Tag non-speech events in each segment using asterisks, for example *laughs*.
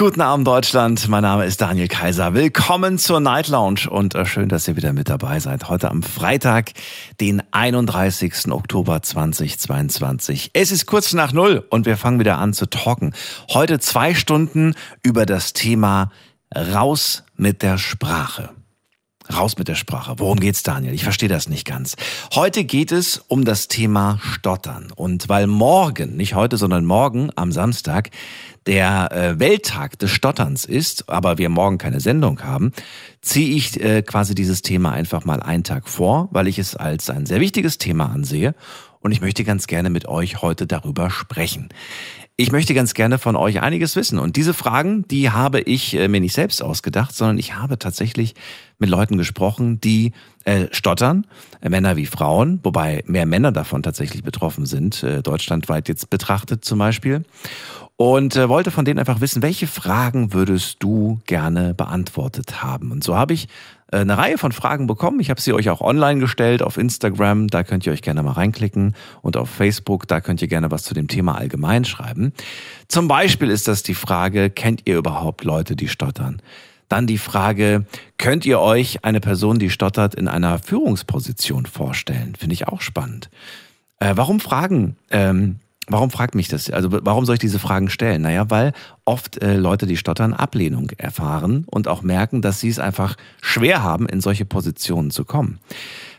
Guten Abend Deutschland, mein Name ist Daniel Kaiser. Willkommen zur Night Lounge und äh, schön, dass ihr wieder mit dabei seid. Heute am Freitag, den 31. Oktober 2022. Es ist kurz nach Null und wir fangen wieder an zu talken. Heute zwei Stunden über das Thema Raus mit der Sprache. Raus mit der Sprache. Worum geht's, Daniel? Ich verstehe das nicht ganz. Heute geht es um das Thema Stottern. Und weil morgen, nicht heute, sondern morgen am Samstag, der äh, Welttag des Stotterns ist, aber wir morgen keine Sendung haben, ziehe ich äh, quasi dieses Thema einfach mal einen Tag vor, weil ich es als ein sehr wichtiges Thema ansehe und ich möchte ganz gerne mit euch heute darüber sprechen. Ich möchte ganz gerne von euch einiges wissen. Und diese Fragen, die habe ich äh, mir nicht selbst ausgedacht, sondern ich habe tatsächlich mit Leuten gesprochen, die äh, stottern, Männer wie Frauen, wobei mehr Männer davon tatsächlich betroffen sind, deutschlandweit jetzt betrachtet zum Beispiel. Und äh, wollte von denen einfach wissen, welche Fragen würdest du gerne beantwortet haben? Und so habe ich äh, eine Reihe von Fragen bekommen. Ich habe sie euch auch online gestellt auf Instagram, da könnt ihr euch gerne mal reinklicken und auf Facebook, da könnt ihr gerne was zu dem Thema allgemein schreiben. Zum Beispiel ist das die Frage, kennt ihr überhaupt Leute, die stottern? Dann die Frage, könnt ihr euch eine Person, die stottert, in einer Führungsposition vorstellen? Finde ich auch spannend. Äh, warum Fragen? Ähm, Warum fragt mich das? Also warum soll ich diese Fragen stellen? Naja, weil oft äh, Leute, die stottern, Ablehnung erfahren und auch merken, dass sie es einfach schwer haben, in solche Positionen zu kommen.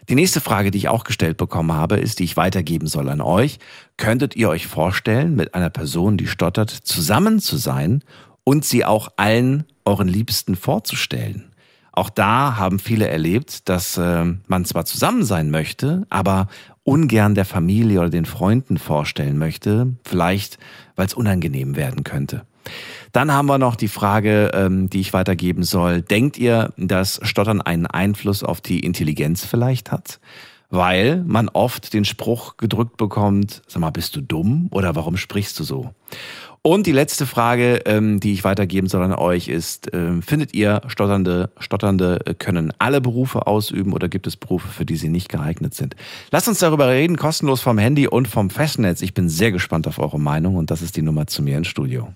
Die nächste Frage, die ich auch gestellt bekommen habe, ist, die ich weitergeben soll an euch. Könntet ihr euch vorstellen, mit einer Person, die stottert, zusammen zu sein und sie auch allen euren Liebsten vorzustellen? Auch da haben viele erlebt, dass äh, man zwar zusammen sein möchte, aber ungern der Familie oder den Freunden vorstellen möchte, vielleicht weil es unangenehm werden könnte. Dann haben wir noch die Frage, ähm, die ich weitergeben soll. Denkt ihr, dass Stottern einen Einfluss auf die Intelligenz vielleicht hat? Weil man oft den Spruch gedrückt bekommt, sag mal, bist du dumm oder warum sprichst du so? Und die letzte Frage, ähm, die ich weitergeben soll an euch, ist, äh, findet ihr, Stotternde, Stotternde können alle Berufe ausüben oder gibt es Berufe, für die sie nicht geeignet sind? Lasst uns darüber reden, kostenlos vom Handy und vom Festnetz. Ich bin sehr gespannt auf eure Meinung und das ist die Nummer zu mir ins Studio.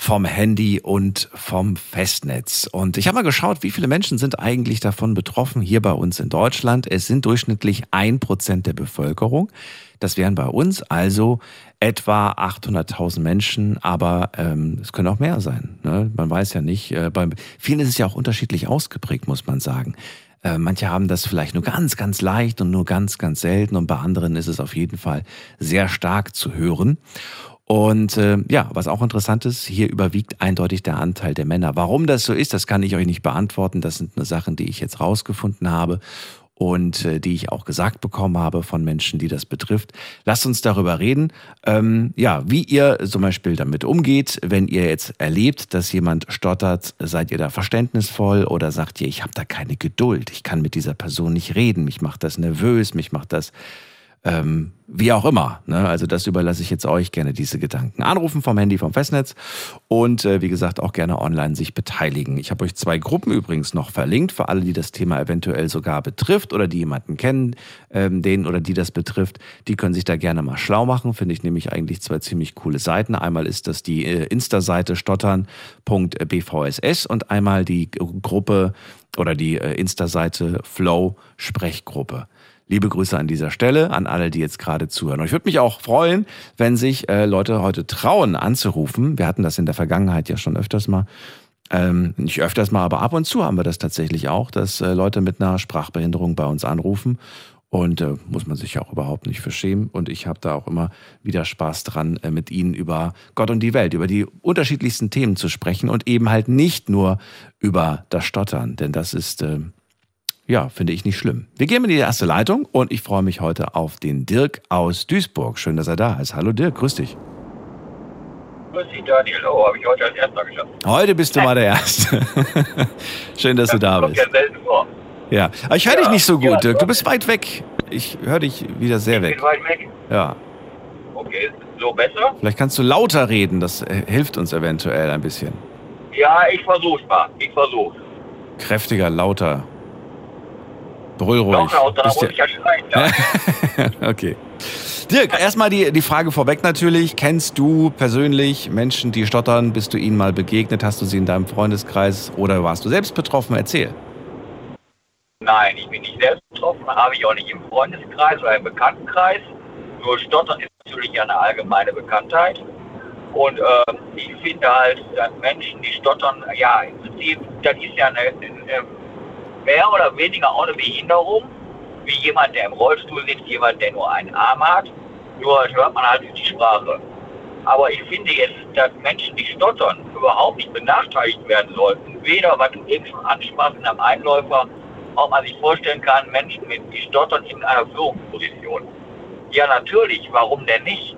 Vom Handy und vom Festnetz. Und ich habe mal geschaut, wie viele Menschen sind eigentlich davon betroffen hier bei uns in Deutschland. Es sind durchschnittlich ein Prozent der Bevölkerung. Das wären bei uns also etwa 800.000 Menschen, aber ähm, es können auch mehr sein. Ne? Man weiß ja nicht. Äh, bei vielen ist es ja auch unterschiedlich ausgeprägt, muss man sagen. Äh, manche haben das vielleicht nur ganz, ganz leicht und nur ganz, ganz selten und bei anderen ist es auf jeden Fall sehr stark zu hören. Und äh, ja, was auch interessant ist, hier überwiegt eindeutig der Anteil der Männer. Warum das so ist, das kann ich euch nicht beantworten. Das sind nur Sachen, die ich jetzt rausgefunden habe und äh, die ich auch gesagt bekommen habe von Menschen, die das betrifft. Lasst uns darüber reden, ähm, ja, wie ihr zum Beispiel damit umgeht, wenn ihr jetzt erlebt, dass jemand stottert, seid ihr da verständnisvoll oder sagt ihr, ich habe da keine Geduld, ich kann mit dieser Person nicht reden, mich macht das nervös, mich macht das ähm, wie auch immer. Ne? Also das überlasse ich jetzt euch gerne diese Gedanken. Anrufen vom Handy vom Festnetz und äh, wie gesagt auch gerne online sich beteiligen. Ich habe euch zwei Gruppen übrigens noch verlinkt für alle, die das Thema eventuell sogar betrifft oder die jemanden kennen, ähm, den oder die das betrifft. Die können sich da gerne mal schlau machen. Finde ich nämlich eigentlich zwei ziemlich coole Seiten. Einmal ist das die äh, Insta-Seite stottern.bvss und einmal die Gruppe oder die äh, Insta-Seite Flow Sprechgruppe. Liebe Grüße an dieser Stelle an alle, die jetzt gerade zuhören. Und ich würde mich auch freuen, wenn sich äh, Leute heute trauen anzurufen. Wir hatten das in der Vergangenheit ja schon öfters mal. Ähm, nicht öfters mal, aber ab und zu haben wir das tatsächlich auch, dass äh, Leute mit einer Sprachbehinderung bei uns anrufen. Und äh, muss man sich auch überhaupt nicht verschämen. Und ich habe da auch immer wieder Spaß dran, äh, mit Ihnen über Gott und die Welt, über die unterschiedlichsten Themen zu sprechen und eben halt nicht nur über das Stottern. Denn das ist äh, ja, finde ich nicht schlimm. Wir gehen in die erste Leitung und ich freue mich heute auf den Dirk aus Duisburg. Schön, dass er da ist. Hallo Dirk, grüß dich. Grüß dich, Daniel. Oh, habe ich heute als Erster geschafft. Heute bist du mal der Erste. *laughs* Schön, dass du da bist. ja selten vor. Ja, aber ich höre dich Ja, nicht so ja, gut, Dirk. Du bist weit weg. Ich höre dich wieder sehr Ich weg. bin weit weg. Ja. Okay, so besser? Vielleicht kannst du lauter reden, das äh, hilft uns eventuell ein bisschen. Ja, ich versuch's mal. Ich versuch's. Kräftiger, lauter. Brüll ruhig. Lauter, da muss ich ja schreien. Ja. *laughs* okay. Dirk, erstmal die, die Frage vorweg natürlich. Kennst du persönlich Menschen, die stottern? Bist du ihnen mal begegnet? Hast du sie in deinem Freundeskreis oder warst du selbst betroffen? Erzähl. Nein, ich bin nicht selbst betroffen, habe ich auch nicht im Freundeskreis oder im Bekanntenkreis. Nur Stottern ist natürlich eine allgemeine Bekanntheit. Und äh, ich finde halt, dass Menschen, die stottern, ja, im Prinzip, das ist ja eine, eine, mehr oder weniger auch eine Behinderung, wie jemand, der im Rollstuhl sitzt, jemand, der nur einen Arm hat. Nur hört man halt die Sprache. Aber ich finde jetzt, dass Menschen, die stottern, überhaupt nicht benachteiligt werden sollten. Weder, was du eben schon ansprachst, in einem Einläufer, ob man sich vorstellen kann, Menschen mit die stottern in einer Führungsposition. Ja, natürlich, warum denn nicht?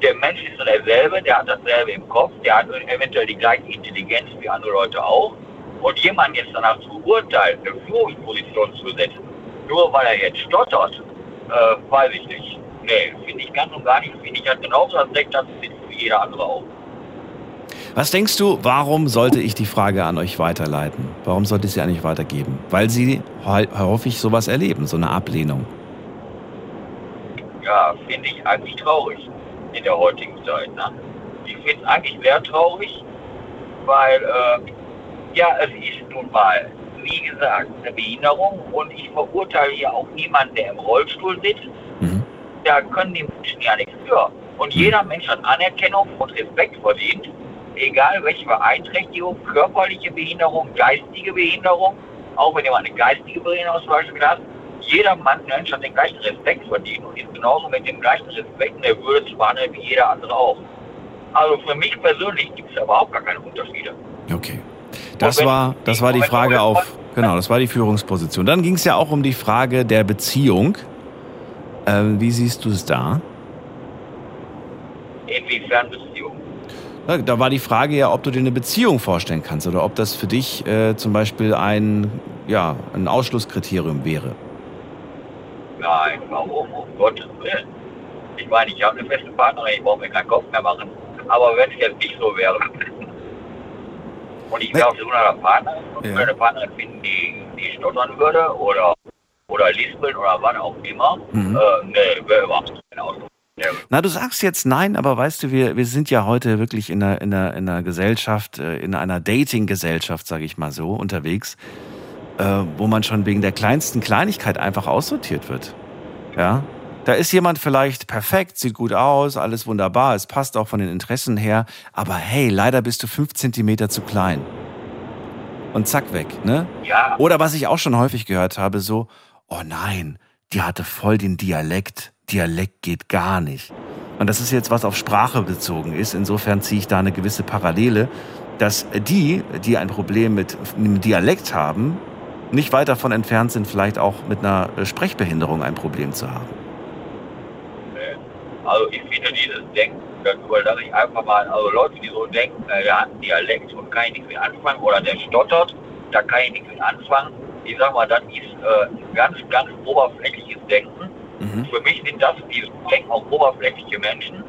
Der Mensch ist derselbe, der hat dasselbe im Kopf, der hat eventuell die gleiche Intelligenz wie andere Leute auch. Und jemanden jetzt danach zu beurteilen, eine Führungsposition zu setzen, nur weil er jetzt stottert, äh, weiß ich nicht. Nee, finde ich ganz und gar nicht. Finde ich halt genauso als das wie jeder andere auch. Was denkst du, warum sollte ich die Frage an euch weiterleiten? Warum sollte ich sie eigentlich weitergeben? Weil sie häufig sowas erleben, so eine Ablehnung. Ja, finde ich eigentlich traurig in der heutigen Zeit. Ne? Ich finde es eigentlich sehr traurig, weil äh, ja, es ist nun mal, wie gesagt, eine Behinderung und ich verurteile hier auch niemanden, der im Rollstuhl sitzt. Mhm. Da können die Menschen ja nichts für. Und mhm. jeder Mensch hat Anerkennung und Respekt verdient, egal welche Beeinträchtigung, körperliche Behinderung, geistige Behinderung, auch wenn jemand eine geistige Behinderung zum Beispiel hat, jeder Mann, Mensch hat den gleichen Respekt verdient und ist genauso mit dem gleichen Respekt in der Würde zu behandeln wie jeder andere auch. Also für mich persönlich gibt es überhaupt gar keine Unterschiede. Okay. Das war, das war die Frage auf, genau, das war die Führungsposition. Dann ging es ja auch um die Frage der Beziehung. Ähm, wie siehst du es da? Inwiefern Beziehung? Da war die Frage ja, ob du dir eine Beziehung vorstellen kannst oder ob das für dich äh, zum Beispiel ein, ja, ein Ausschlusskriterium wäre. Nein, warum? Um Gottes Willen. Ich meine, ich habe eine feste Partnerin, ich brauche mir keinen Kopf mehr machen. Aber wenn es jetzt nicht so wäre, und ich wäre Suche nach einer Partnerin und ja. eine Partnerin finden, die, die stottern würde oder, oder lispeln oder was auch immer, mhm. äh, nee, wäre überhaupt keine Ausdruck. Na, du sagst jetzt nein, aber weißt du, wir, wir sind ja heute wirklich in einer, in einer, in einer Gesellschaft, äh, in einer Dating-Gesellschaft, sage ich mal so, unterwegs, äh, wo man schon wegen der kleinsten Kleinigkeit einfach aussortiert wird. Ja, da ist jemand vielleicht perfekt, sieht gut aus, alles wunderbar, es passt auch von den Interessen her, aber hey, leider bist du fünf Zentimeter zu klein. Und zack, weg, ne? Ja. Oder was ich auch schon häufig gehört habe, so, oh nein, die hatte voll den Dialekt. Dialekt geht gar nicht. Und das ist jetzt was auf Sprache bezogen ist. Insofern ziehe ich da eine gewisse Parallele, dass die, die ein Problem mit einem Dialekt haben, nicht weit davon entfernt sind, vielleicht auch mit einer Sprechbehinderung ein Problem zu haben. Also ich finde dieses Denken, darüber lasse ich einfach mal, also Leute, die so denken, äh, der hat einen Dialekt und kann ich nichts mit anfangen oder der stottert, da kann ich nichts mit anfangen. Ich sag mal, das ist äh, ganz, ganz oberflächliches Denken. Mhm. Für mich sind das, die denken auch oberflächliche Menschen,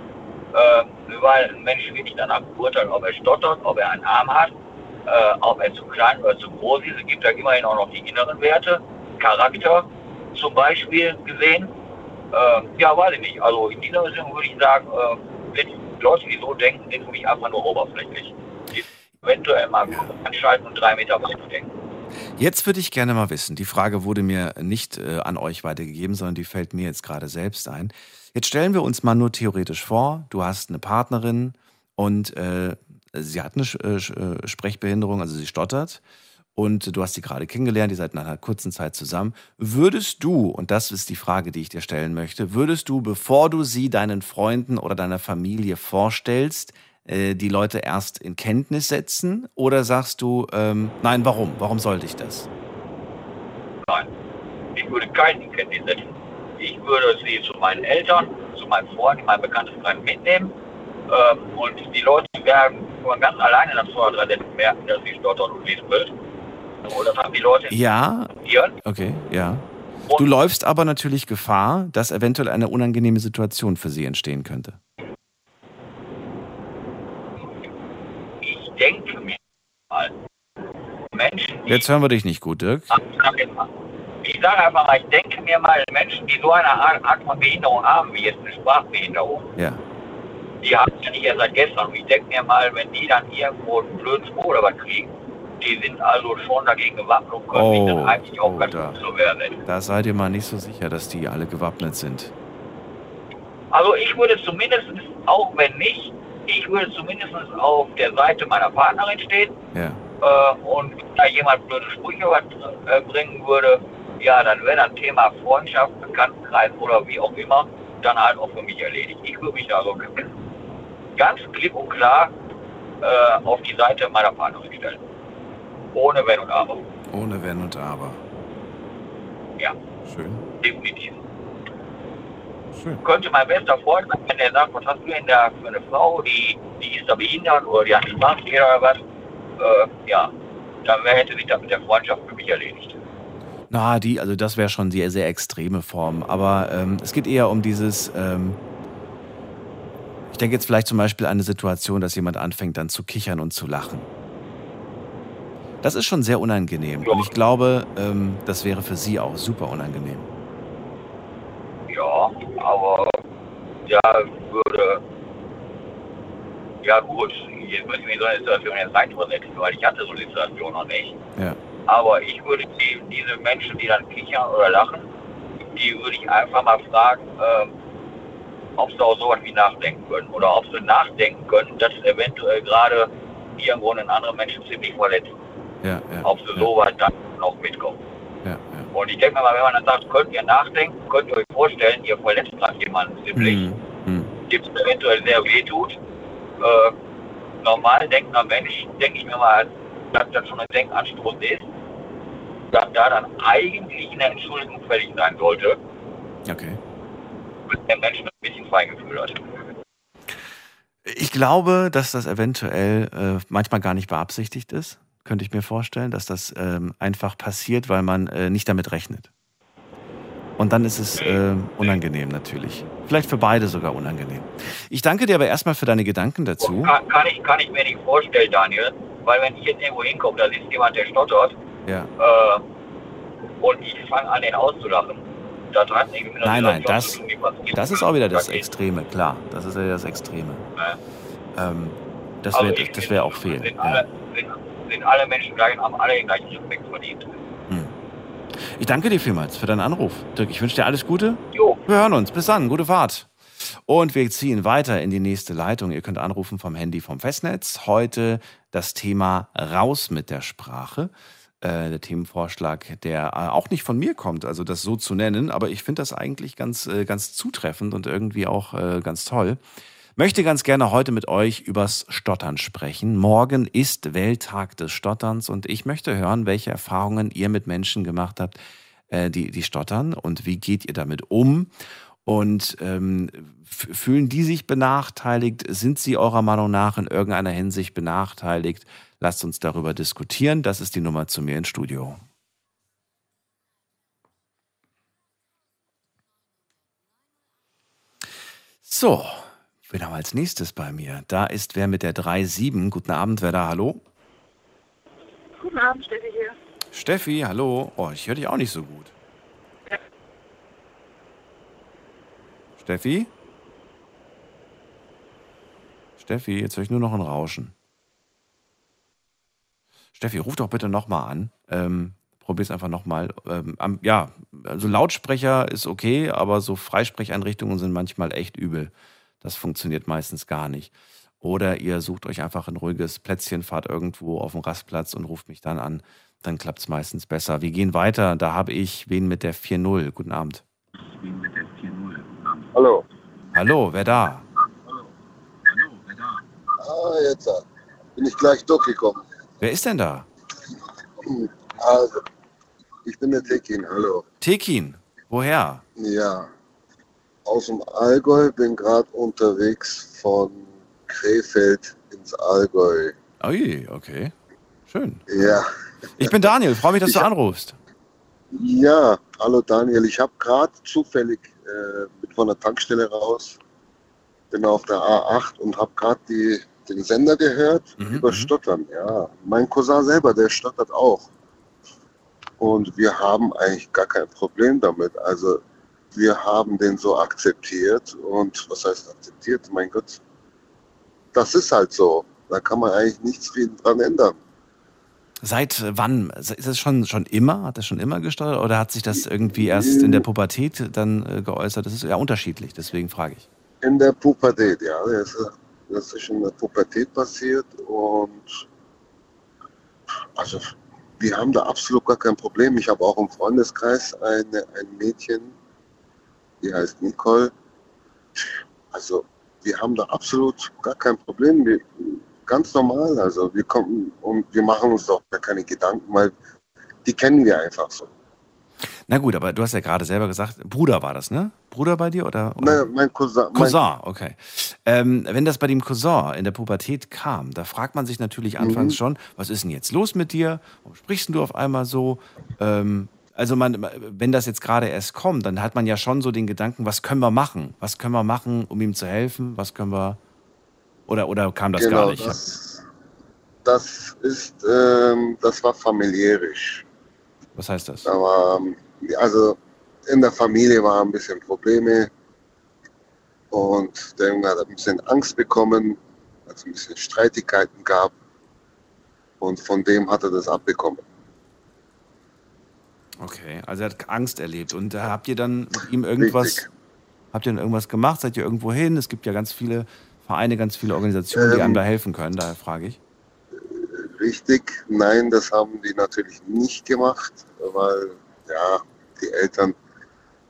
äh, weil ein Mensch will nicht danach beurteilen, ob er stottert, ob er einen Arm hat, äh, ob er zu klein oder zu groß ist. Es gibt da immerhin auch noch die inneren Werte, Charakter zum Beispiel gesehen. Äh, ja, weiß ich nicht. Also in dieser Richtung würde ich sagen, äh, wenn Leute, die so denken, sind für mich einfach nur oberflächlich. Die eventuell mal anschalten und drei Meter weiter denken. Jetzt würde ich gerne mal wissen, die Frage wurde mir nicht äh, an euch weitergegeben, sondern die fällt mir jetzt gerade selbst ein. Jetzt stellen wir uns mal nur theoretisch vor, du hast eine Partnerin und äh, sie hat eine äh, äh, Sprechbehinderung, also sie stottert und du hast sie gerade kennengelernt, ihr seid in einer kurzen Zeit zusammen. Würdest du, und das ist die Frage, die ich dir stellen möchte, würdest du, bevor du sie deinen Freunden oder deiner Familie vorstellst, äh, die Leute erst in Kenntnis setzen? Oder sagst du, ähm, nein, warum? Warum sollte ich das? Nein, ich würde keinen in Kenntnis setzen. Ich würde sie zu meinen Eltern, zu meinen Freunden, meinem Bekanntenkreis mitnehmen. Ähm, und die Leute werden ganz alleine nach zwei oder drei merken, dass sie stottern und lispelt. Und das haben die Leute ja. Okay, ja. Du läufst aber natürlich Gefahr, dass eventuell eine unangenehme Situation für sie entstehen könnte. Ich denke mir mal, Menschen, die Jetzt hören wir dich nicht gut, Dirk. ich sage einfach mal, ich denke mir mal, Menschen, die so eine Art, von Behinderung haben, wie jetzt eine Sprachbehinderung, Ja. die haben es ja nicht erst seit gestern. Und ich denke mir mal, wenn die dann irgendwo einen blöden Spruch oder was kriegen, die sind also schon dagegen gewappnet und können Oh, dann eigentlich auch oh, ganz da. gut zur Wehr setzen. Da seid ihr mal nicht so sicher, dass die alle gewappnet sind. Also ich würde zumindest, auch wenn nicht, ich würde zumindest auf der Seite meiner Partnerin stehen Ja. äh, und da jemand blöde Sprüche äh, bringen würde, ja, dann wäre das Thema Freundschaft, Bekanntenkreis oder wie auch immer, dann halt auch für mich erledigt. Ich würde mich da so ganz klipp und klar äh, auf die Seite meiner Partnerin stellen. Ohne Wenn und Aber. Ohne Wenn und Aber. Ja, Schön. definitiv. Schön. Könnte mein bester Freund sein, wenn der sagt, was hast du denn da für eine Frau, die, die ist da behindert oder die hat einen Sprachfehler oder was, äh, ja, dann hätte sich das mit der Freundschaft für mich erledigt. Na, die, also das wäre schon die sehr extreme Form. Aber ähm, es geht eher um dieses, ähm, ich denke jetzt vielleicht zum Beispiel an eine Situation, dass jemand anfängt dann zu kichern und zu lachen. Das ist schon sehr unangenehm. Und ich glaube, ähm, das wäre für Sie auch super unangenehm. Ja, aber ja, würde, ja gut, jetzt muss ich mir so eine Situation jetzt reinversetzen, weil ich hatte so eine Situation noch nicht. Ja. Aber ich würde die, diese Menschen, die dann kichern oder lachen, die würde ich einfach mal fragen, ähm, ob sie auch sowas wie nachdenken können. Oder ob sie nachdenken können, dass eventuell gerade irgendwo einen anderen Menschen ziemlich verletzt. Ja, ja. Ob sie ja, sowas dann noch mitkommen. ja, ja. Und ich denke mir mal, wenn man dann sagt, könnt ihr nachdenken, könnt ihr euch vorstellen, ihr verletzt gerade jemanden ziemlich, Hm, hm. dem es eventuell sehr weh tut. Äh, normal denkender Mensch, denke ich mir mal, dass das schon ein Denkanstoß ist, dass da dann eigentlich eine Entschuldigung fällig sein sollte, Okay. wenn der Mensch ein bisschen Feingefühl hat. Ich glaube, dass das eventuell äh, manchmal gar nicht beabsichtigt ist. Könnte ich mir vorstellen, dass das ähm, einfach passiert, weil man äh, nicht damit rechnet. Und dann ist es äh, unangenehm natürlich. Vielleicht für beide sogar unangenehm. Ich danke dir aber erstmal für deine Gedanken dazu. Kann, kann, ich, kann ich mir nicht vorstellen, Daniel, weil wenn ich jetzt irgendwo hinkomme, da sitzt jemand, der stottert, Ja. äh, und ich fange an, den auszulachen, das hat nichts mit Nein, nein, das- tun. Das ist auch wieder das. Extreme, klar. Das ist ja das Extreme. Ja. Ähm, das Also wäre finde, wär auch fehl. Sind Ja. alle, sind, sind alle Menschen gleich, haben alle den gleichen Respekt verdient. Ich danke dir vielmals für deinen Anruf. Dirk, ich wünsche dir alles Gute. Jo, Wir hören uns. Bis dann. Gute Fahrt. Und wir ziehen weiter in die nächste Leitung. Ihr könnt anrufen vom Handy vom Festnetz. Heute das Thema Raus mit der Sprache. Äh, der Themenvorschlag, der äh, auch nicht von mir kommt, also das so zu nennen, aber ich finde das eigentlich ganz, äh, ganz zutreffend und irgendwie auch äh, ganz toll. Möchte ganz gerne heute mit euch übers Stottern sprechen. Morgen ist Welttag des Stotterns und ich möchte hören, welche Erfahrungen ihr mit Menschen gemacht habt, äh, die, die stottern und wie geht ihr damit um? Und ähm, fühlen die sich benachteiligt? Sind sie eurer Meinung nach in irgendeiner Hinsicht benachteiligt? Lasst uns darüber diskutieren. Das ist die Nummer zu mir ins Studio. So, wir als nächstes bei mir? Da ist wer mit der 3-7. Guten Abend, wer da? Hallo? Guten Abend, Steffi hier. Steffi, hallo. Oh, ich höre dich auch nicht so gut. Ja. Steffi? Steffi, jetzt höre ich nur noch ein Rauschen. Steffi, ruf doch bitte nochmal an. Ähm, probier's einfach nochmal. Ähm, am- ja, also Lautsprecher ist okay, aber so Freisprecheinrichtungen sind manchmal echt übel. Das funktioniert meistens gar nicht. Oder ihr sucht euch einfach ein ruhiges Plätzchen, fahrt irgendwo auf den Rastplatz und ruft mich dann an. Dann klappt's meistens besser. Wir gehen weiter. Da habe ich wen mit der 4-0. Guten Abend. Hallo. Hallo, wer da? Ah, jetzt ah, bin ich gleich durchgekommen. Wer ist denn da? Also, ich bin der Tekin, hallo. Tekin. Woher? Ja, aus dem Allgäu, bin gerade unterwegs von Krefeld ins Allgäu. Ui, okay. Schön. Ja, Ich bin Daniel, freue mich, dass Ich du anrufst. Ja, hallo Daniel. Ich habe gerade zufällig äh, mit von der Tankstelle raus, bin auf der A8 und habe gerade den Sender gehört Mhm, über mhm. Stottern. Ja, mein Cousin selber, der stottert auch. Und wir haben eigentlich gar kein Problem damit. Also wir haben den so akzeptiert und was heißt akzeptiert? Mein Gott, das ist halt so. Da kann man eigentlich nichts viel dran ändern. Seit wann? Ist es schon, schon immer? Hat das schon immer gesteuert oder hat sich das irgendwie erst in der Pubertät dann äh, geäußert? Das ist ja unterschiedlich, deswegen frage ich. In der Pubertät, ja. Das ist, das ist in der Pubertät passiert und also wir haben da absolut gar kein Problem. Ich habe auch im Freundeskreis eine, ein Mädchen, die heißt Nicole. Also wir haben da absolut gar kein Problem. Wir, ganz normal. Also wir kommen und wir machen uns doch gar keine Gedanken, weil die kennen wir einfach so. Na gut, aber du hast ja gerade selber gesagt, Bruder war das, ne? Bruder bei dir oder? oder? Na, mein Cousin, mein, Cousin, okay. Ähm, wenn das bei dem Cousin in der Pubertät kam, da fragt man sich natürlich anfangs Mhm. schon, was ist denn jetzt los mit dir? Warum sprichst du auf einmal so? Ähm, also man, wenn das jetzt gerade erst kommt, dann hat man ja schon so den Gedanken, was können wir machen? Was können wir machen, um ihm zu helfen? Was können wir oder oder kam das genau, gar nicht? das, das ist, ähm, das war familiärisch. Was heißt das? Da war, also in der Familie waren ein bisschen Probleme und der Junge hat ein bisschen Angst bekommen, als es ein bisschen Streitigkeiten gab und von dem hat er das abbekommen. Okay, also er hat Angst erlebt und da habt ihr dann mit ihm irgendwas Richtig. habt ihr dann irgendwas gemacht? Seid ihr irgendwo hin? Es gibt ja ganz viele Vereine, ganz viele Organisationen, die Ähm, einem da helfen können, daher frage ich. Richtig, nein, das haben die natürlich nicht gemacht, weil ja, die Eltern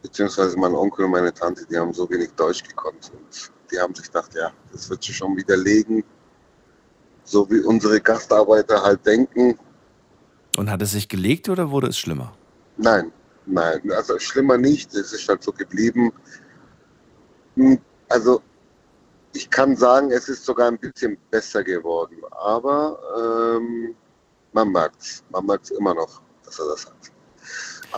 beziehungsweise mein Onkel und meine Tante, die haben so wenig Deutsch gekonnt und die haben sich gedacht, ja, das wird sich schon widerlegen, so wie unsere Gastarbeiter halt denken. Und hat es sich gelegt oder wurde es schlimmer? Nein, nein, also schlimmer nicht, es ist halt so geblieben. Hm, Also ich kann sagen, es ist sogar ein bisschen besser geworden, aber ähm, man merkt's, man merkt's immer noch, dass er das hat.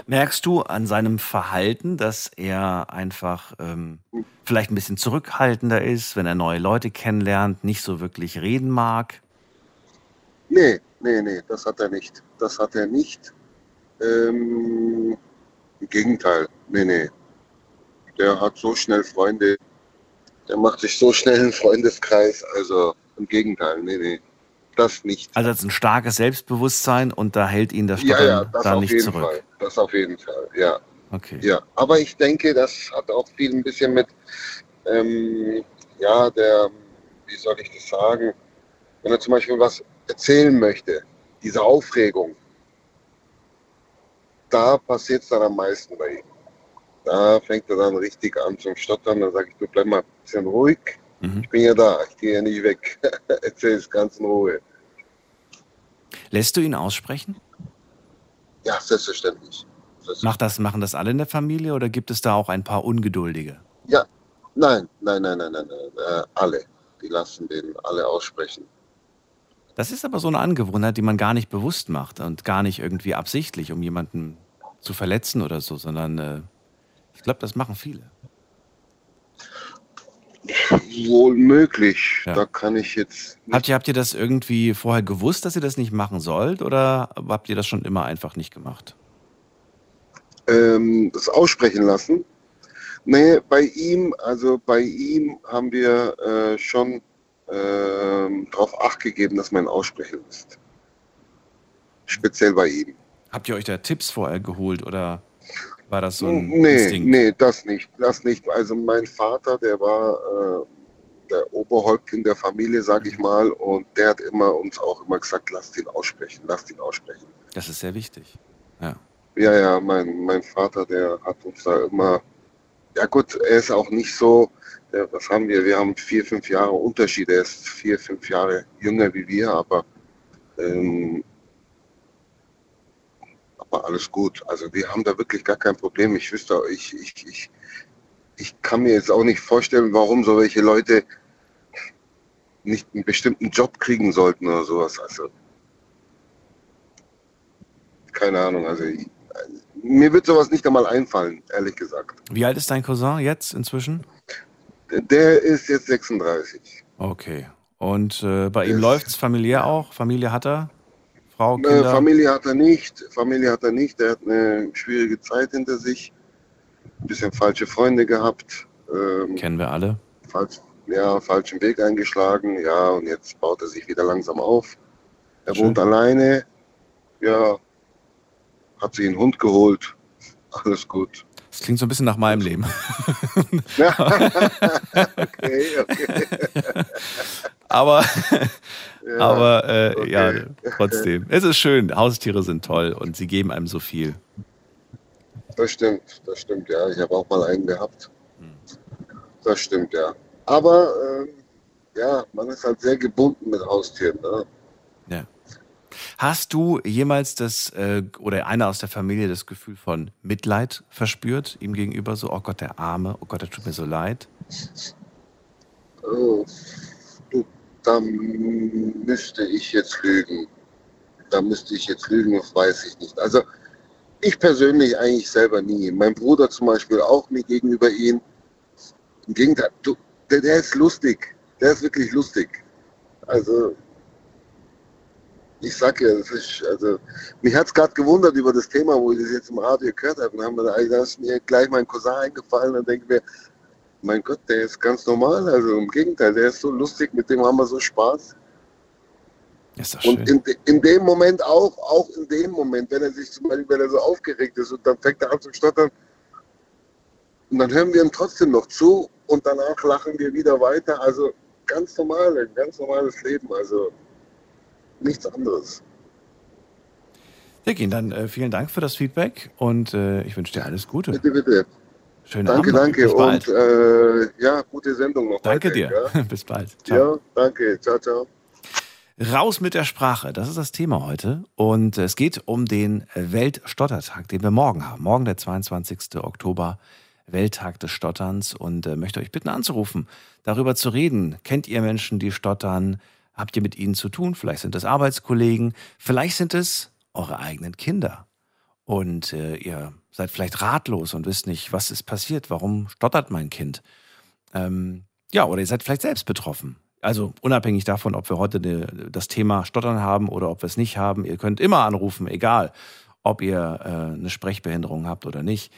Merkst du an seinem Verhalten, dass er einfach ähm, vielleicht ein bisschen zurückhaltender ist, wenn er neue Leute kennenlernt, nicht so wirklich reden mag? Nee, nee, nee, das hat er nicht. Das hat er nicht. Ähm, Im Gegenteil, nee, nee. Der hat so schnell Freunde, der macht sich so schnell einen Freundeskreis, also im Gegenteil, nee, nee. Das nicht. Also hat ein starkes Selbstbewusstsein und da hält ihn das Ja, Stottern ja, das da auf nicht jeden zurück. Fall. Das auf jeden Fall, ja. Okay. Ja, aber ich denke, das hat auch viel ein bisschen mit, ähm, ja, der, wie soll ich das sagen, wenn er zum Beispiel was erzählen möchte, diese Aufregung, da passiert es dann am meisten bei ihm. Da fängt er dann richtig an zum Stottern, dann sage ich, du bleib mal ein bisschen ruhig, Mhm. ich bin ja da, ich gehe ja nicht weg, *laughs* erzähl es ganz in Ruhe. Lässt du ihn aussprechen? Ja, selbstverständlich. Das, Macht das, machen das alle in der Familie oder gibt es da auch ein paar Ungeduldige? ja, nein, nein, nein, nein, nein, nein, äh, alle, die lassen den alle aussprechen. Das ist aber so eine Angewohnheit, die man gar nicht bewusst macht und gar nicht irgendwie absichtlich, um jemanden zu verletzen oder so, sondern äh, ich glaube, das machen viele. Wohl möglich. Ja. Da kann ich jetzt. Habt ihr, habt ihr das irgendwie vorher gewusst, dass ihr das nicht machen sollt oder habt ihr das schon immer einfach nicht gemacht? ähm, das aussprechen lassen. Nee, bei ihm, also bei ihm haben wir äh, schon ähm, darauf Acht gegeben, dass man aussprechen lässt. Speziell bei ihm. Habt ihr euch da Tipps vorher geholt oder war das so ein nee, Instinkt? nee, das nicht. Das nicht. Also mein Vater, der war äh, der Oberhäuptling der Familie, sag ich mal, und der hat immer uns auch immer gesagt, lasst ihn aussprechen, lasst ihn aussprechen. Das ist sehr wichtig. Ja. Ja, ja, mein, mein Vater, der hat uns da immer. Ja, gut, er ist auch nicht so. Der, was haben wir? Wir haben vier, fünf Jahre Unterschied. Er ist vier, fünf Jahre jünger wie wir, aber, ähm, aber alles gut. Also, wir haben da wirklich gar kein Problem. Ich wüsste, ich, ich, ich, ich kann mir jetzt auch nicht vorstellen, warum so welche Leute nicht einen bestimmten Job kriegen sollten oder sowas. Also, keine Ahnung. Also, mir wird sowas nicht einmal einfallen, ehrlich gesagt. Wie alt ist dein Cousin jetzt inzwischen? Der ist jetzt 36. Okay. Und äh, bei ihm Ist- läuft's familiär auch? Familie hat er? Frau, Äh, Kinder? Familie hat er nicht. Familie hat er nicht. Er hat eine schwierige Zeit hinter sich. Ein bisschen falsche Freunde gehabt. Ähm, Kennen wir alle. falsch, ja, falschen Weg eingeschlagen. Ja, und jetzt baut er sich wieder langsam auf. Er Schön. wohnt alleine. Ja, hat sich einen Hund geholt. Alles gut. Das klingt so ein bisschen nach meinem Leben. *laughs* Okay, okay. Aber, Ja, aber äh, okay. ja, trotzdem. Es ist schön. Haustiere sind toll und sie geben einem so viel. Das stimmt, das stimmt, ja. Ich habe auch mal einen gehabt. Das stimmt, ja. Aber ähm, ja, man ist halt sehr gebunden mit Haustieren. Ne? Ja. Hast du jemals das äh, oder einer aus der Familie das Gefühl von Mitleid verspürt ihm gegenüber? So, oh Gott, der Arme, oh Gott, der tut mir so leid. Oh, du, da müsste ich jetzt lügen. Da müsste ich jetzt lügen, das weiß ich nicht. Also ich persönlich eigentlich selber nie. Mein Bruder zum Beispiel auch nie gegenüber ihm. Im Gegenteil, du, der, der ist lustig. Der ist wirklich lustig. Also ich sag ja, das ist, also mich hat es gerade gewundert über das Thema, wo ich das jetzt im Radio gehört habe. Und haben wir, da ist mir gleich mein Cousin eingefallen und denke mir, mein Gott, der ist ganz normal. Also im Gegenteil, der ist so lustig, mit dem haben wir so Spaß. Ist doch schön. Und in, in dem Moment auch, auch in dem Moment, wenn er sich zum Beispiel, wenn er so aufgeregt ist und dann fängt er an zu stottern, und dann hören wir ihm trotzdem noch zu und danach lachen wir wieder weiter. Also ganz normal, ein ganz normales Leben. Also nichts anderes. Dicky, dann äh, vielen Dank für das Feedback und äh, ich wünsche dir alles Gute. Bitte, bitte. Schönen Danke, Abend. danke. Bald. Und äh, ja, gute Sendung noch. danke weiterhin, dir. *laughs* Bis bald. Ciao. Ja? ja, danke. Ciao, ciao. Raus mit der Sprache, das ist das Thema heute. Und es geht um den Weltstottertag, den wir morgen haben. Morgen, der 22. Oktober, Welttag des Stotterns. Und äh, möchte euch bitten anzurufen, darüber zu reden. Kennt ihr Menschen, die stottern? Habt ihr mit ihnen zu tun? Vielleicht sind es Arbeitskollegen, vielleicht sind es eure eigenen Kinder. Und äh, ihr seid vielleicht ratlos und wisst nicht, was ist passiert, warum stottert mein Kind? Ähm, ja, oder ihr seid vielleicht selbst betroffen. Also unabhängig davon, ob wir heute de, das Thema Stottern haben oder ob wir es nicht haben, ihr könnt immer anrufen, egal ob ihr äh, eine Sprechbehinderung habt oder nicht.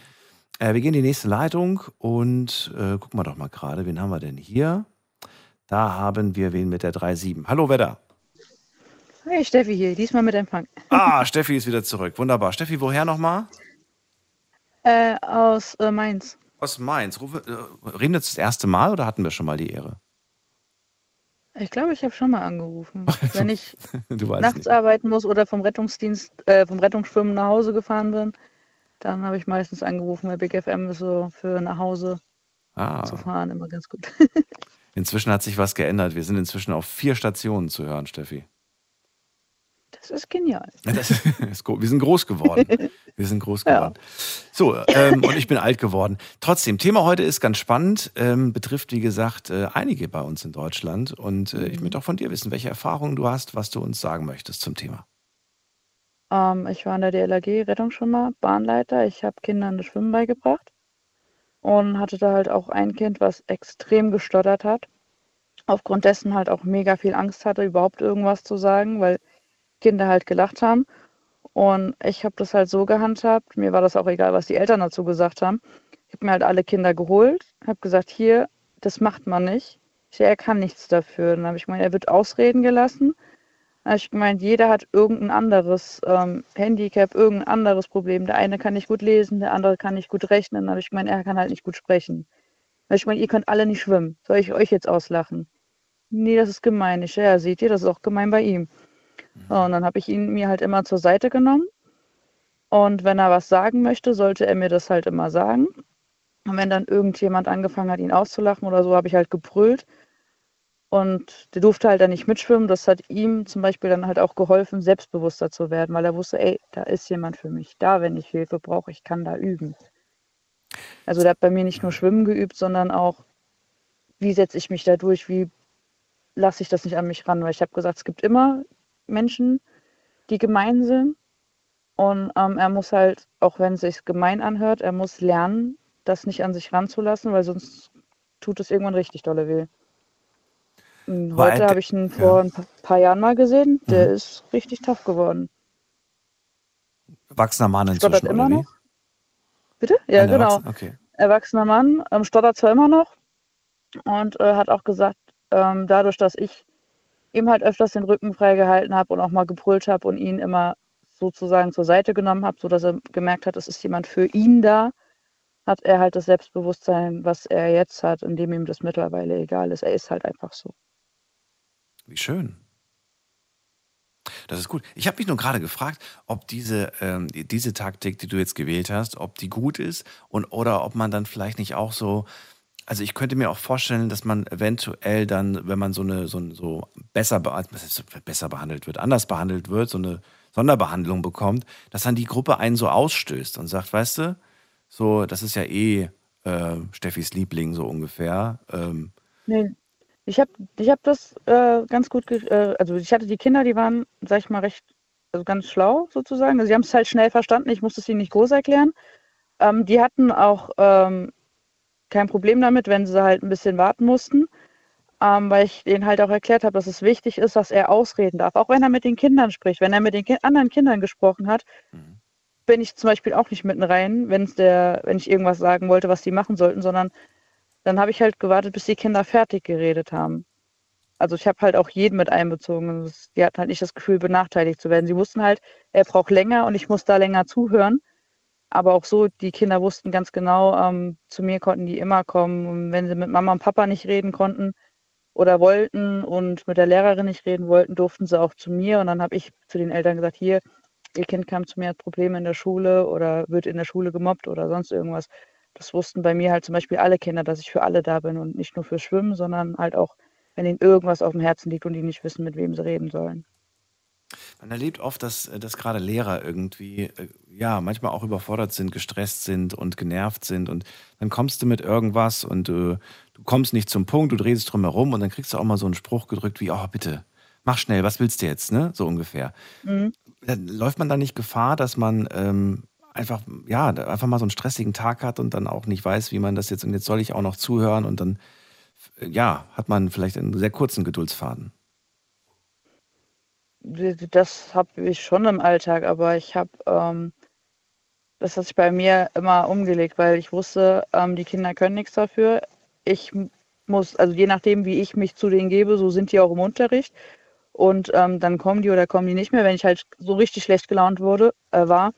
Äh, wir gehen in die nächste Leitung und äh, gucken wir doch mal gerade, wen haben wir denn hier? Da haben wir wen mit der 3.7. Hallo, wer da? Hey, Steffi hier, diesmal mit Empfang. Ah, *laughs* Steffi ist wieder zurück. Wunderbar. Steffi, woher nochmal? Äh, aus äh, Mainz. Aus Mainz. Rufe, äh, reden wir jetzt das erste Mal oder hatten wir schon mal die Ehre? Ich glaube, ich habe schon mal angerufen. *laughs* Wenn ich nachts nicht. arbeiten muss oder vom Rettungsdienst, äh, vom Rettungsschwimmen nach Hause gefahren bin, dann habe ich meistens angerufen, weil Big FM ist so für nach Hause zu Ah, fahren immer ganz gut. *laughs* inzwischen hat sich was geändert. Wir sind inzwischen auf vier Stationen zu hören, Steffi. Das ist genial. Das *laughs* ist, wir sind groß geworden. *laughs* Wir sind groß Ja. geworden. So, ähm, und ich bin alt geworden. Trotzdem, Thema heute ist ganz spannend, ähm, betrifft, wie gesagt, äh, einige bei uns in Deutschland. Und äh, ich möchte auch von dir wissen, welche Erfahrungen du hast, was du uns sagen möchtest zum Thema. Ähm, ich war in der DLRG Rettungsschwimmer, Bahnleiter. Ich habe Kindern das Schwimmen beigebracht und hatte da halt auch ein Kind, was extrem gestottert hat. Aufgrund dessen halt auch mega viel Angst hatte, überhaupt irgendwas zu sagen, weil Kinder halt gelacht haben. Und ich habe das halt so gehandhabt, mir war das auch egal, was die Eltern dazu gesagt haben. Ich habe mir halt alle Kinder geholt, habe gesagt, hier, das macht man nicht. Ich er kann nichts dafür. Dann habe ich gemeint, er wird ausreden gelassen. Habe ich gemeint, jeder hat irgendein anderes ähm, Handicap, irgendein anderes Problem. Der eine kann nicht gut lesen, der andere kann nicht gut rechnen. Habe ich gemeint, er kann halt nicht gut sprechen. Habe ich gemeint, ihr könnt alle nicht schwimmen. Soll ich euch jetzt auslachen? Nee, das ist gemein. Ich, ja, seht ihr, das ist auch gemein bei ihm. So, und dann habe ich ihn mir halt immer zur Seite genommen. Und wenn er was sagen möchte, sollte er mir das halt immer sagen. Und wenn dann irgendjemand angefangen hat, ihn auszulachen oder so, habe ich halt gebrüllt. Und der durfte halt dann nicht mitschwimmen. Das hat ihm zum Beispiel dann halt auch geholfen, selbstbewusster zu werden, weil er wusste, ey, da ist jemand für mich da, wenn ich Hilfe brauche, ich kann da üben. Also der hat bei mir nicht nur Schwimmen geübt, sondern auch, wie setze ich mich da durch, wie lasse ich das nicht an mich ran. Weil ich habe gesagt, es gibt immer Menschen, die gemein sind. Und ähm, er muss halt, auch wenn es sich gemein anhört, er muss lernen, das nicht an sich ranzulassen, weil sonst tut es irgendwann richtig dolle weh. War heute habe ich ihn vor ja. ein pa- paar Jahren mal gesehen. Der Mhm. ist richtig tough geworden. Erwachsener Mann Stottert inzwischen, immer oder wie? noch? Bitte? Ja, Ein genau. Erwachsener- Okay. Erwachsener Mann, ähm, stottert zwar immer noch und äh, hat auch gesagt, ähm, dadurch, dass ich ihm halt öfters den Rücken freigehalten habe und auch mal gebrüllt habe und ihn immer sozusagen zur Seite genommen habe, sodass er gemerkt hat, es ist jemand für ihn da, hat er halt das Selbstbewusstsein, was er jetzt hat, indem ihm das mittlerweile egal ist. Er ist halt einfach so. Wie schön. Das ist gut. Ich habe mich nur gerade gefragt, ob diese, ähm, diese Taktik, die du jetzt gewählt hast, ob die gut ist und oder ob man dann vielleicht nicht auch so. Also ich könnte mir auch vorstellen, dass man eventuell dann, wenn man so eine so, so besser, besser behandelt wird, anders behandelt wird, so eine Sonderbehandlung bekommt, dass dann die Gruppe einen so ausstößt und sagt, weißt du, so das ist ja eh äh, Steffis Liebling so ungefähr. Ähm, Nee, ich habe ich hab das äh, ganz gut, äh, also ich hatte die Kinder, die waren, sag ich mal, recht, also ganz schlau sozusagen. Also sie haben es halt schnell verstanden, ich musste es ihnen nicht groß erklären. Ähm, die hatten auch ähm, kein Problem damit, wenn sie halt ein bisschen warten mussten, ähm, weil ich denen halt auch erklärt habe, dass es wichtig ist, dass er ausreden darf. Auch wenn er mit den Kindern spricht, wenn er mit den Ki anderen Kindern gesprochen hat, bin ich zum Beispiel auch nicht mitten rein, wenn's der, wenn ich irgendwas sagen wollte, was die machen sollten, sondern dann habe ich halt gewartet, bis die Kinder fertig geredet haben. Also ich habe halt auch jeden mit einbezogen. Die hatten halt nicht das Gefühl, benachteiligt zu werden. Sie wussten halt, er braucht länger und ich muss da länger zuhören. Aber auch so, die Kinder wussten ganz genau, ähm, zu mir konnten die immer kommen. Und wenn sie mit Mama und Papa nicht reden konnten oder wollten und mit der Lehrerin nicht reden wollten, durften sie auch zu mir. Und dann habe ich zu den Eltern gesagt, hier, ihr Kind kam zu mir, hat Probleme in der Schule oder wird in der Schule gemobbt oder sonst irgendwas. Das wussten bei mir halt zum Beispiel alle Kinder, dass ich für alle da bin und nicht nur für Schwimmen, sondern halt auch, wenn ihnen irgendwas auf dem Herzen liegt und die nicht wissen, mit wem sie reden sollen. Man erlebt oft, dass, äh, dass gerade Lehrer irgendwie, äh, ja, manchmal auch überfordert sind, gestresst sind und genervt sind. Und dann kommst du mit irgendwas und äh, du kommst nicht zum Punkt, du drehst drum herum und dann kriegst du auch mal so einen Spruch gedrückt wie, oh, bitte, mach schnell, was willst du jetzt, ne? So ungefähr. Mhm. Dann läuft man da nicht Gefahr, dass man ähm, einfach, ja, einfach mal so einen stressigen Tag hat und dann auch nicht weiß, wie man das jetzt, und jetzt soll ich auch noch zuhören und dann, äh, ja, hat man vielleicht einen sehr kurzen Geduldsfaden. Das habe ich schon im Alltag, aber ich habe, ähm, das hat sich bei mir immer umgelegt, weil ich wusste, ähm, die Kinder können nichts dafür. Ich muss, also je nachdem, wie ich mich zu denen gebe, so sind die auch im Unterricht. Und ähm, dann kommen die oder kommen die nicht mehr, wenn ich halt so richtig schlecht gelaunt wurde, äh, war,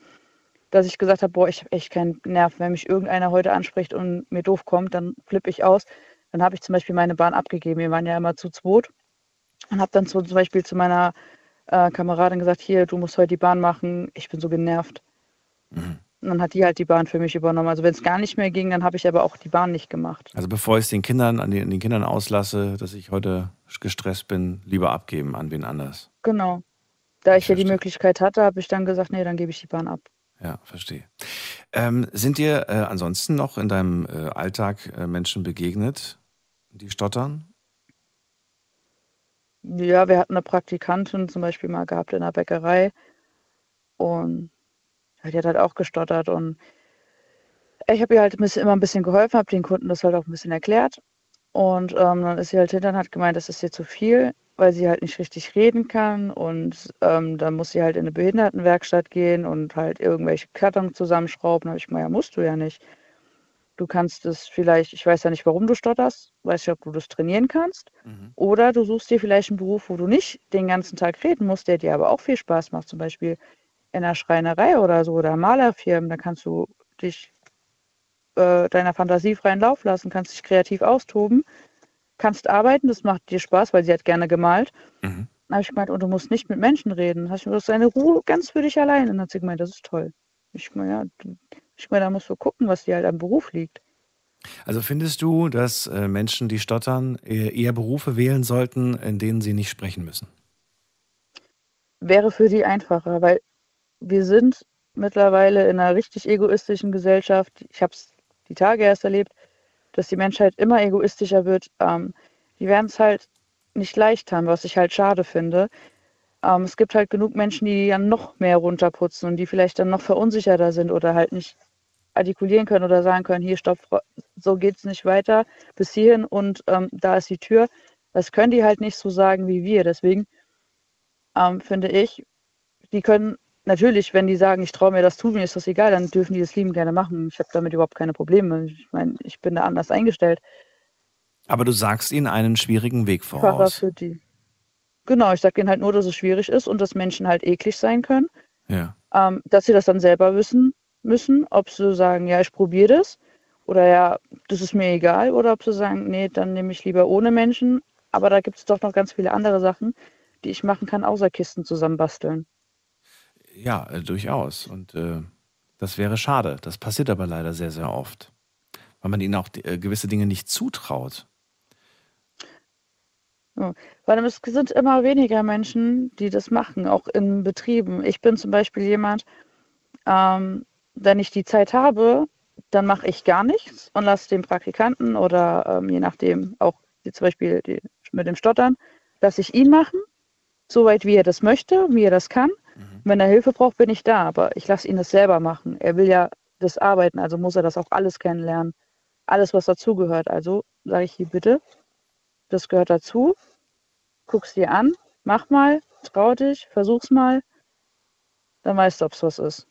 dass ich gesagt habe, boah, ich habe echt keinen Nerv. Wenn mich irgendeiner heute anspricht und mir doof kommt, dann flippe ich aus. Dann habe ich zum Beispiel meine Bahn abgegeben. Wir waren ja immer zu zweit und habe dann zu, zum Beispiel zu meiner äh, Kameradin gesagt, hier, du musst heute die Bahn machen, ich bin so genervt. Und dann hat die halt die Bahn für mich übernommen. Also wenn es gar nicht mehr ging, dann habe ich aber auch die Bahn nicht gemacht. Also bevor ich es den Kindern an den, an den Kindern auslasse, dass ich heute gestresst bin, lieber abgeben an wen anders. Genau. Da ich ja die. Möglichkeit hatte, habe ich dann gesagt, nee, dann gebe ich die Bahn ab. Ja, verstehe. Ähm, sind dir äh, ansonsten noch in deinem äh, Alltag äh, Menschen begegnet, die stottern? Ja, wir hatten eine Praktikantin zum Beispiel mal gehabt in der Bäckerei und die hat halt auch gestottert und ich habe ihr halt immer ein bisschen geholfen, habe den Kunden das halt auch ein bisschen erklärt und ähm, dann ist sie halt hinter und hat gemeint, das ist ihr zu viel, weil sie halt nicht richtig reden kann und ähm, dann muss sie halt in eine Behindertenwerkstatt gehen und halt irgendwelche Kartons zusammenschrauben. Da habe ich gemeint, ja, musst du ja nicht. Du kannst es vielleicht, ich weiß ja nicht, warum du stotterst, weiß nicht, ob du das trainieren kannst. Oder du suchst dir vielleicht einen Beruf, wo du nicht den ganzen Tag reden musst, der dir aber auch viel Spaß macht, zum Beispiel in der Schreinerei oder so oder Malerfirmen. Da kannst du dich äh, deiner Fantasie freien Lauf lassen, kannst dich kreativ austoben, kannst arbeiten, das macht dir Spaß, weil sie hat gerne gemalt. Mhm. Dann habe ich gemeint, und du musst nicht mit Menschen reden. Hast du hast deine Ruhe ganz für dich allein. Und dann hat sie gemeint, das ist toll. Ich meine, ja, ich meine, da musst du gucken, was dir halt am Beruf liegt. Also findest du, dass äh, Menschen, die stottern, eher, eher Berufe wählen sollten, in denen sie nicht sprechen müssen? wäre für die einfacher, weil wir sind mittlerweile in einer richtig egoistischen Gesellschaft. Ich habe es die Tage erst erlebt, dass die Menschheit immer egoistischer wird. Ähm, die werden es halt nicht leicht haben, was ich halt schade finde. ähm, es gibt halt genug Menschen, die dann noch mehr runterputzen und die vielleicht dann noch verunsicherter sind oder halt nicht artikulieren können oder sagen können, hier stopp, so geht's nicht weiter, bis hierhin und ähm, da ist die Tür. Das können die halt nicht so sagen wie wir. Deswegen ähm, finde ich, die können natürlich, wenn die sagen, ich traue mir das zu, mir ist das egal, dann dürfen die das lieben gerne machen. Ich habe damit überhaupt keine Probleme. Ich meine, ich bin da anders eingestellt. Aber du sagst ihnen einen schwierigen Weg voraus. Für die. Genau, ich sage ihnen halt nur, dass es schwierig ist und dass Menschen halt eklig sein können. Ja. Ähm, dass sie das dann selber wissen müssen, ob sie sagen, ja, ich probiere das oder ja, das ist mir egal oder ob sie sagen, nee, dann nehme ich lieber ohne Menschen. Aber da gibt es doch noch ganz viele andere Sachen, die ich machen kann, außer Kisten zusammenbasteln. Ja, äh, durchaus. Und äh, das wäre schade. Das passiert aber leider sehr, sehr oft. Weil man ihnen auch äh, gewisse Dinge nicht zutraut. Weil es sind immer weniger Menschen, die das machen, auch in Betrieben. Ich bin zum Beispiel jemand, ähm, wenn ich die Zeit habe, dann mache ich gar nichts und lasse den Praktikanten oder ähm, je nachdem auch die, zum Beispiel die, mit dem Stottern, lasse ich ihn machen, soweit wie er das möchte, wie er das kann. Mhm. Wenn er Hilfe braucht, bin ich da, aber ich lasse ihn das selber machen. Er will ja das arbeiten, also muss er das auch alles kennenlernen. Alles, was dazugehört. Also sage ich hier bitte, das gehört dazu. Guck's dir an, mach mal, trau dich, versuch's mal. Dann weißt du, ob es was ist.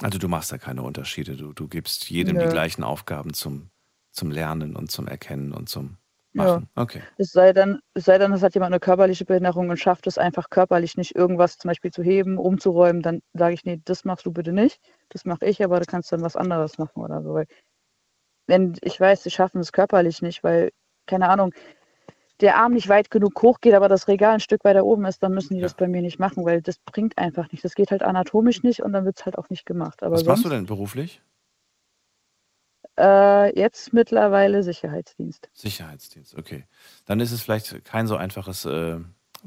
Also du machst da keine Unterschiede. Du, du gibst jedem Nö. die gleichen Aufgaben zum, zum Lernen und zum Erkennen und zum machen. Ja. Okay. Es sei denn, es sei denn, es hat jemand eine körperliche Behinderung und schafft es einfach körperlich nicht, irgendwas zum Beispiel zu heben, umzuräumen, dann sage ich, nee, das machst du bitte nicht. Das mache ich, aber du kannst dann was anderes machen oder so. Weil wenn ich weiß, sie schaffen es körperlich nicht, weil, keine Ahnung, der Arm nicht weit genug hoch geht, aber das Regal ein Stück weiter oben ist, dann müssen die ja. das bei mir nicht machen, weil das bringt einfach nicht. Das geht halt anatomisch nicht und dann wird es halt auch nicht gemacht. Aber Was sonst, machst du denn beruflich? Äh, jetzt mittlerweile Sicherheitsdienst. Sicherheitsdienst, okay. Dann ist es vielleicht kein so einfaches äh,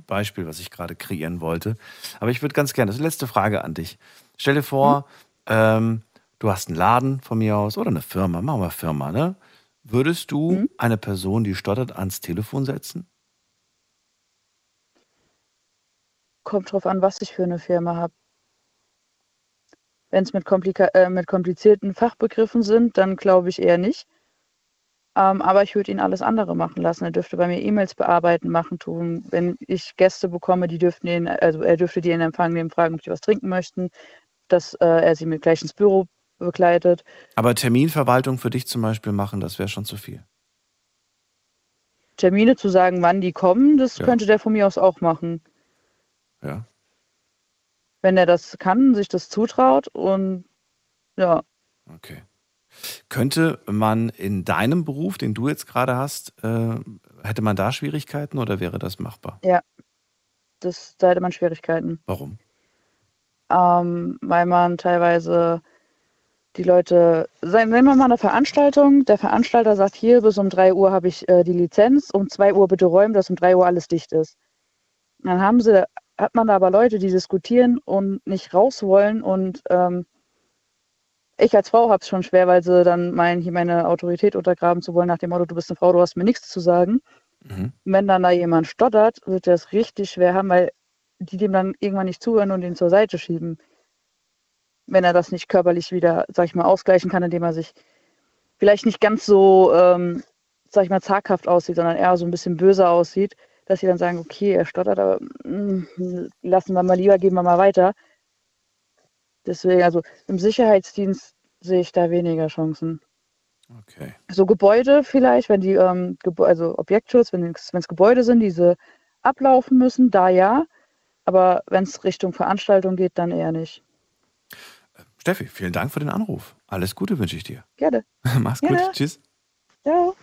Beispiel, was ich gerade kreieren wollte. Aber ich würde ganz gerne, das ist die letzte Frage an dich. Stell dir vor, hm? ähm, du hast einen Laden von mir aus oder eine Firma, machen wir Firma, ne? Würdest du hm? eine Person, die stottert, ans Telefon setzen? Kommt drauf an, was ich für eine Firma habe. Wenn es mit, äh, mit, komplizierten Fachbegriffen sind, dann glaube ich eher nicht. Ähm, aber ich würde ihn alles andere machen lassen. Er dürfte bei mir E-Mails bearbeiten, machen, tun. Wenn ich Gäste bekomme, die dürften ihn, also er dürfte die in Empfang nehmen, fragen, ob sie was trinken möchten, dass äh, er sie mit gleich ins Büro begleitet. Aber Terminverwaltung für dich zum Beispiel machen, das wäre schon zu viel. Termine zu sagen, wann die kommen, das ja. könnte der von mir aus auch machen. Ja wenn er das kann, sich das zutraut und ja. Okay. Könnte man in deinem Beruf, den du jetzt gerade hast, äh, hätte man da Schwierigkeiten oder wäre das machbar? Ja, das, da hätte man Schwierigkeiten. Warum? Ähm, weil man teilweise die Leute, nehmen wir mal eine Veranstaltung, der Veranstalter sagt, hier bis um 3 Uhr habe ich äh, die Lizenz, um 2 Uhr bitte räumen, dass um 3 Uhr alles dicht ist. Dann haben sie hat man da aber Leute, die diskutieren und nicht raus wollen. Und ähm, ich als Frau habe es schon schwer, weil sie dann meinen, hier meine Autorität untergraben zu wollen, nach dem Motto, du bist eine Frau, du hast mir nichts zu sagen. Mhm. Wenn dann da jemand stottert, wird er es richtig schwer haben, weil die dem dann irgendwann nicht zuhören und ihn zur Seite schieben. Wenn er das nicht körperlich wieder, sag ich mal, ausgleichen kann, indem er sich vielleicht nicht ganz so, ähm, sag ich mal, zaghaft aussieht, sondern eher so ein bisschen böser aussieht, dass sie dann sagen, okay, er stottert, aber mh, hm, lassen wir mal lieber, gehen wir mal weiter. Deswegen, also im Sicherheitsdienst sehe ich da weniger Chancen. Okay. So Gebäude vielleicht, wenn die, ähm, also Objektschutz, wenn es Gebäude sind, diese ablaufen müssen, da ja. Aber wenn es Richtung Veranstaltung geht, dann eher nicht. Steffi, vielen Dank für den Anruf. Alles Gute wünsche ich dir. Gerne. *laughs* Mach's gut. Gerne. Tschüss. Ciao.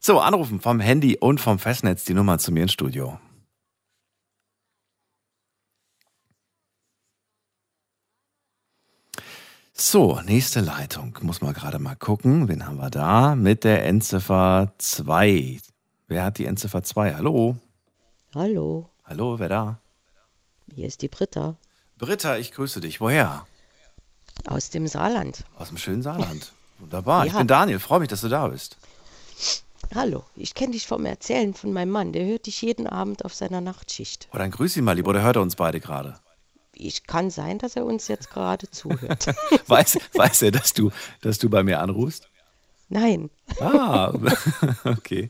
So, anrufen vom Handy und vom Festnetz die Nummer zu mir ins Studio. So, nächste Leitung. Muss man gerade mal gucken. Wen haben wir da? Mit der Endziffer 2. Wer hat die Endziffer 2? Hallo? Hallo. Hallo, wer da? Hier ist die Britta. Britta, ich grüße dich. Woher? Aus dem Saarland. Aus dem schönen Saarland. Wunderbar. Ja. Ich bin Daniel. Freue mich, dass du da bist. Hallo, ich kenne dich vom Erzählen von meinem Mann. Der hört dich jeden Abend auf seiner Nachtschicht. Oh, dann grüß ihn mal lieber, oder hört er uns beide gerade? Ich kann sein, dass er uns jetzt gerade zuhört. *laughs* Weiß, weiß er, dass du, dass du bei mir anrufst? Nein, Ah, *laughs* okay.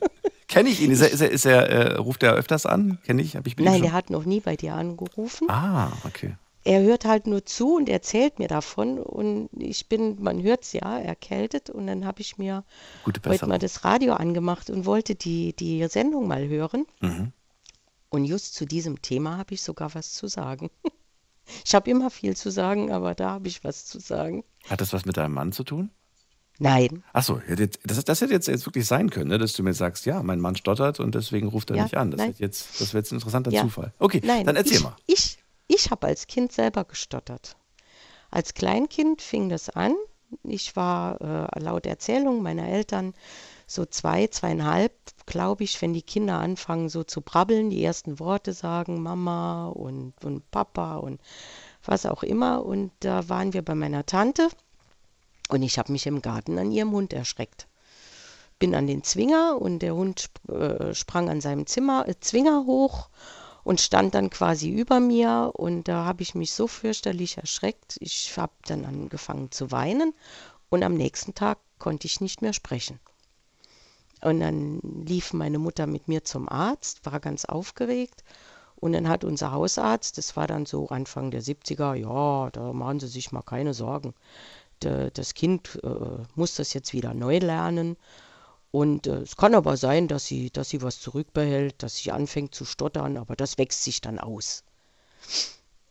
Kenne ich ihn? Ist er, ist er, ist er äh, ruft er öfters an? Kenne ich? Hab ich nein, der hat noch nie bei dir angerufen. Ah, okay. Er hört halt nur zu und erzählt mir davon. Und ich bin, man hört es ja, erkältet. Und dann habe ich mir heute mal das Radio angemacht und wollte die, die Sendung mal hören. Mhm. Und just zu diesem Thema habe ich sogar was zu sagen. *laughs* Ich habe immer viel zu sagen, aber da habe ich was zu sagen. Hat das was mit deinem Mann zu tun? Nein, Achso, das, das hätte jetzt, jetzt wirklich sein können, ne? dass du mir sagst, ja, mein Mann stottert und deswegen ruft er Ja, nicht an. Das, nein. jetzt, das wäre jetzt ein interessanter Ja. Zufall. Okay, Nein, dann erzähl ich, mal. Ich, ich habe als Kind selber gestottert. Als Kleinkind fing das an. Ich war äh, laut Erzählung meiner Eltern so zwei, zweieinhalb, glaube ich, wenn die Kinder anfangen so zu brabbeln, die ersten Worte sagen, Mama und, und Papa und was auch immer. Und da waren wir bei meiner Tante und ich habe mich im Garten an ihrem Hund erschreckt bin an den Zwinger und der Hund äh, sprang an seinem Zimmer, äh, Zwinger hoch und stand dann quasi über mir und da habe ich mich so fürchterlich erschreckt. Ich habe dann angefangen zu weinen und am nächsten Tag konnte ich nicht mehr sprechen. Und dann lief meine Mutter mit mir zum Arzt, war ganz aufgeregt. Und dann hat unser Hausarzt, das war dann so Anfang der 70er, ja, da machen Sie sich mal keine Sorgen. Da- Das Kind äh, muss das jetzt wieder neu lernen. Und äh, es kann aber sein, dass sie, dass sie was zurückbehält, dass sie anfängt zu stottern, aber das wächst sich dann aus.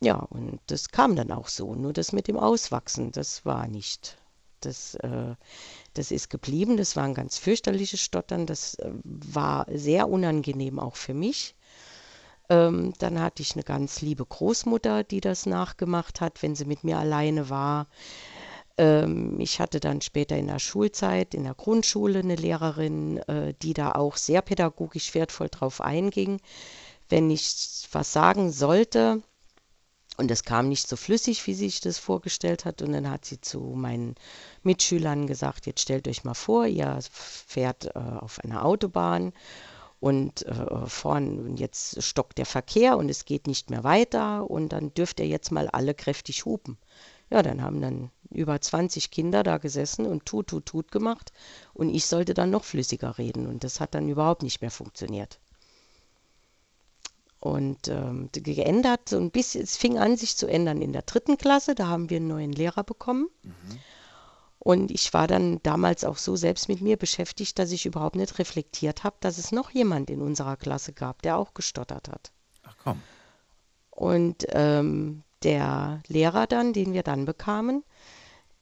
Ja, und das kam dann auch so. Nur das mit dem Auswachsen, das war nicht. Das, äh, das ist geblieben. Das war ein ganz fürchterliches Stottern. Das äh, war sehr unangenehm auch für mich. Ähm, dann hatte ich eine ganz liebe Großmutter, die das nachgemacht hat, wenn sie mit mir alleine war. Ähm, ich hatte dann später in der Schulzeit, in der Grundschule, eine Lehrerin, äh, die da auch sehr pädagogisch wertvoll drauf einging. Wenn ich was sagen sollte, und es kam nicht so flüssig, wie sie sich das vorgestellt hat. Und dann hat sie zu meinen Mitschülern gesagt, jetzt stellt euch mal vor, ihr fährt äh, auf einer Autobahn und äh, vorn jetzt stockt der Verkehr und es geht nicht mehr weiter und dann dürft ihr jetzt mal alle kräftig hupen. Ja, dann haben dann über 20 Kinder da gesessen und tut, tut, tut gemacht und ich sollte dann noch flüssiger reden und das hat dann überhaupt nicht mehr funktioniert. Und ähm, geändert, so ein bisschen, es fing an, sich zu ändern in der dritten Klasse. Da haben wir einen neuen Lehrer bekommen. Und ich war dann damals auch so selbst mit mir beschäftigt, dass ich überhaupt nicht reflektiert habe, dass es noch jemand in unserer Klasse gab, der auch gestottert hat. Ach komm. Und ähm, der Lehrer dann, den wir dann bekamen,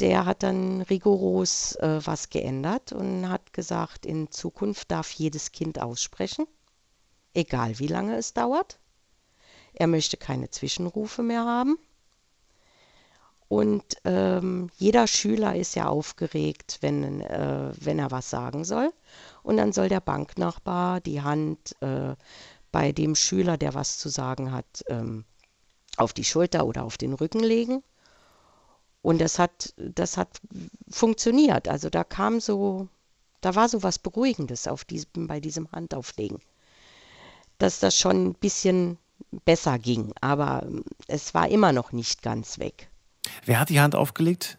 der hat dann rigoros äh, was geändert und hat gesagt, in Zukunft darf jedes Kind aussprechen, egal wie lange es dauert. Er möchte keine Zwischenrufe mehr haben. Und ähm, jeder Schüler ist ja aufgeregt, wenn, äh, wenn er was sagen soll. Und dann soll der Banknachbar die Hand äh, bei dem Schüler, der was zu sagen hat, ähm, auf die Schulter oder auf den Rücken legen. Und das hat, das hat funktioniert. Also da kam so, da war so was Beruhigendes auf diesem, bei diesem Handauflegen. Dass das schon ein bisschen besser ging, aber ähm, es war immer noch nicht ganz weg. Wer hat die Hand aufgelegt?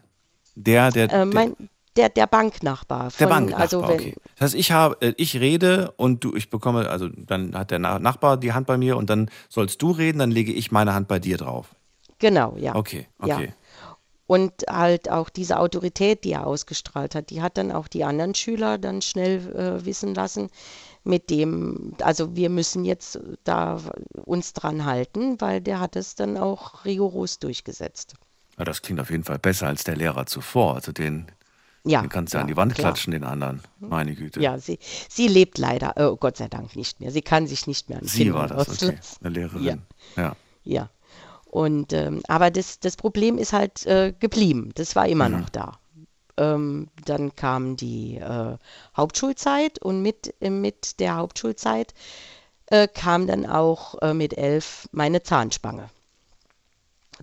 Der, der, Äh, der, mein, der, der Banknachbar. der von- Banknachbar, also wenn, okay. Das heißt, ich habe, äh, ich rede und du, ich bekomme, also dann hat der Na- Nachbar die Hand bei mir und dann sollst du reden, dann lege ich meine Hand bei dir drauf. Genau, ja. Okay, Ja. Und halt auch diese Autorität, die er ausgestrahlt hat, die hat dann auch die anderen Schüler dann schnell äh, wissen lassen, mit dem, also wir müssen jetzt da uns dran halten, weil der hat es dann auch rigoros durchgesetzt. Ja, das klingt auf jeden Fall besser als der Lehrer zuvor. Also den, Ja, den kannst du ja, an die Wand klar. klatschen, den anderen. Meine Güte. Ja, sie, sie lebt leider, oh Gott sei Dank nicht mehr. Sie kann sich nicht mehr an Sie Kindern war das, okay. Eine Lehrerin. Ja. ja. Ja. Und ähm, aber das, das Problem ist halt äh, geblieben. Das war immer noch da. Ähm, dann kam die äh, Hauptschulzeit und mit, äh, mit der Hauptschulzeit äh, kam dann auch äh, mit elf meine Zahnspange.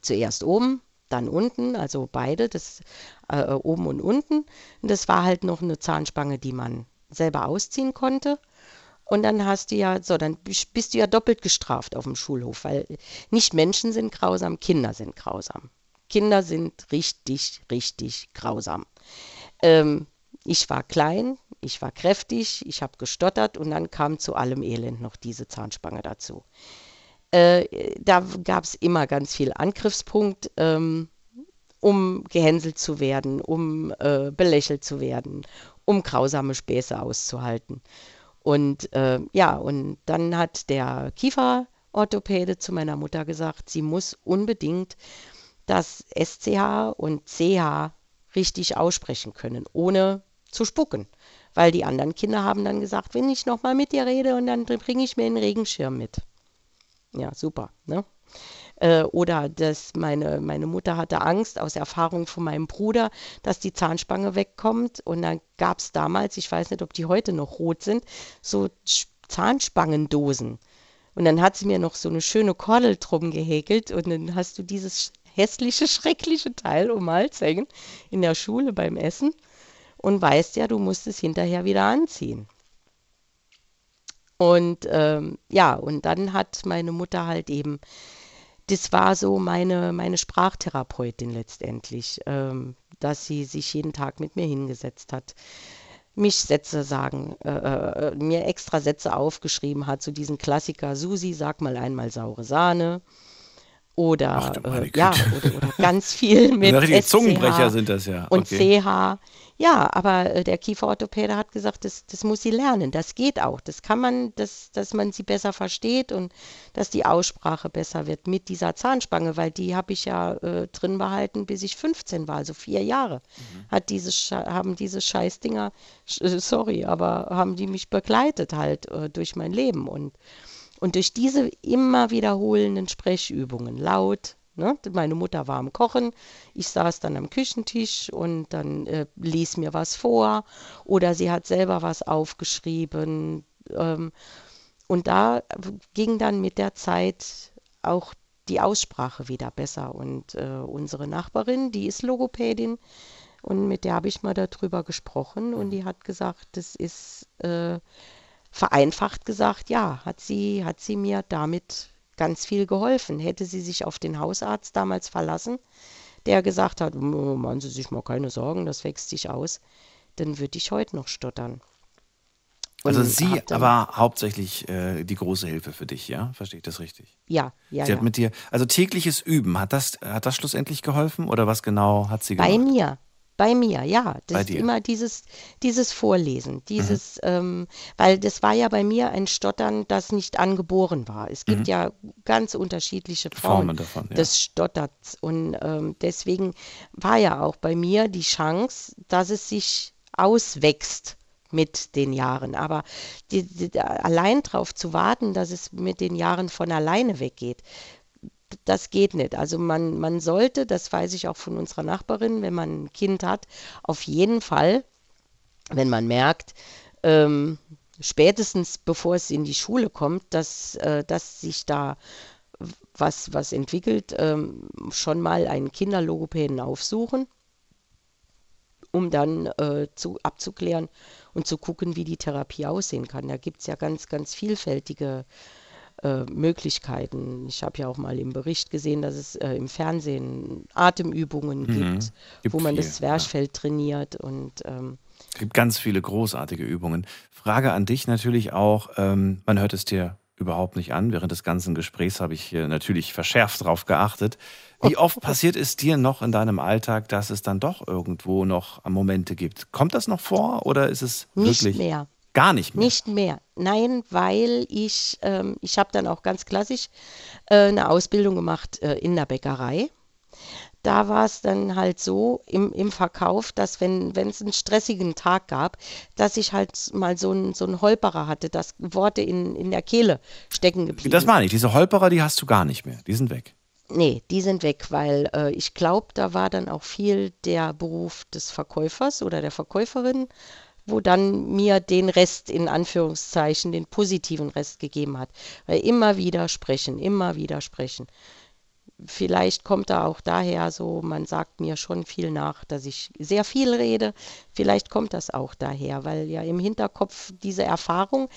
Zuerst oben, dann unten, also beide, das äh, oben und unten. Und das war halt noch eine Zahnspange, die man selber ausziehen konnte. Und dann hast du ja, so, dann bist du ja doppelt gestraft auf dem Schulhof, weil nicht Menschen sind grausam, Kinder sind grausam. Kinder sind richtig, richtig grausam. Ähm, ich war klein, ich war kräftig, ich habe gestottert und dann kam zu allem Elend noch diese Zahnspange dazu. Äh, da gab es immer ganz viel Angriffspunkt, ähm, um gehänselt zu werden, um äh, belächelt zu werden, um grausame Späße auszuhalten. Und äh, ja, und dann hat der Kieferorthopäde zu meiner Mutter gesagt, sie muss unbedingt das SCH und CH richtig aussprechen können, ohne zu spucken. Weil die anderen Kinder haben dann gesagt, wenn ich nochmal mit dir rede und dann bringe ich mir einen Regenschirm mit. Ja, super. Ne? Äh, oder dass meine, meine Mutter hatte Angst aus Erfahrung von meinem Bruder, dass die Zahnspange wegkommt. Und dann gab es damals, ich weiß nicht, ob die heute noch rot sind, so Zahnspangendosen. Und dann hat sie mir noch so eine schöne Kordel drum gehäkelt und dann hast du dieses hässliche, schreckliche Teil um Hals hängen in der Schule beim Essen und weißt ja, du musst es hinterher wieder anziehen. Und ähm, ja, und dann hat meine Mutter halt eben, das war so meine, meine Sprachtherapeutin letztendlich, ähm, dass sie sich jeden Tag mit mir hingesetzt hat, mich Sätze sagen, äh, äh, mir extra Sätze aufgeschrieben hat, so diesen Klassiker, Susi, sag mal einmal saure Sahne. Oder, Ach, äh, ja, oder, oder, ganz viel *laughs* mit die Zungenbrecher sind das ja. Und CH. Ja, aber äh, der Kieferorthopäde hat gesagt, das, das muss sie lernen. Das geht auch. Das kann man, das, dass man sie besser versteht und dass die Aussprache besser wird mit dieser Zahnspange, weil die habe ich ja äh, drin behalten, bis ich 15 war, also vier Jahre. Mhm. Hat diese, haben diese Scheißdinger, sorry, aber haben die mich begleitet halt äh, durch mein Leben und und durch diese immer wiederholenden Sprechübungen, laut, Ne? Meine Mutter war am Kochen, ich saß dann am Küchentisch und dann äh, ließ mir was vor oder sie hat selber was aufgeschrieben. Ähm, und da ging dann mit der Zeit auch die Aussprache wieder besser. Und äh, unsere Nachbarin, die ist Logopädin und mit der habe ich mal darüber gesprochen und die hat gesagt, das ist äh, vereinfacht gesagt, ja, hat sie, hat sie mir damit ganz viel geholfen. Hätte sie sich auf den Hausarzt damals verlassen, der gesagt hat, machen Sie sich mal keine Sorgen, das wächst sich aus, dann würde ich heute noch stottern. Und also sie war hauptsächlich äh, die große Hilfe für dich, ja? Verstehe ich das richtig? Ja, ja. Sie hat mit dir, also tägliches Üben, hat das, hat das schlussendlich geholfen oder was genau hat sie gemacht? Bei mir, bei mir, ja. Das ist immer dieses, dieses Vorlesen, dieses, mhm. ähm, weil das war ja bei mir ein Stottern, das nicht angeboren war. Es gibt mhm. ja ganz unterschiedliche Formen, Formen davon, ja. des Stotterns. Und ähm, deswegen war ja auch bei mir die Chance, dass es sich auswächst mit den Jahren. Aber die, die, allein darauf zu warten, dass es mit den Jahren von alleine weggeht, das geht nicht. Also man, man sollte, das weiß ich auch von unserer Nachbarin, wenn man ein Kind hat, auf jeden Fall, wenn man merkt, ähm, spätestens bevor es in die Schule kommt, dass, äh, dass sich da was, was entwickelt, ähm, schon mal einen Kinderlogopäden aufsuchen, um dann äh, zu, abzuklären und zu gucken, wie die Therapie aussehen kann. Da gibt es ja ganz, ganz vielfältige äh, Möglichkeiten. Ich habe ja auch mal im Bericht gesehen, dass es äh, im Fernsehen Atemübungen mhm. gibt, gibt, wo man viel, das Zwerchfell ja. trainiert und ähm, es gibt ganz viele großartige Übungen. Frage an dich natürlich auch, ähm, man hört es dir überhaupt nicht an. Während des ganzen Gesprächs habe ich natürlich verschärft darauf geachtet. Wie oft *laughs* passiert es dir noch in deinem Alltag, dass es dann doch irgendwo noch Momente gibt? Kommt das noch vor oder ist es nicht wirklich? mehr. Gar nicht mehr. Nicht mehr. Nein, weil ich, ähm, ich habe dann auch ganz klassisch äh, eine Ausbildung gemacht äh, in der Bäckerei. Da war es dann halt so im, im Verkauf, dass wenn es einen stressigen Tag gab, dass ich halt mal so einen so Holperer hatte, dass Worte in, in der Kehle stecken geblieben. Das meine ich. Diese Holperer, die hast du gar nicht mehr. Die sind weg. Nee, die sind weg, weil äh, ich glaube, da war dann auch viel der Beruf des Verkäufers oder der Verkäuferin wo dann mir den Rest in Anführungszeichen, den positiven Rest gegeben hat. Weil immer wieder sprechen, immer wieder sprechen. vielleicht kommt da auch daher so, man sagt mir schon viel nach, dass ich sehr viel rede. Vielleicht kommt das auch daher, weil ja im Hinterkopf diese Erfahrung,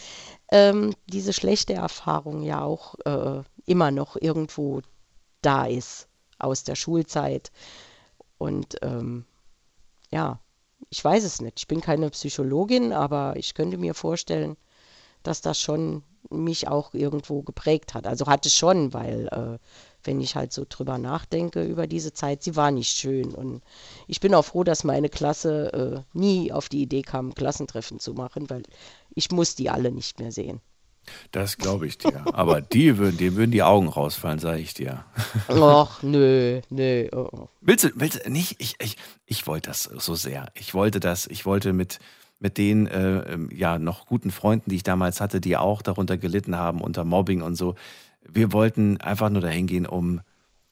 ähm, diese schlechte Erfahrung ja auch äh, immer noch irgendwo da ist aus der Schulzeit. Und ähm, ja, ich weiß es nicht. Ich bin keine Psychologin, aber ich könnte mir vorstellen, dass das schon mich auch irgendwo geprägt hat. Also hat es schon, weil äh, wenn ich halt so drüber nachdenke über diese Zeit, sie war nicht schön. Und ich bin auch froh, dass meine Klasse äh, nie auf die Idee kam, Klassentreffen zu machen, weil ich muss die alle nicht mehr sehen. Das glaube ich dir. Aber die würden, denen würden die Augen rausfallen, sage ich dir. Ach, nö, nö. Oh, oh. Willst du, willst du nicht? Ich, ich, ich wollte das so sehr. Ich wollte das, ich wollte mit, mit den äh, ja noch guten Freunden, die ich damals hatte, die auch darunter gelitten haben unter Mobbing und so. Wir wollten einfach nur dahin gehen, um,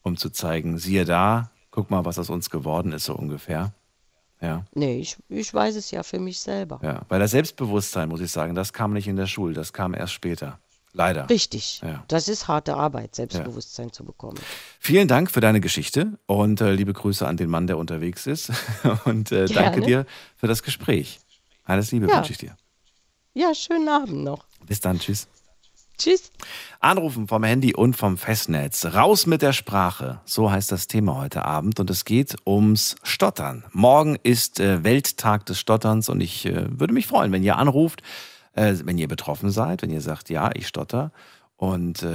um zu zeigen, siehe da, guck mal, was aus uns geworden ist, so ungefähr. Ja. Nee, ich, ich weiß es ja für mich selber. Ja, weil das Selbstbewusstsein, muss ich sagen, das kam nicht in der Schule, das kam erst später. Leider. Richtig. Ja. Das ist harte Arbeit, Selbstbewusstsein zu bekommen. Vielen Dank für deine Geschichte und äh, liebe Grüße an den Mann, der unterwegs ist. *laughs* Und äh, danke dir für das Gespräch. Alles Liebe Ja. wünsche ich dir. Ja, schönen Abend noch. Bis dann, tschüss. Tschüss. Anrufen vom Handy und vom Festnetz. Raus mit der Sprache. So heißt das Thema heute Abend. Und es geht ums Stottern. Morgen ist äh, Welttag des Stotterns und ich äh, würde mich freuen, wenn ihr anruft, äh, wenn ihr betroffen seid, wenn ihr sagt, ja, ich stotter. Und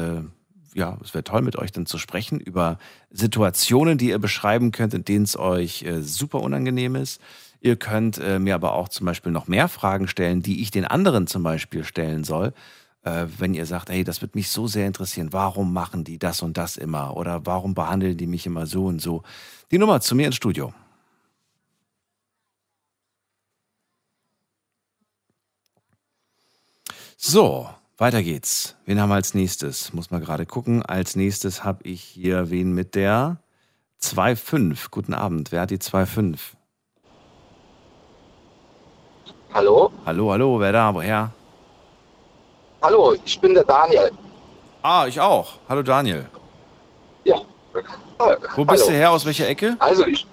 ja, es wäre toll, mit euch dann zu sprechen über Situationen, die ihr beschreiben könnt, in denen es euch super unangenehm ist. Ihr könnt mir aber auch zum Beispiel noch mehr Fragen stellen, die ich den anderen zum Beispiel stellen soll. Äh, wenn ihr sagt, hey, das wird mich so sehr interessieren, warum machen die das und das immer? Oder warum behandeln die mich immer so und so? Die Nummer zu mir ins Studio. So, weiter geht's. Wen haben wir als nächstes? Muss mal gerade gucken. Als nächstes habe ich hier wen mit der 2.5. Guten Abend. Wer hat die 2.5? Hallo? Hallo, hallo, wer da? Woher? Hallo, ich bin der Daniel. Ah, ich auch. Hallo Daniel. Ja. Wo bist Hallo. du her? Aus welcher Ecke? Also ich,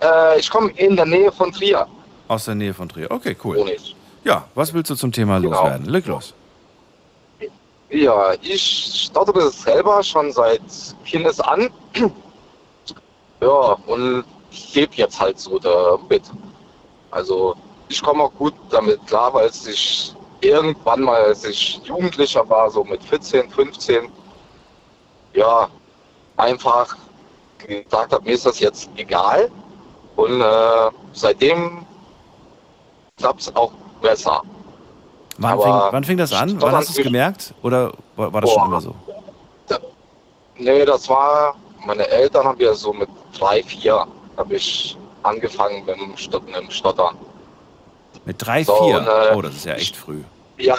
äh, ich komme in der Nähe von Trier. Aus der Nähe von Trier. Okay, cool. Ja, was willst du zum Thema Genau. loswerden? Leg los. Ja, ich stottere selber schon seit Kindesan. ja, und ich lebe jetzt halt so damit. Also ich komme auch gut damit klar, weil ich irgendwann mal, als ich Jugendlicher war, so mit 14, 15, ja, einfach gesagt habe, mir ist das jetzt egal. Und äh, seitdem klappt es auch besser. Wann, Aber fing, wann fing das an? Wann hast du es gemerkt? Oder war, war das schon Boah. immer so? Nee, das war, meine Eltern haben ja so mit drei, vier, habe ich angefangen mit dem, Stot mit dem Stottern. Mit drei, So, vier? und, äh, oh, das ist ja echt früh. Ja,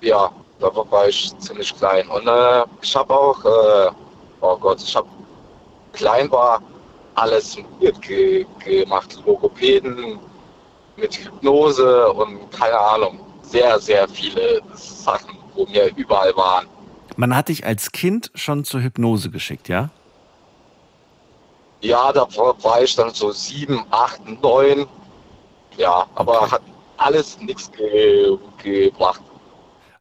ja, da war ich ziemlich klein. Und äh, ich habe auch, äh, oh Gott, ich habe klein war, alles mitge gemacht. Logopäden mit Hypnose und keine Ahnung. Sehr, sehr viele Sachen, wo mir überall waren. Man hat dich als Kind schon zur Hypnose geschickt, ja? Ja, da war war ich dann so sieben, acht, neun. Ja, aber Okay. hat alles nichts ge gebracht.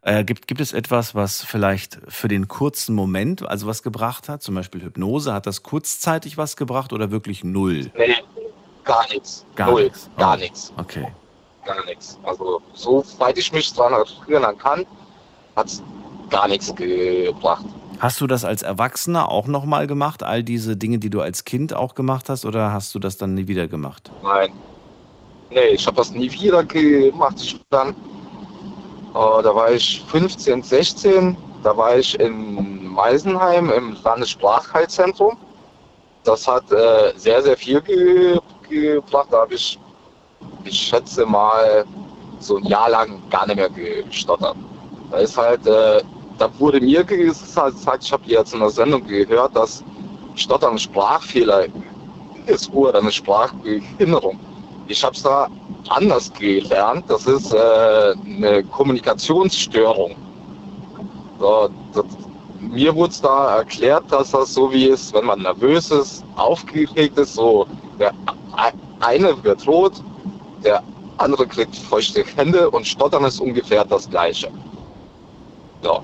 Äh, gibt, gibt es etwas, was vielleicht für den kurzen Moment, also was gebracht hat? Zum Beispiel Hypnose, hat das kurzzeitig was gebracht oder wirklich null? Nee, gar nichts. Gar Null, nichts. gar Oh. nichts. Okay. Gar nichts. Also, soweit ich mich daran erinnern kann, hat es gar nichts gebracht. Hast du das als Erwachsener auch nochmal gemacht? All diese Dinge, die du als Kind auch gemacht hast, oder hast du das dann nie wieder gemacht? Nein. Nee, ich habe das nie wieder gemacht. Ich dann, äh, da war ich 15, 16, da war ich in Meisenheim im Landessprachheilzentrum. Das hat äh, sehr, sehr viel ge gebracht. Da habe ich, ich schätze mal, so ein Jahr lang gar nicht mehr gestottert. Da ist halt, äh, da wurde mir gesagt, ich habe jetzt in der Sendung gehört, dass Stottern Sprachfehler ist oder eine Sprachbehinderung. Ich habe es da anders gelernt. Das ist äh, eine Kommunikationsstörung. So, das, mir wurde es da erklärt, dass das so wie ist, wenn man nervös ist, aufgeregt ist, so der eine wird rot, der andere kriegt feuchte Hände und Stottern ist ungefähr das gleiche. Ja.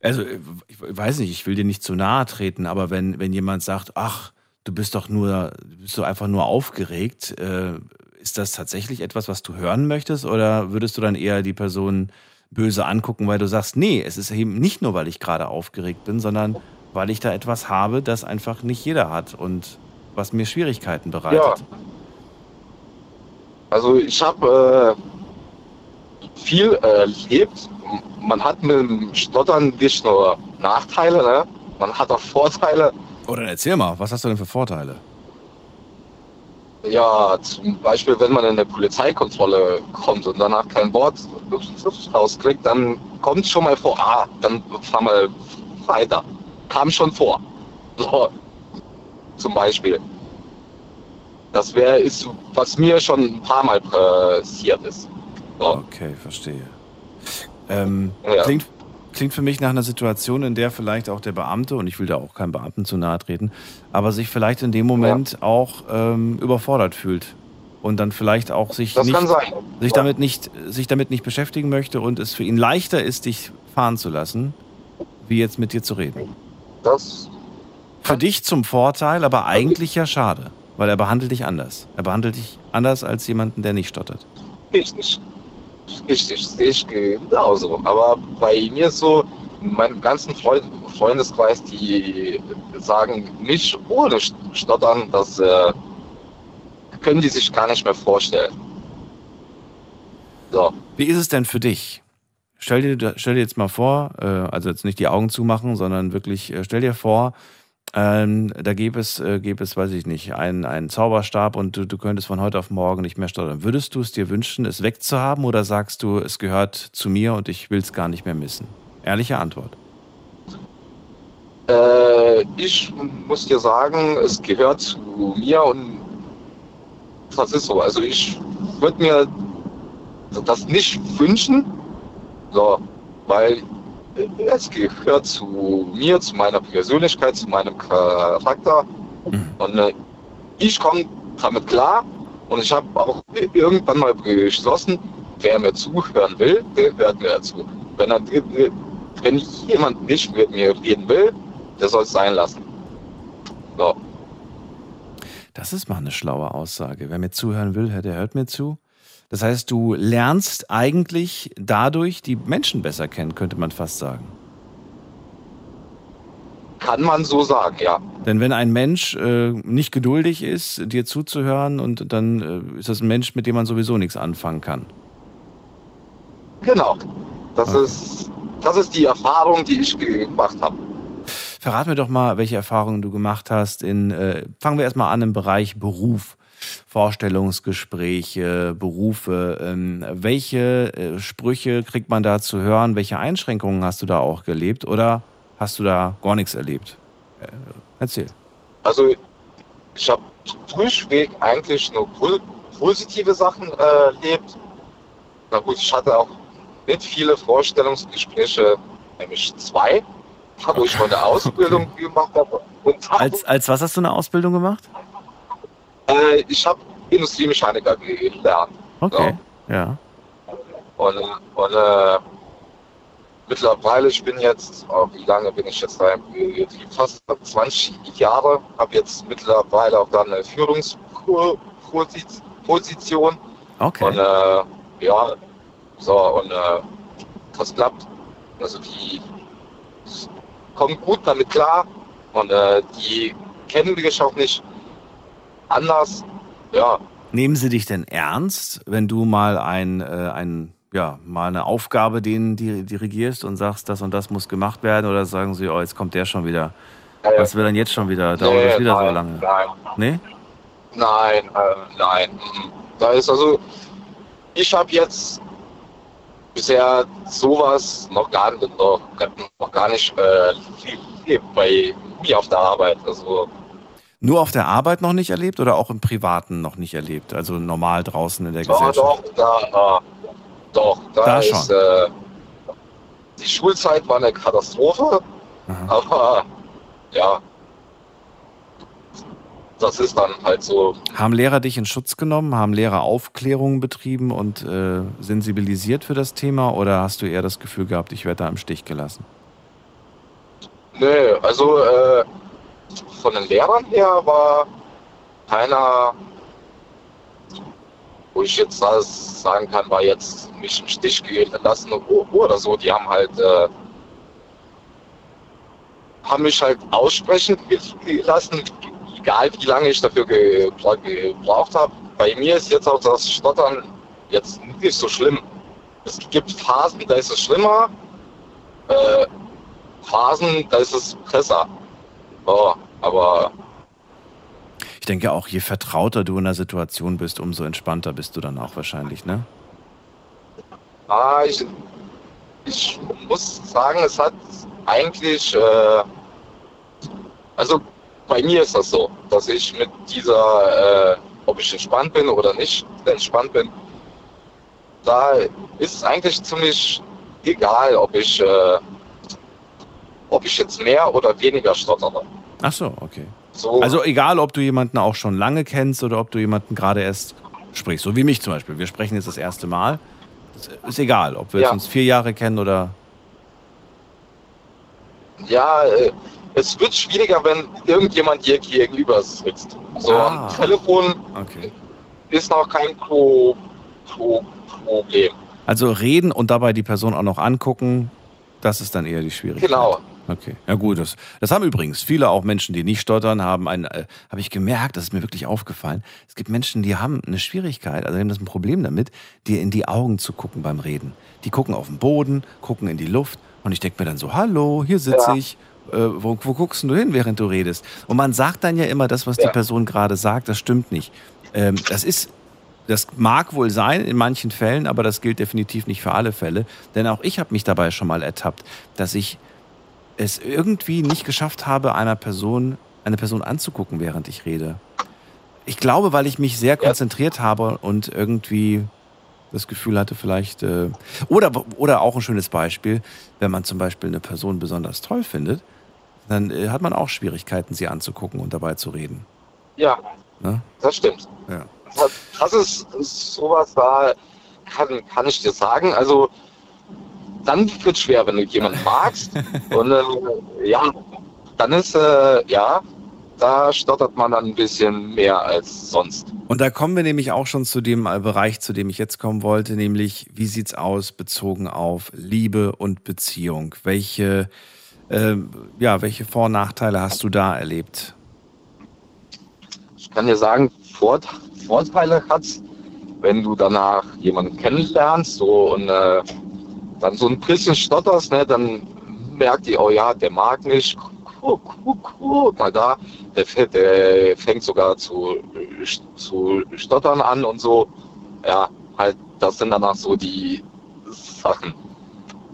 Also, ich weiß nicht, ich will dir nicht zu nahe treten, aber wenn, wenn jemand sagt, ach, du bist doch nur, du bist doch einfach nur aufgeregt, äh, ist das tatsächlich etwas, was du hören möchtest? Oder würdest du dann eher die Person böse angucken, weil du sagst, nee, es ist eben nicht nur, weil ich gerade aufgeregt bin, sondern weil ich da etwas habe, das einfach nicht jeder hat und was mir Schwierigkeiten bereitet. Ja. Also ich habe äh, viel erlebt. Man hat mit dem Stottern nicht nur Nachteile, ne? man hat auch Vorteile. Oder erzähl mal, was hast du denn für Vorteile? Ja, zum Beispiel, wenn man in eine Polizeikontrolle kommt und danach kein Wort rauskriegt, dann kommt schon mal vor, ah, dann fahren wir weiter. Kam schon vor. So, zum Beispiel. Das wäre, ist, was mir schon ein paar Mal passiert ist. So. Okay, verstehe. Ähm, ja. klingt, klingt für mich nach einer Situation, in der vielleicht auch der Beamte, und ich will da auch keinem Beamten zu nahe treten, aber sich vielleicht in dem Moment ja. auch ähm, überfordert fühlt und dann vielleicht auch sich, nicht, sich, damit nicht, sich damit nicht beschäftigen möchte und es für ihn leichter ist, dich fahren zu lassen, wie jetzt mit dir zu reden. Das für dich zum Vorteil, aber eigentlich ja schade. Weil er behandelt dich anders. Er behandelt dich anders als jemanden, der nicht stottert. Richtig. Richtig, ich genauso. Aber bei mir so, meinem ganzen Freund, Freundeskreis, die sagen nicht ohne Stottern, das äh, können die sich gar nicht mehr vorstellen. So. Wie ist es denn für dich? Stell dir, stell dir jetzt mal vor, äh, also jetzt nicht die Augen zumachen, sondern wirklich, äh, stell dir vor, ähm, da gäbe es, äh, gäbe es, weiß ich nicht, einen, einen Zauberstab und du, du könntest von heute auf morgen nicht mehr stottern. Würdest du es dir wünschen, es wegzuhaben oder sagst du, es gehört zu mir und ich will es gar nicht mehr missen? Ehrliche Antwort. Äh, ich muss dir sagen, es gehört zu mir und das ist so. Also ich würde mir das nicht wünschen, so, weil es gehört zu mir, zu meiner Persönlichkeit, zu meinem Charakter. Mhm. Und äh, ich komme damit klar und ich habe auch irgendwann mal beschlossen, wer mir zuhören will, der hört mir dazu. Wenn, er, wenn jemand nicht mit mir reden will, der soll es sein lassen. So. Das ist mal eine schlaue Aussage. Wer mir zuhören will, der hört mir zu. Das heißt, du lernst eigentlich dadurch die Menschen besser kennen, könnte man fast sagen. Kann man so sagen, ja. Denn wenn ein Mensch äh, nicht geduldig ist, dir zuzuhören, und dann äh, ist das ein Mensch, mit dem man sowieso nichts anfangen kann. Genau. Das, okay. ist, das ist die Erfahrung, die ich gemacht habe. Verrat mir doch mal, welche Erfahrungen du gemacht hast. In, äh, fangen wir erstmal an im Bereich Beruf. Vorstellungsgespräche, Berufe. Ähm, welche äh, Sprüche kriegt man da zu hören? Welche Einschränkungen hast du da auch gelebt oder hast du da gar nichts erlebt? Äh, erzähl. Also ich habe durchweg eigentlich nur positive Sachen äh, erlebt. Na gut, ich hatte auch nicht viele Vorstellungsgespräche, nämlich zwei, wo ich meine Ausbildung gemacht habe. als, als was hast du eine Ausbildung gemacht? Äh, ich habe Industriemechaniker gelernt. Okay, so. ja. Und, und äh, mittlerweile, ich bin jetzt, oh, wie lange bin ich jetzt da? Fast 20 Jahre, habe jetzt mittlerweile auch dann eine Führungsposition. Okay. Und äh, ja, so, und äh, das klappt. Also die kommen gut damit klar und äh, die kennen mich auch nicht anders. Ja. Nehmen Sie dich denn ernst, wenn du mal ein, äh, ein ja, mal eine Aufgabe denen dirigierst und sagst, das und das muss gemacht werden oder sagen sie, oh, jetzt kommt der schon wieder. Äh, Was wird dann jetzt schon wieder? Dauert nee, das wieder nein, so lange? Nein. Nee? Nein, äh, nein. Da ist also, ich habe jetzt bisher sowas noch gar, noch, noch gar nicht äh, bei mir auf der Arbeit. Also nur auf der Arbeit noch nicht erlebt oder auch im Privaten noch nicht erlebt? Also normal draußen in der Gesellschaft? Doch, da, doch, da, da ist, äh, die Schulzeit war eine Katastrophe, Aha. aber ja, das ist dann halt so. Haben Lehrer dich in Schutz genommen? Haben Lehrer Aufklärungen betrieben und äh, sensibilisiert für das Thema? Oder hast du eher das Gefühl gehabt, ich werde da im Stich gelassen? Nee, also äh, von den Lehrern her war keiner, wo ich jetzt sagen kann, war jetzt mich im Stich gelassen oder so. Die haben halt, äh, haben mich halt aussprechen gelassen, egal wie lange ich dafür ge- gebraucht habe. Bei mir ist jetzt auch das Stottern jetzt nicht so schlimm. Es gibt Phasen, da ist es schlimmer. Äh, Phasen, da ist es besser. Oh, aber Ich denke auch, je vertrauter du in der Situation bist, umso entspannter bist du dann auch wahrscheinlich, ne? ah, ich, ich muss sagen, es hat eigentlich, äh, also bei mir ist das so, dass ich mit dieser, äh, ob ich entspannt bin oder nicht entspannt bin, da ist es eigentlich ziemlich egal, ob ich, äh, ob ich jetzt mehr oder weniger stottere. Ach so, okay. So, Also egal, ob du jemanden auch schon lange kennst oder ob du jemanden gerade erst sprichst, so wie mich zum Beispiel. Wir sprechen jetzt das erste Mal. Ist egal, ob wir Ja. uns vier Jahre kennen oder. Ja, äh, es wird schwieriger, wenn irgendjemand dir gegenüber sitzt. So Ah. am Telefon Okay. ist noch kein Pro Pro Problem. Also reden und dabei die Person auch noch angucken, das ist dann eher die Schwierigkeit. Genau. Okay, ja gut, das, das haben übrigens viele auch Menschen, die nicht stottern, haben ein, äh, habe ich gemerkt, das ist mir wirklich aufgefallen. Es gibt Menschen, die haben eine Schwierigkeit, also die haben das ein Problem damit, dir in die Augen zu gucken beim Reden. Die gucken auf den Boden, gucken in die Luft und ich denke mir dann so, hallo, hier sitze Ja. ich. Äh, wo, wo guckst du hin, während du redest? Und man sagt dann ja immer, das, was die Ja. Person gerade sagt, das stimmt nicht. Ähm, das ist das mag wohl sein in manchen Fällen, aber das gilt definitiv nicht für alle Fälle. Denn auch ich habe mich dabei schon mal ertappt, dass ich es irgendwie nicht geschafft habe, einer Person, eine Person anzugucken, während ich rede. Ich glaube, weil ich mich sehr konzentriert habe und irgendwie das Gefühl hatte, vielleicht. Äh, oder, oder auch ein schönes Beispiel, wenn man zum Beispiel eine Person besonders toll findet, dann äh, hat man auch Schwierigkeiten, sie anzugucken und dabei zu reden. Ja, Ne? das stimmt. Ja. Das, ist sowas, da kann, kann ich dir sagen. Also, dann wird schwer, wenn du jemanden magst. *laughs* und äh, ja, dann ist, äh, ja, da stottert man dann ein bisschen mehr als sonst. Und da kommen wir nämlich auch schon zu dem äh, Bereich, zu dem ich jetzt kommen wollte, nämlich wie sieht's aus bezogen auf Liebe und Beziehung? Welche, äh, ja, welche Vor- und Nachteile hast du da erlebt? Ich kann dir sagen, Vort Vorteile hat's, wenn du danach jemanden kennenlernst so, und äh, dann so ein bisschen stotterst, ne, dann merkt die, oh ja, der mag mich. Guck, guck, guck mal da, der, der fängt sogar zu, zu stottern an und so. Ja, halt, das sind danach so die Sachen,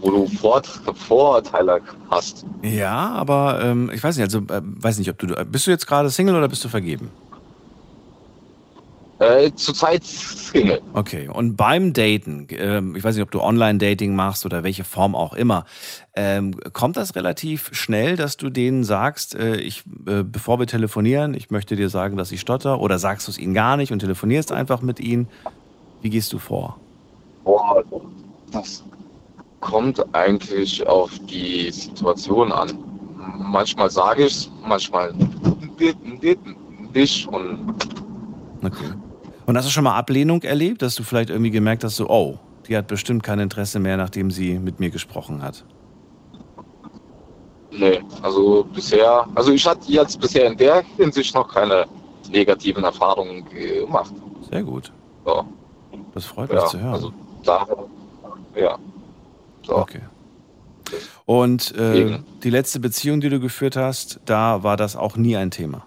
wo du Vor Vorurteile hast. Ja, aber ähm, ich weiß nicht, also äh, weiß nicht, ob du bist du jetzt gerade Single oder bist du vergeben? Äh, zurzeit Single. Okay, und beim Daten, ähm, ich weiß nicht, ob du Online-Dating machst oder welche Form auch immer, ähm, kommt das relativ schnell, dass du denen sagst, äh, ich, äh, bevor wir telefonieren, ich möchte dir sagen, dass ich stotter, oder sagst du es ihnen gar nicht und telefonierst einfach mit ihnen? Wie gehst du vor? Boah, das kommt eigentlich auf die Situation an. Manchmal sage ich es, manchmal nicht. Und Okay. Und hast du schon mal Ablehnung erlebt, dass du vielleicht irgendwie gemerkt hast, so, oh, die hat bestimmt kein Interesse mehr, nachdem sie mit mir gesprochen hat? nee, also bisher, also ich hatte jetzt bisher in der Hinsicht noch keine negativen Erfahrungen gemacht. Sehr gut. So, Das freut mich ja, zu hören. also da, ja. So. Okay. Und äh, die letzte Beziehung, die du geführt hast, da war das auch nie ein Thema.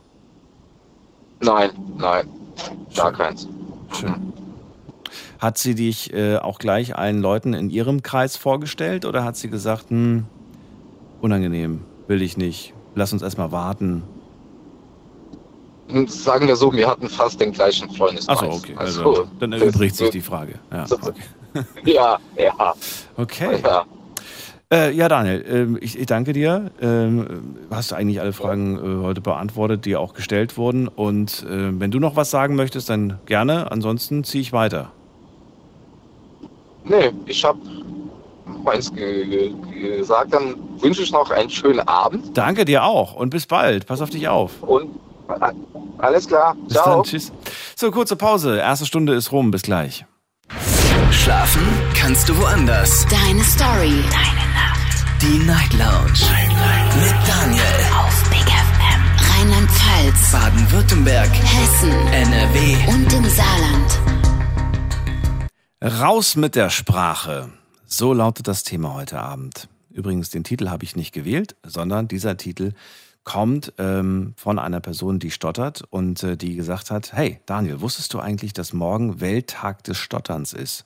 Nein, nein, gar keins. Schön. Hat sie dich äh, auch gleich allen Leuten in ihrem Kreis vorgestellt oder hat sie gesagt, hm, unangenehm, will ich nicht, lass uns erstmal warten? Sagen wir so, wir hatten fast den gleichen Freundeskreis. Achso, okay. Also, dann das- erübrigt sich die Frage. Ja, okay. *laughs* Ja, ja, okay. ja. Äh, ja, Daniel, ähm, ich, ich, danke dir. Ähm, hast eigentlich alle Fragen äh, heute beantwortet, die auch gestellt wurden. Und äh, wenn du noch was sagen möchtest, dann gerne. Ansonsten ziehe ich weiter. Nee, ich habe meins gesagt. Dann wünsche ich noch einen schönen Abend. Danke dir auch und bis bald. Pass auf dich auf. Und alles klar. Bis Ciao. dann. Tschüss. So, kurze Pause. Erste Stunde ist rum. Bis gleich. Schlafen kannst du woanders. Deine Story. Deine Nacht. Die Night Lounge. Night, Night. Mit Daniel. Auf Big FM. Rheinland-Pfalz. Baden-Württemberg. Hessen. NRW. Und im Saarland. Raus mit der Sprache. So lautet das Thema heute Abend. Übrigens, den Titel habe ich nicht gewählt, sondern dieser Titel kommt ähm, von einer Person, die stottert und äh, die gesagt hat, hey Daniel, wusstest du eigentlich, dass morgen Welttag des Stotterns ist?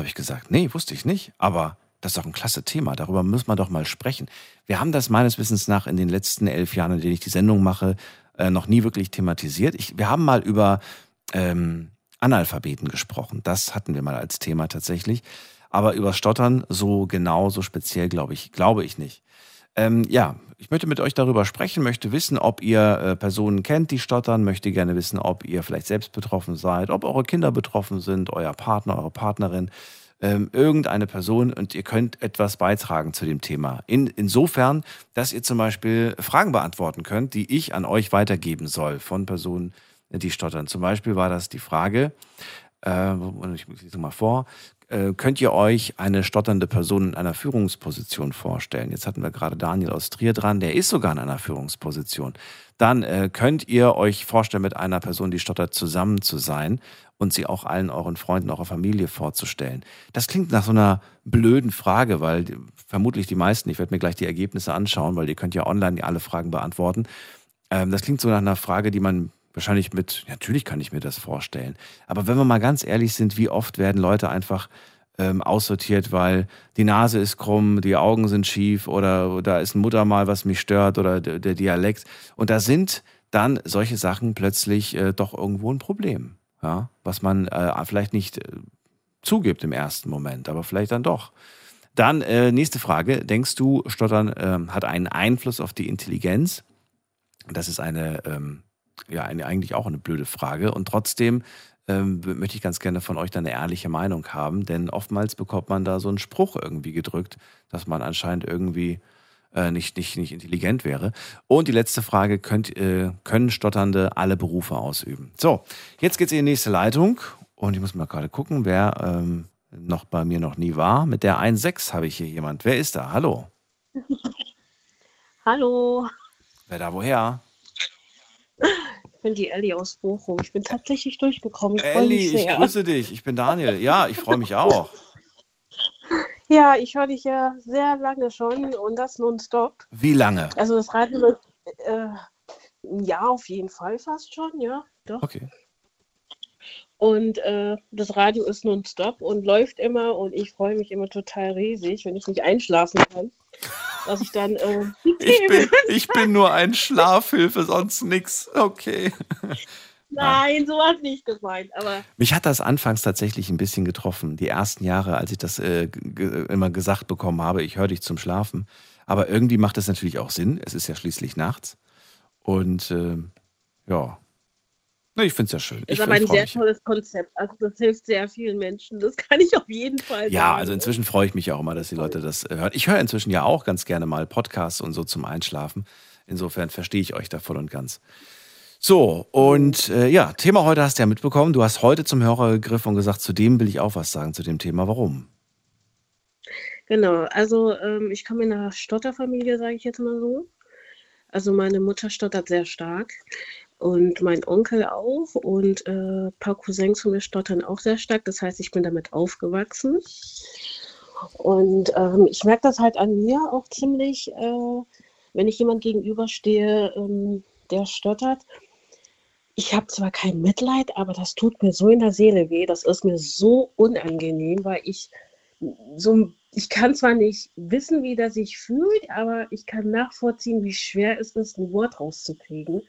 Habe ich gesagt, nee, wusste ich nicht, aber das ist doch ein klasse Thema, darüber muss man doch mal sprechen. Wir haben das meines Wissens nach in den letzten elf Jahren, in denen ich die Sendung mache, äh, noch nie wirklich thematisiert. Ich, wir haben mal über ähm, Analphabeten gesprochen. Das hatten wir mal als Thema tatsächlich. Aber über Stottern so genau, so speziell glaube ich, glaube ich nicht. Ähm, ja, ich möchte mit euch darüber sprechen, möchte wissen, ob ihr äh, Personen kennt, die stottern, möchte gerne wissen, ob ihr vielleicht selbst betroffen seid, ob eure Kinder betroffen sind, euer Partner, eure Partnerin, ähm, irgendeine Person und ihr könnt etwas beitragen zu dem Thema. In, insofern, dass ihr zum Beispiel Fragen beantworten könnt, die ich an euch weitergeben soll von Personen, die stottern. Zum Beispiel war das die Frage, äh, ich lese mal vor, äh, könnt ihr euch eine stotternde Person in einer Führungsposition vorstellen? Jetzt hatten wir gerade Daniel aus Trier dran, der ist sogar in einer Führungsposition. Dann äh, könnt ihr euch vorstellen, mit einer Person, die stottert, zusammen zu sein und sie auch allen euren Freunden, eurer Familie vorzustellen. Das klingt nach so einer blöden Frage, weil vermutlich die meisten, ich werde mir gleich die Ergebnisse anschauen, weil ihr könnt ja online alle Fragen beantworten. Ähm, das klingt so nach einer Frage, die man wahrscheinlich mit, natürlich kann ich mir das vorstellen. Aber wenn wir mal ganz ehrlich sind, wie oft werden Leute einfach ähm, aussortiert, weil die Nase ist krumm, die Augen sind schief oder da ist ein Muttermal, was mich stört oder der, der Dialekt. Und da sind dann solche Sachen plötzlich äh, doch irgendwo ein Problem, ja, was man äh, vielleicht nicht äh, zugibt im ersten Moment, aber vielleicht dann doch. Dann äh, nächste Frage: Denkst du, Stottern ähm, hat einen Einfluss auf die Intelligenz? Das ist eine ähm, ja eine, eigentlich auch eine blöde Frage. Und trotzdem ähm, möchte ich ganz gerne von euch da eine ehrliche Meinung haben, denn oftmals bekommt man da so einen Spruch irgendwie gedrückt, dass man anscheinend irgendwie äh, nicht, nicht, nicht intelligent wäre. Und die letzte Frage, könnt, äh, können Stotternde alle Berufe ausüben? So, jetzt geht's in die nächste Leitung und ich muss mal gerade gucken, wer ähm, noch bei mir noch nie war. Mit der 1.6 habe ich hier jemand. Wer ist da? Hallo. *laughs* Hallo. Wer da woher? Ich bin die Ellie aus Bochum. Ich bin tatsächlich durchgekommen. Ich Ellie, ich grüße dich. Ich bin Daniel. Ja, ich freue mich auch. Ja, ich höre dich ja sehr lange schon und das nonstop. Wie lange? Also das Radio äh, ja, auf jeden Fall fast schon, ja. Doch. Okay. Und äh, das Radio ist nonstop und läuft immer und ich freue mich immer total riesig, wenn ich nicht einschlafen kann dass ich dann. Äh, *laughs* ich, *laughs* bin, ich bin nur ein Schlafhilfe, sonst nichts. Okay. *laughs* Nein, so hat nicht gemeint. Aber Mich hat das anfangs tatsächlich ein bisschen getroffen. Die ersten Jahre, als ich das äh, immer gesagt bekommen habe, ich höre dich zum Schlafen. Aber irgendwie macht das natürlich auch Sinn. Es ist ja schließlich nachts. Und äh, ja, ich finde es ja schön. Ist aber ein sehr mich. tolles Konzept. Also das hilft sehr vielen Menschen. Das kann ich auf jeden Fall sagen. Ja, also inzwischen freue ich mich auch immer, dass die Leute das äh, hören. Ich höre inzwischen ja auch ganz gerne mal Podcasts und so zum Einschlafen. Insofern verstehe ich euch da voll und ganz. So, und äh, ja, Thema heute hast du ja mitbekommen. Du hast heute zum Hörer gegriffen und gesagt, zu dem will ich auch was sagen, zu dem Thema. Warum? Genau, also ähm, ich komme in einer Stotterfamilie, sage ich jetzt mal so. Also meine Mutter stottert sehr stark und mein Onkel auch und äh, ein paar Cousins von mir stottern auch sehr stark. Das heißt, ich bin damit aufgewachsen. Und ähm, ich merke das halt an mir auch ziemlich, äh, wenn ich jemand gegenüberstehe, ähm, der stottert. Ich habe zwar kein Mitleid, aber das tut mir so in der Seele weh. Das ist mir so unangenehm, weil ich so, ich kann zwar nicht wissen, wie der sich fühlt, aber ich kann nachvollziehen, wie schwer es ist, ein Wort rauszukriegen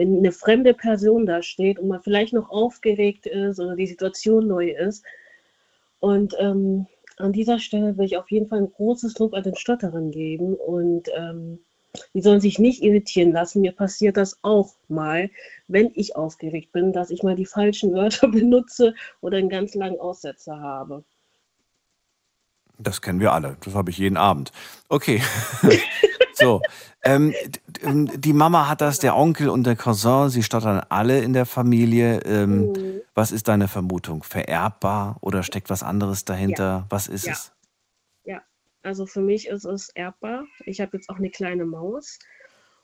wenn eine fremde Person da steht und man vielleicht noch aufgeregt ist oder die Situation neu ist. Und ähm, an dieser Stelle will ich auf jeden Fall ein großes Lob an den Stotterern geben und ähm, die sollen sich nicht irritieren lassen. Mir passiert das auch mal, wenn ich aufgeregt bin, dass ich mal die falschen Wörter *laughs* benutze oder einen ganz langen Aussetzer habe. Das kennen wir alle. Das habe ich jeden Abend. Okay. *laughs* so. Ähm, die Mama hat das, der Onkel und der Cousin, sie stottern alle in der Familie. Ähm, mhm. Was ist deine Vermutung? Vererbbar oder steckt was anderes dahinter? Ja. Was ist ja. es? Ja, also für mich ist es erbbar. Ich habe jetzt auch eine kleine Maus.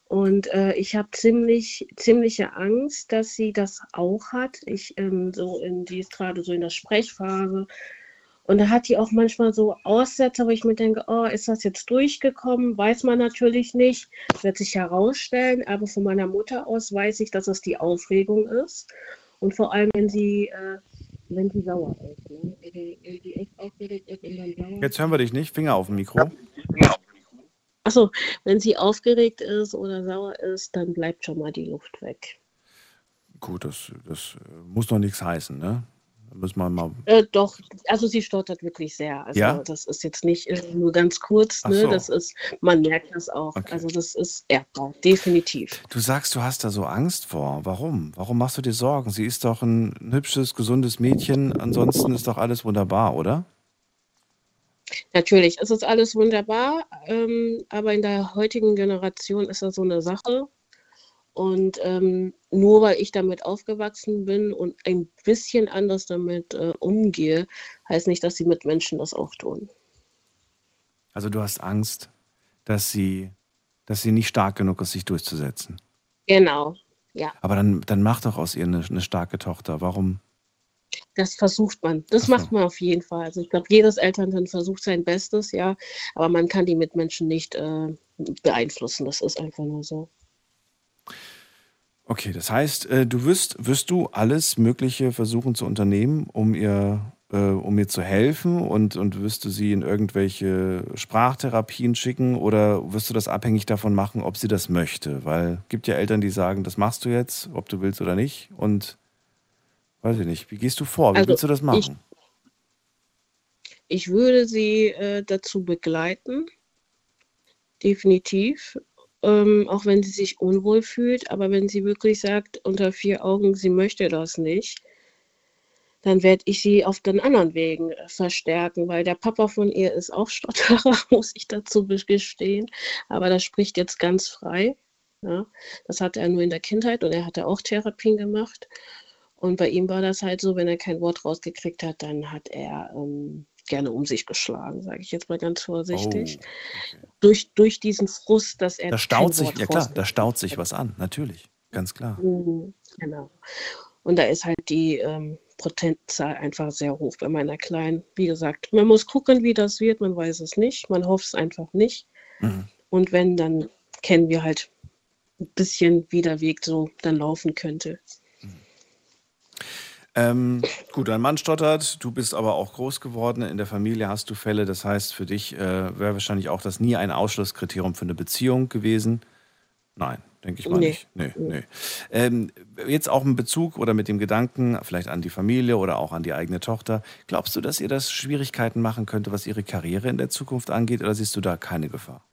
Und äh, ich habe ziemlich, ziemliche Angst, dass sie das auch hat. Ich ähm, so in, die ist gerade so in der Sprechphase und da hat die auch manchmal so Aussätze, wo ich mir denke, oh, ist das jetzt durchgekommen? Weiß man natürlich nicht, wird sich herausstellen, aber von meiner Mutter aus weiß ich, dass es die Aufregung ist. Und vor allem, wenn sie, äh, wenn sie sauer ist. Ne? Wenn sie echt aufgeregt ist und dann sauer Jetzt hören wir dich nicht, Finger auf dem Mikro. Achso, wenn sie aufgeregt ist oder sauer ist, dann bleibt schon mal die Luft weg. Gut, das, das muss doch nichts heißen, ne? Müssen wir mal. Äh, doch, also sie stottert wirklich sehr. Also ja? das ist jetzt nicht äh, nur ganz kurz, ne? So. Das ist, man merkt das auch. Okay. Also das ist erbbar, definitiv. Du sagst, du hast da so Angst vor. Warum? Warum machst du dir Sorgen? Sie ist doch ein hübsches, gesundes Mädchen. Ansonsten ist doch alles wunderbar, oder? Natürlich, es ist alles wunderbar, ähm, aber in der heutigen Generation ist das so eine Sache. Und ähm, nur weil ich damit aufgewachsen bin und ein bisschen anders damit äh, umgehe, heißt nicht, dass die Mitmenschen das auch tun. Also du hast Angst, dass sie, dass sie nicht stark genug ist, sich durchzusetzen. Genau, ja. Aber dann, dann mach doch aus ihr eine, eine starke Tochter. Warum? Das versucht man. Das so. macht man auf jeden Fall. Also ich glaube, jedes Elternteil versucht sein Bestes, ja. Aber man kann die Mitmenschen nicht äh, beeinflussen. Das ist einfach nur so. Okay, das heißt, äh, du wirst, wirst du alles Mögliche versuchen zu unternehmen, um ihr, äh, um ihr zu helfen und, und wirst du sie in irgendwelche Sprachtherapien schicken oder wirst du das abhängig davon machen, ob sie das möchte? Weil es gibt ja Eltern, die sagen, das machst du jetzt, ob du willst oder nicht. Und weiß ich nicht, wie gehst du vor? Wie also willst du das machen? Ich, ich würde sie äh, dazu begleiten, definitiv ähm, auch wenn sie sich unwohl fühlt. Aber wenn sie wirklich sagt, unter vier Augen, sie möchte das nicht, dann werde ich sie auf den anderen Wegen äh, verstärken, weil der Papa von ihr ist auch Stotterer, *laughs* muss ich dazu gestehen. Aber das spricht jetzt ganz frei. Ja. Das hatte er nur in der Kindheit und er hatte auch Therapien gemacht. Und bei ihm war das halt so, wenn er kein Wort rausgekriegt hat, dann hat er ähm, gerne um sich geschlagen, sage ich jetzt mal ganz vorsichtig. Oh, okay. Durch, durch diesen Frust, dass er. Da staut sich, ja klar, da staut sich was an, natürlich, ganz klar. Mhm, genau. Und da ist halt die ähm, Prozentzahl einfach sehr hoch bei meiner Kleinen. Wie gesagt, man muss gucken, wie das wird, man weiß es nicht, man hofft es einfach nicht. Mhm. Und wenn, dann kennen wir halt ein bisschen, wie der Weg so dann laufen könnte. Ähm, gut, dein Mann stottert, du bist aber auch groß geworden, in der Familie hast du Fälle, das heißt für dich äh, wäre wahrscheinlich auch das nie ein Ausschlusskriterium für eine Beziehung gewesen. Nein, denke ich mal nee. nicht. Nee, nee. Ähm, jetzt auch in Bezug oder mit dem Gedanken, vielleicht an die Familie oder auch an die eigene Tochter. Glaubst du, dass ihr das Schwierigkeiten machen könnte, was ihre Karriere in der Zukunft angeht, oder siehst du da keine Gefahr?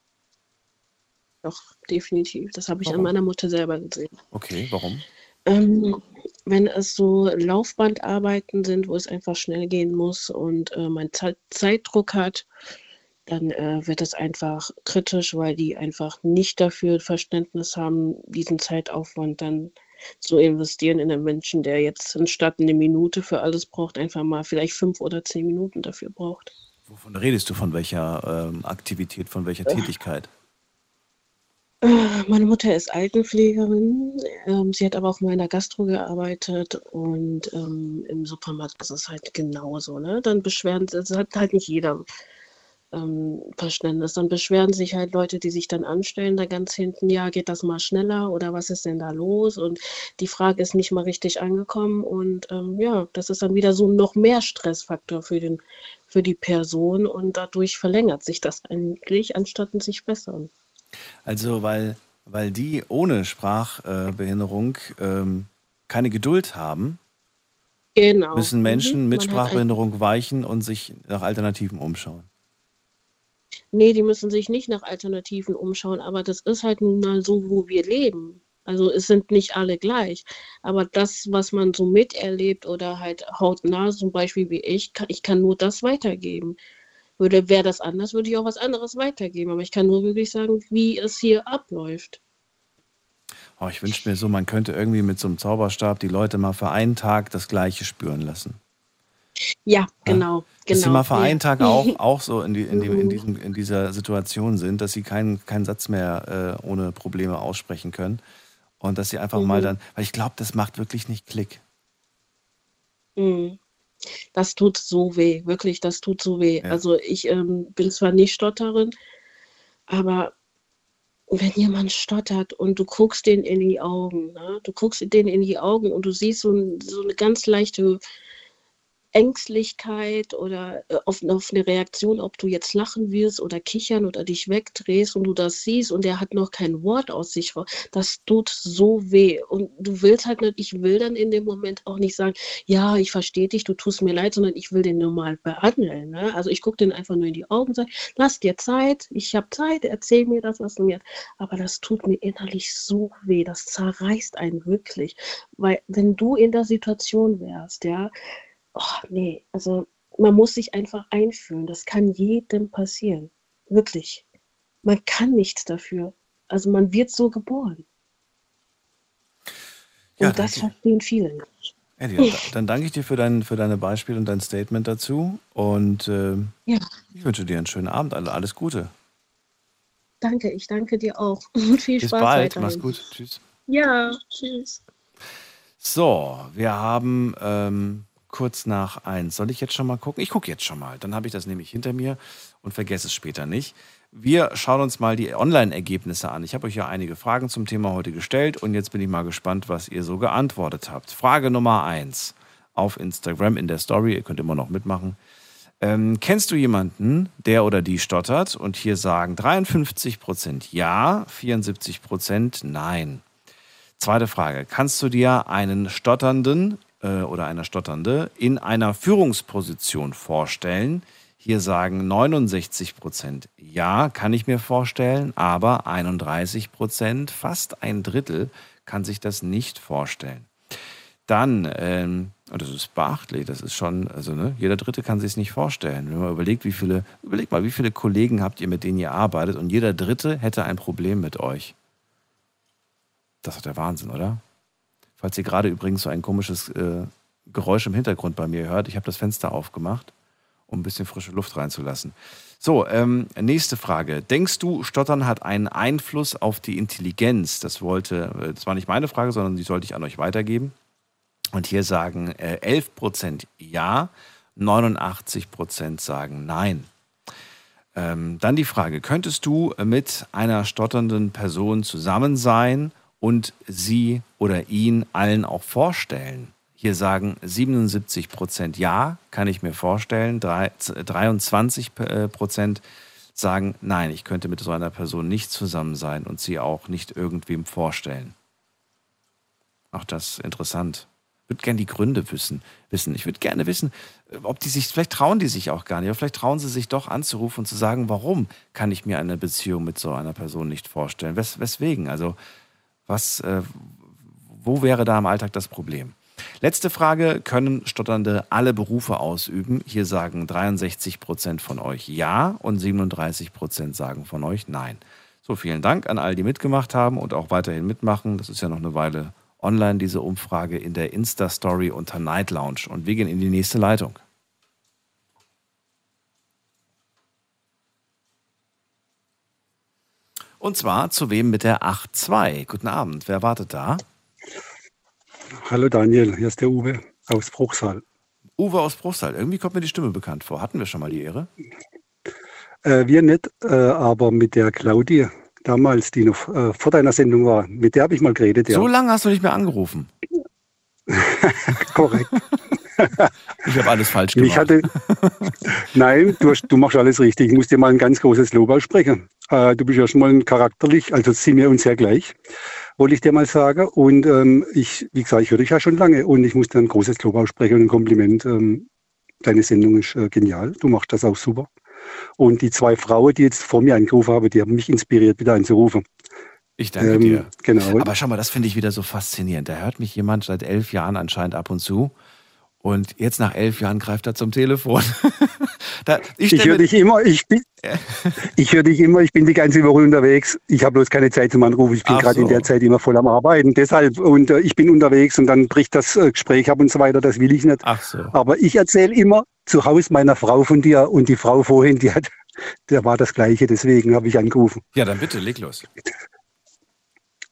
Doch, definitiv. Das habe ich warum? an meiner Mutter selber gesehen. Okay, warum? Ähm, wenn es so Laufbandarbeiten sind, wo es einfach schnell gehen muss und äh, man Zeit Zeitdruck hat, dann äh, wird es einfach kritisch, weil die einfach nicht dafür Verständnis haben, diesen Zeitaufwand dann zu investieren in einen Menschen, der jetzt anstatt eine Minute für alles braucht, einfach mal vielleicht fünf oder zehn Minuten dafür braucht. Wovon redest du? Von welcher ähm, Aktivität, von welcher äh. Tätigkeit? Äh, meine Mutter ist Altenpflegerin. Ähm, sie hat aber auch mal in der Gastro gearbeitet und ähm, im Supermarkt ist es halt genauso. Ne? Dann beschweren das hat halt nicht jeder ähm, Verständnis. Dann beschweren sich halt Leute, die sich dann anstellen, da ganz hinten, ja, geht das mal schneller oder was ist denn da los? Und die Frage ist nicht mal richtig angekommen. Und ähm, ja, das ist dann wieder so noch mehr Stressfaktor für, den, für die Person und dadurch verlängert sich das eigentlich, anstatt sich bessern. Also, weil, weil die ohne Sprachbehinderung ähm, keine Geduld haben, Genau. müssen Mhm. Menschen mit Man hat ein- Sprachbehinderung weichen und sich nach Alternativen umschauen. Nee, die müssen sich nicht nach Alternativen umschauen, aber das ist halt nun mal so, wo wir leben. Also es sind nicht alle gleich. Aber das, was man so miterlebt oder halt hautnah, zum Beispiel wie ich, kann, ich kann nur das weitergeben. Würde, wäre das anders, würde ich auch was anderes weitergeben. Aber ich kann nur wirklich sagen, wie es hier abläuft. Oh, ich wünschte mir so, man könnte irgendwie mit so einem Zauberstab die Leute mal für einen Tag das Gleiche spüren lassen. Ja, genau. Dass sie genau. mal für einen ja. Tag auch, auch so in, die, in, dem, in, *laughs* diesem, in dieser Situation sind, dass sie keinen, keinen Satz mehr äh, ohne Probleme aussprechen können. Und dass sie einfach mal Mhm. dann, weil ich glaube, das macht wirklich nicht Klick. Mhm. Das tut so weh, wirklich, das tut so weh. Ja. Also ich ähm, bin zwar nicht Stotterin, aber wenn jemand stottert und du guckst den in die Augen, ne? du guckst den in die Augen und du siehst so, ein, so eine ganz leichte Ängstlichkeit oder äh, auf, auf eine Reaktion, ob du jetzt lachen wirst oder kichern oder dich wegdrehst und du das siehst und der hat noch kein Wort aus sich raus, das tut so weh. Und du willst halt nicht, ich will dann in dem Moment auch nicht sagen, ja, ich verstehe dich, du tust mir leid, sondern ich will den normal behandeln. Ne? Also ich gucke den einfach nur in die Augen und sage, lass dir Zeit, ich habe Zeit, erzähl mir das, was du mir. Aber das tut mir innerlich so weh, das zerreißt einen wirklich. Weil wenn du in der Situation wärst, ja, oh, nee, also man muss sich einfach einfühlen. Das kann jedem passieren. Wirklich. Man kann nichts dafür. Also man wird so geboren. Und Ja, das danke. verstehen viele nicht. Eddie, dann, danke ich dir für dein, für deine Beispiele und dein Statement dazu. Und ähm, Ja, ich wünsche dir einen schönen Abend. Alle- Alles Gute. danke. Ich danke dir auch. *laughs* Und viel Bis Spaß bald. weiterhin. Mach's gut. Tschüss. Ja, tschüss. So, wir haben ähm, kurz nach eins. Soll ich jetzt schon mal gucken? Ich gucke jetzt schon mal. Dann habe ich das nämlich hinter mir und vergesse es später nicht. Wir schauen uns mal die Online-Ergebnisse an. Ich habe euch ja einige Fragen zum Thema heute gestellt und jetzt bin ich mal gespannt, was ihr so geantwortet habt. Frage Nummer eins auf Instagram in der Story. Ihr könnt immer noch mitmachen. Ähm, kennst du jemanden, der oder die stottert? Und hier sagen 53% ja, 74% nein. Zweite Frage. Kannst du dir einen Stotternden äh, oder eine Stotternde in einer Führungsposition vorstellen? Hier sagen 69 Prozent ja, kann ich mir vorstellen, aber 31 Prozent, fast ein Drittel, kann sich das nicht vorstellen. Dann, ähm, und das ist beachtlich, das ist schon, also ne, jeder Dritte kann sich es nicht vorstellen. Wenn man überlegt, wie viele, überlegt mal, wie viele Kollegen habt ihr, mit denen ihr arbeitet und jeder Dritte hätte ein Problem mit euch. Das ist der Wahnsinn, oder? Falls ihr gerade übrigens so ein komisches äh, Geräusch im Hintergrund bei mir hört, ich habe das Fenster aufgemacht, um ein bisschen frische Luft reinzulassen. So, ähm, nächste Frage. Denkst du, Stottern hat einen Einfluss auf die Intelligenz? Das wollte, äh, das war nicht meine Frage, sondern die sollte ich an euch weitergeben. Und hier sagen äh, 11% ja, 89% sagen nein. Ähm, dann die Frage, könntest du mit einer stotternden Person zusammen sein und sie oder ihn allen auch vorstellen? Hier sagen 77 Prozent ja, kann ich mir vorstellen. Drei- 23 äh, Prozent sagen nein, ich könnte mit so einer Person nicht zusammen sein und sie auch nicht irgendwem vorstellen. Auch das ist interessant. Ich würde gerne die Gründe wissen. wissen. Ich würde gerne wissen, ob die sich, vielleicht trauen die sich auch gar nicht, aber vielleicht trauen sie sich doch anzurufen und zu sagen, warum kann ich mir eine Beziehung mit so einer Person nicht vorstellen? Wes, weswegen? Also, was, äh, wo wäre da im Alltag das Problem? Letzte Frage, können Stotternde alle Berufe ausüben? Hier sagen 63 Prozent von euch ja und 37 Prozent sagen von euch nein. So, vielen Dank an all die mitgemacht haben und auch weiterhin mitmachen. Das ist ja noch eine Weile online, diese Umfrage in der Insta-Story unter Night Lounge. Und wir gehen in die nächste Leitung. Und zwar zu wem mit der 8.2. Guten Abend, wer wartet da? Hallo Daniel, hier ist der Uwe aus Bruchsal. Uwe aus Bruchsal. Irgendwie kommt mir die Stimme bekannt vor. Hatten wir schon mal die Ehre? Äh, wir nicht, äh, aber mit der Claudia damals, die noch äh, vor deiner Sendung war, mit der habe ich mal geredet. Ja. So lange hast du nicht mehr angerufen. *laughs* Korrekt. Ich habe alles falsch gemacht. Ich hatte, nein, du, hast, du machst alles richtig. Ich muss dir mal ein ganz großes Lob aussprechen. Äh, du bist ja schon mal charakterlich, also sind wir uns sehr gleich, wollte ich dir mal sagen. Und ähm, ich, wie gesagt, ich höre dich ja schon lange und ich muss dir ein großes Lob aussprechen und ein Kompliment. Ähm, deine Sendung ist äh, genial. Du machst das auch super. Und die zwei Frauen, die jetzt vor mir angerufen haben, die haben mich inspiriert, wieder anzurufen. Ich danke Ähm, dir. genau. Aber schau mal, das finde ich wieder so faszinierend. Da hört mich jemand seit elf Jahren anscheinend ab und zu. Und jetzt nach elf Jahren greift er zum Telefon. *laughs* da, ich Ich höre dich immer, ich bin, ich höre dich immer, ich bin die ganze Woche unterwegs. Ich habe bloß keine Zeit zum Anrufen. Ich bin gerade in so. der Zeit immer voll am Arbeiten. Deshalb, und äh, ich bin unterwegs und dann bricht das äh, Gespräch ab und so weiter. Das will ich nicht. Ach so. Aber ich erzähle immer zu Hause meiner Frau von dir und die Frau vorhin, die hat, der war das Gleiche. Deswegen habe ich angerufen. Ja, dann bitte, leg los.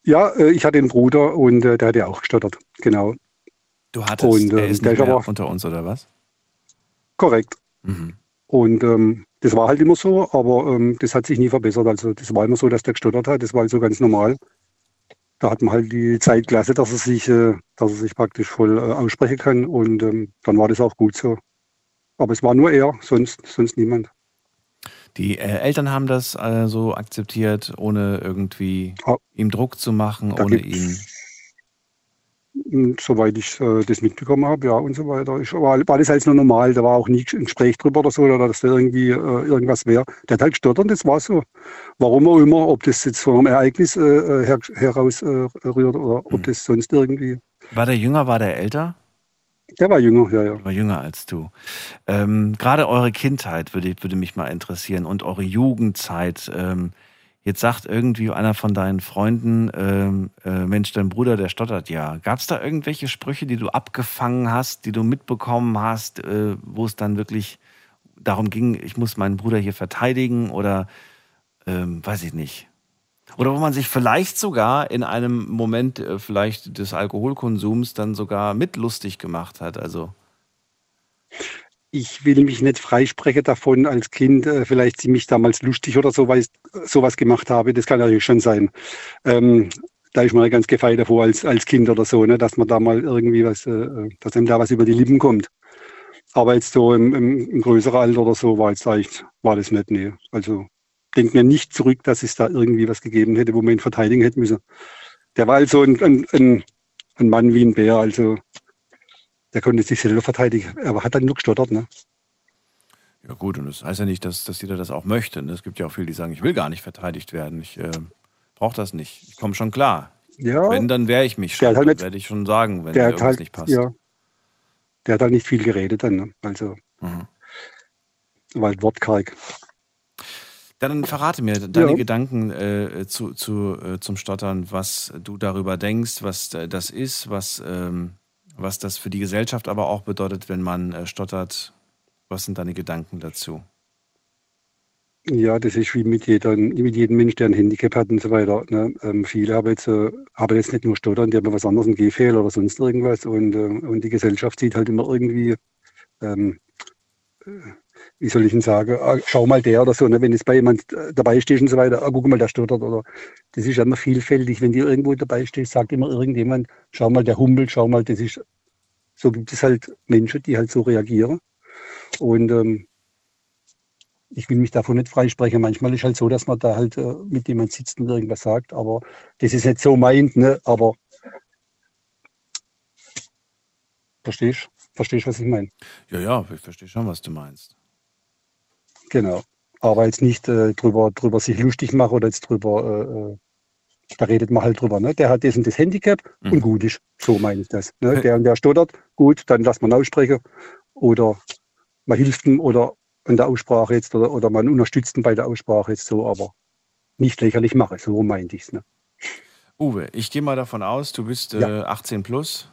Ja, äh, ich hatte einen Bruder und äh, der hat ja auch gestottert. Genau. Du hattest, Und, er ähm, ist der nicht ist mehr aber- unter uns, oder was? Korrekt. Mhm. Und ähm, das war halt immer so, aber ähm, das hat sich nie verbessert. Also das war immer so, dass der gestottert hat. Das war also ganz normal. Da hat man halt die Zeit gelassen, dass er sich, äh, dass er sich praktisch voll äh, aussprechen kann. Und ähm, dann war das auch gut so. Aber es war nur er, sonst, sonst niemand. Die äh, Eltern haben das äh, so akzeptiert, ohne irgendwie Ah. ihm Druck zu machen, ohne ihn. Und soweit ich äh, das mitbekommen habe, ja und so weiter. Ich, war, war das alles nur normal. Da war auch nie ein Gespräch drüber oder so, oder dass da irgendwie äh, irgendwas wäre. Der hat halt gestottert, das war so. Warum auch immer, ob das jetzt von einem Ereignis äh, äh, her, heraus rührt oder ob Mhm. das sonst irgendwie. War der jünger, war der älter? Der war jünger, ja, ja. war jünger als du. Ähm, Gerade eure Kindheit würde, würde mich mal interessieren und eure Jugendzeit. Ähm, jetzt sagt irgendwie einer von deinen Freunden, ähm, äh, Mensch, dein Bruder, der stottert ja. Gab es da irgendwelche Sprüche, die du abgefangen hast, die du mitbekommen hast, äh, wo es dann wirklich darum ging, ich muss meinen Bruder hier verteidigen oder ähm, weiß ich nicht. Oder wo man sich vielleicht sogar in einem Moment äh, vielleicht des Alkoholkonsums dann sogar mitlustig gemacht hat. Also Ich will mich nicht freisprechen davon, als Kind äh, vielleicht ziemlich damals lustig oder sowas, sowas gemacht habe. Das kann natürlich schon sein. Ähm, da ist man ganz gefeit davor als, als Kind oder so, ne, dass man da mal irgendwie was, äh, dass einem da was über die Lippen kommt. Aber jetzt so im, im, im größeren Alter oder so war jetzt war das nicht, nee. Also denkt mir nicht zurück, dass es da irgendwie was gegeben hätte, wo man ihn verteidigen hätte müssen. Der war also ein, ein, ein, ein Mann wie ein Bär, also der konnte sich selber verteidigen. Er hat dann nur gestottert, ne? Ja gut, und das heißt ja nicht, dass, dass jeder das auch möchte. ne? Es gibt ja auch viele, die sagen, ich will gar nicht verteidigt werden. Ich äh, brauche das nicht. Ich komme schon klar. Ja, Wenn, dann wehre ich mich schon. Halt werde ich schon sagen, wenn der irgendwas halt, nicht passt. ja, der hat halt nicht viel geredet dann, ne? Also Mhm. war halt wortkarg. Dann verrate mir deine Ja. Gedanken äh, zu, zu, äh, zum Stottern, was du darüber denkst, was äh, das ist, was, ähm, was das für die Gesellschaft aber auch bedeutet, wenn man äh, stottert. Was sind deine Gedanken dazu? Ja, das ist wie mit, jeder, mit jedem Mensch, der ein Handicap hat und so weiter. Ne? Ähm, viele haben jetzt, äh, haben jetzt nicht nur Stottern, die haben was anderes, einen Gehfehler oder sonst irgendwas. Und, äh, und die Gesellschaft sieht halt immer irgendwie, ähm, äh, wie soll ich denn sagen, ah, schau mal der oder so, ne? wenn jetzt bei jemand äh, dabei steht und so weiter, ah, guck mal, der stottert. Oder das ist immer vielfältig. Wenn die irgendwo dabei steht, sagt immer irgendjemand, schau mal, der humpelt, schau mal, das ist, so gibt es halt Menschen, die halt so reagieren. Und ähm, ich will mich davon nicht freisprechen. Manchmal ist halt so, dass man da halt äh, mit jemand sitzt und irgendwas sagt, aber das ist nicht so meint, ne? Aber verstehst Verstehst was ich meine? Ja, ja, ich verstehe schon, was du meinst. Genau. Aber jetzt nicht äh, drüber, drüber sich lustig machen oder jetzt drüber, äh, äh, da redet man halt drüber, ne? Der hat das und das Handicap Mhm. und gut ist. So meine ich das. Ne? Der und der stottert, gut, dann lässt man aussprechen. Oder man hilft ihm oder an der Aussprache jetzt oder, oder man unterstützt ihn bei der Aussprache jetzt so, aber nicht lächerlich mache. So meinte ich es. Ne? Uwe, ich gehe mal davon aus, du bist äh, Ja. 18 plus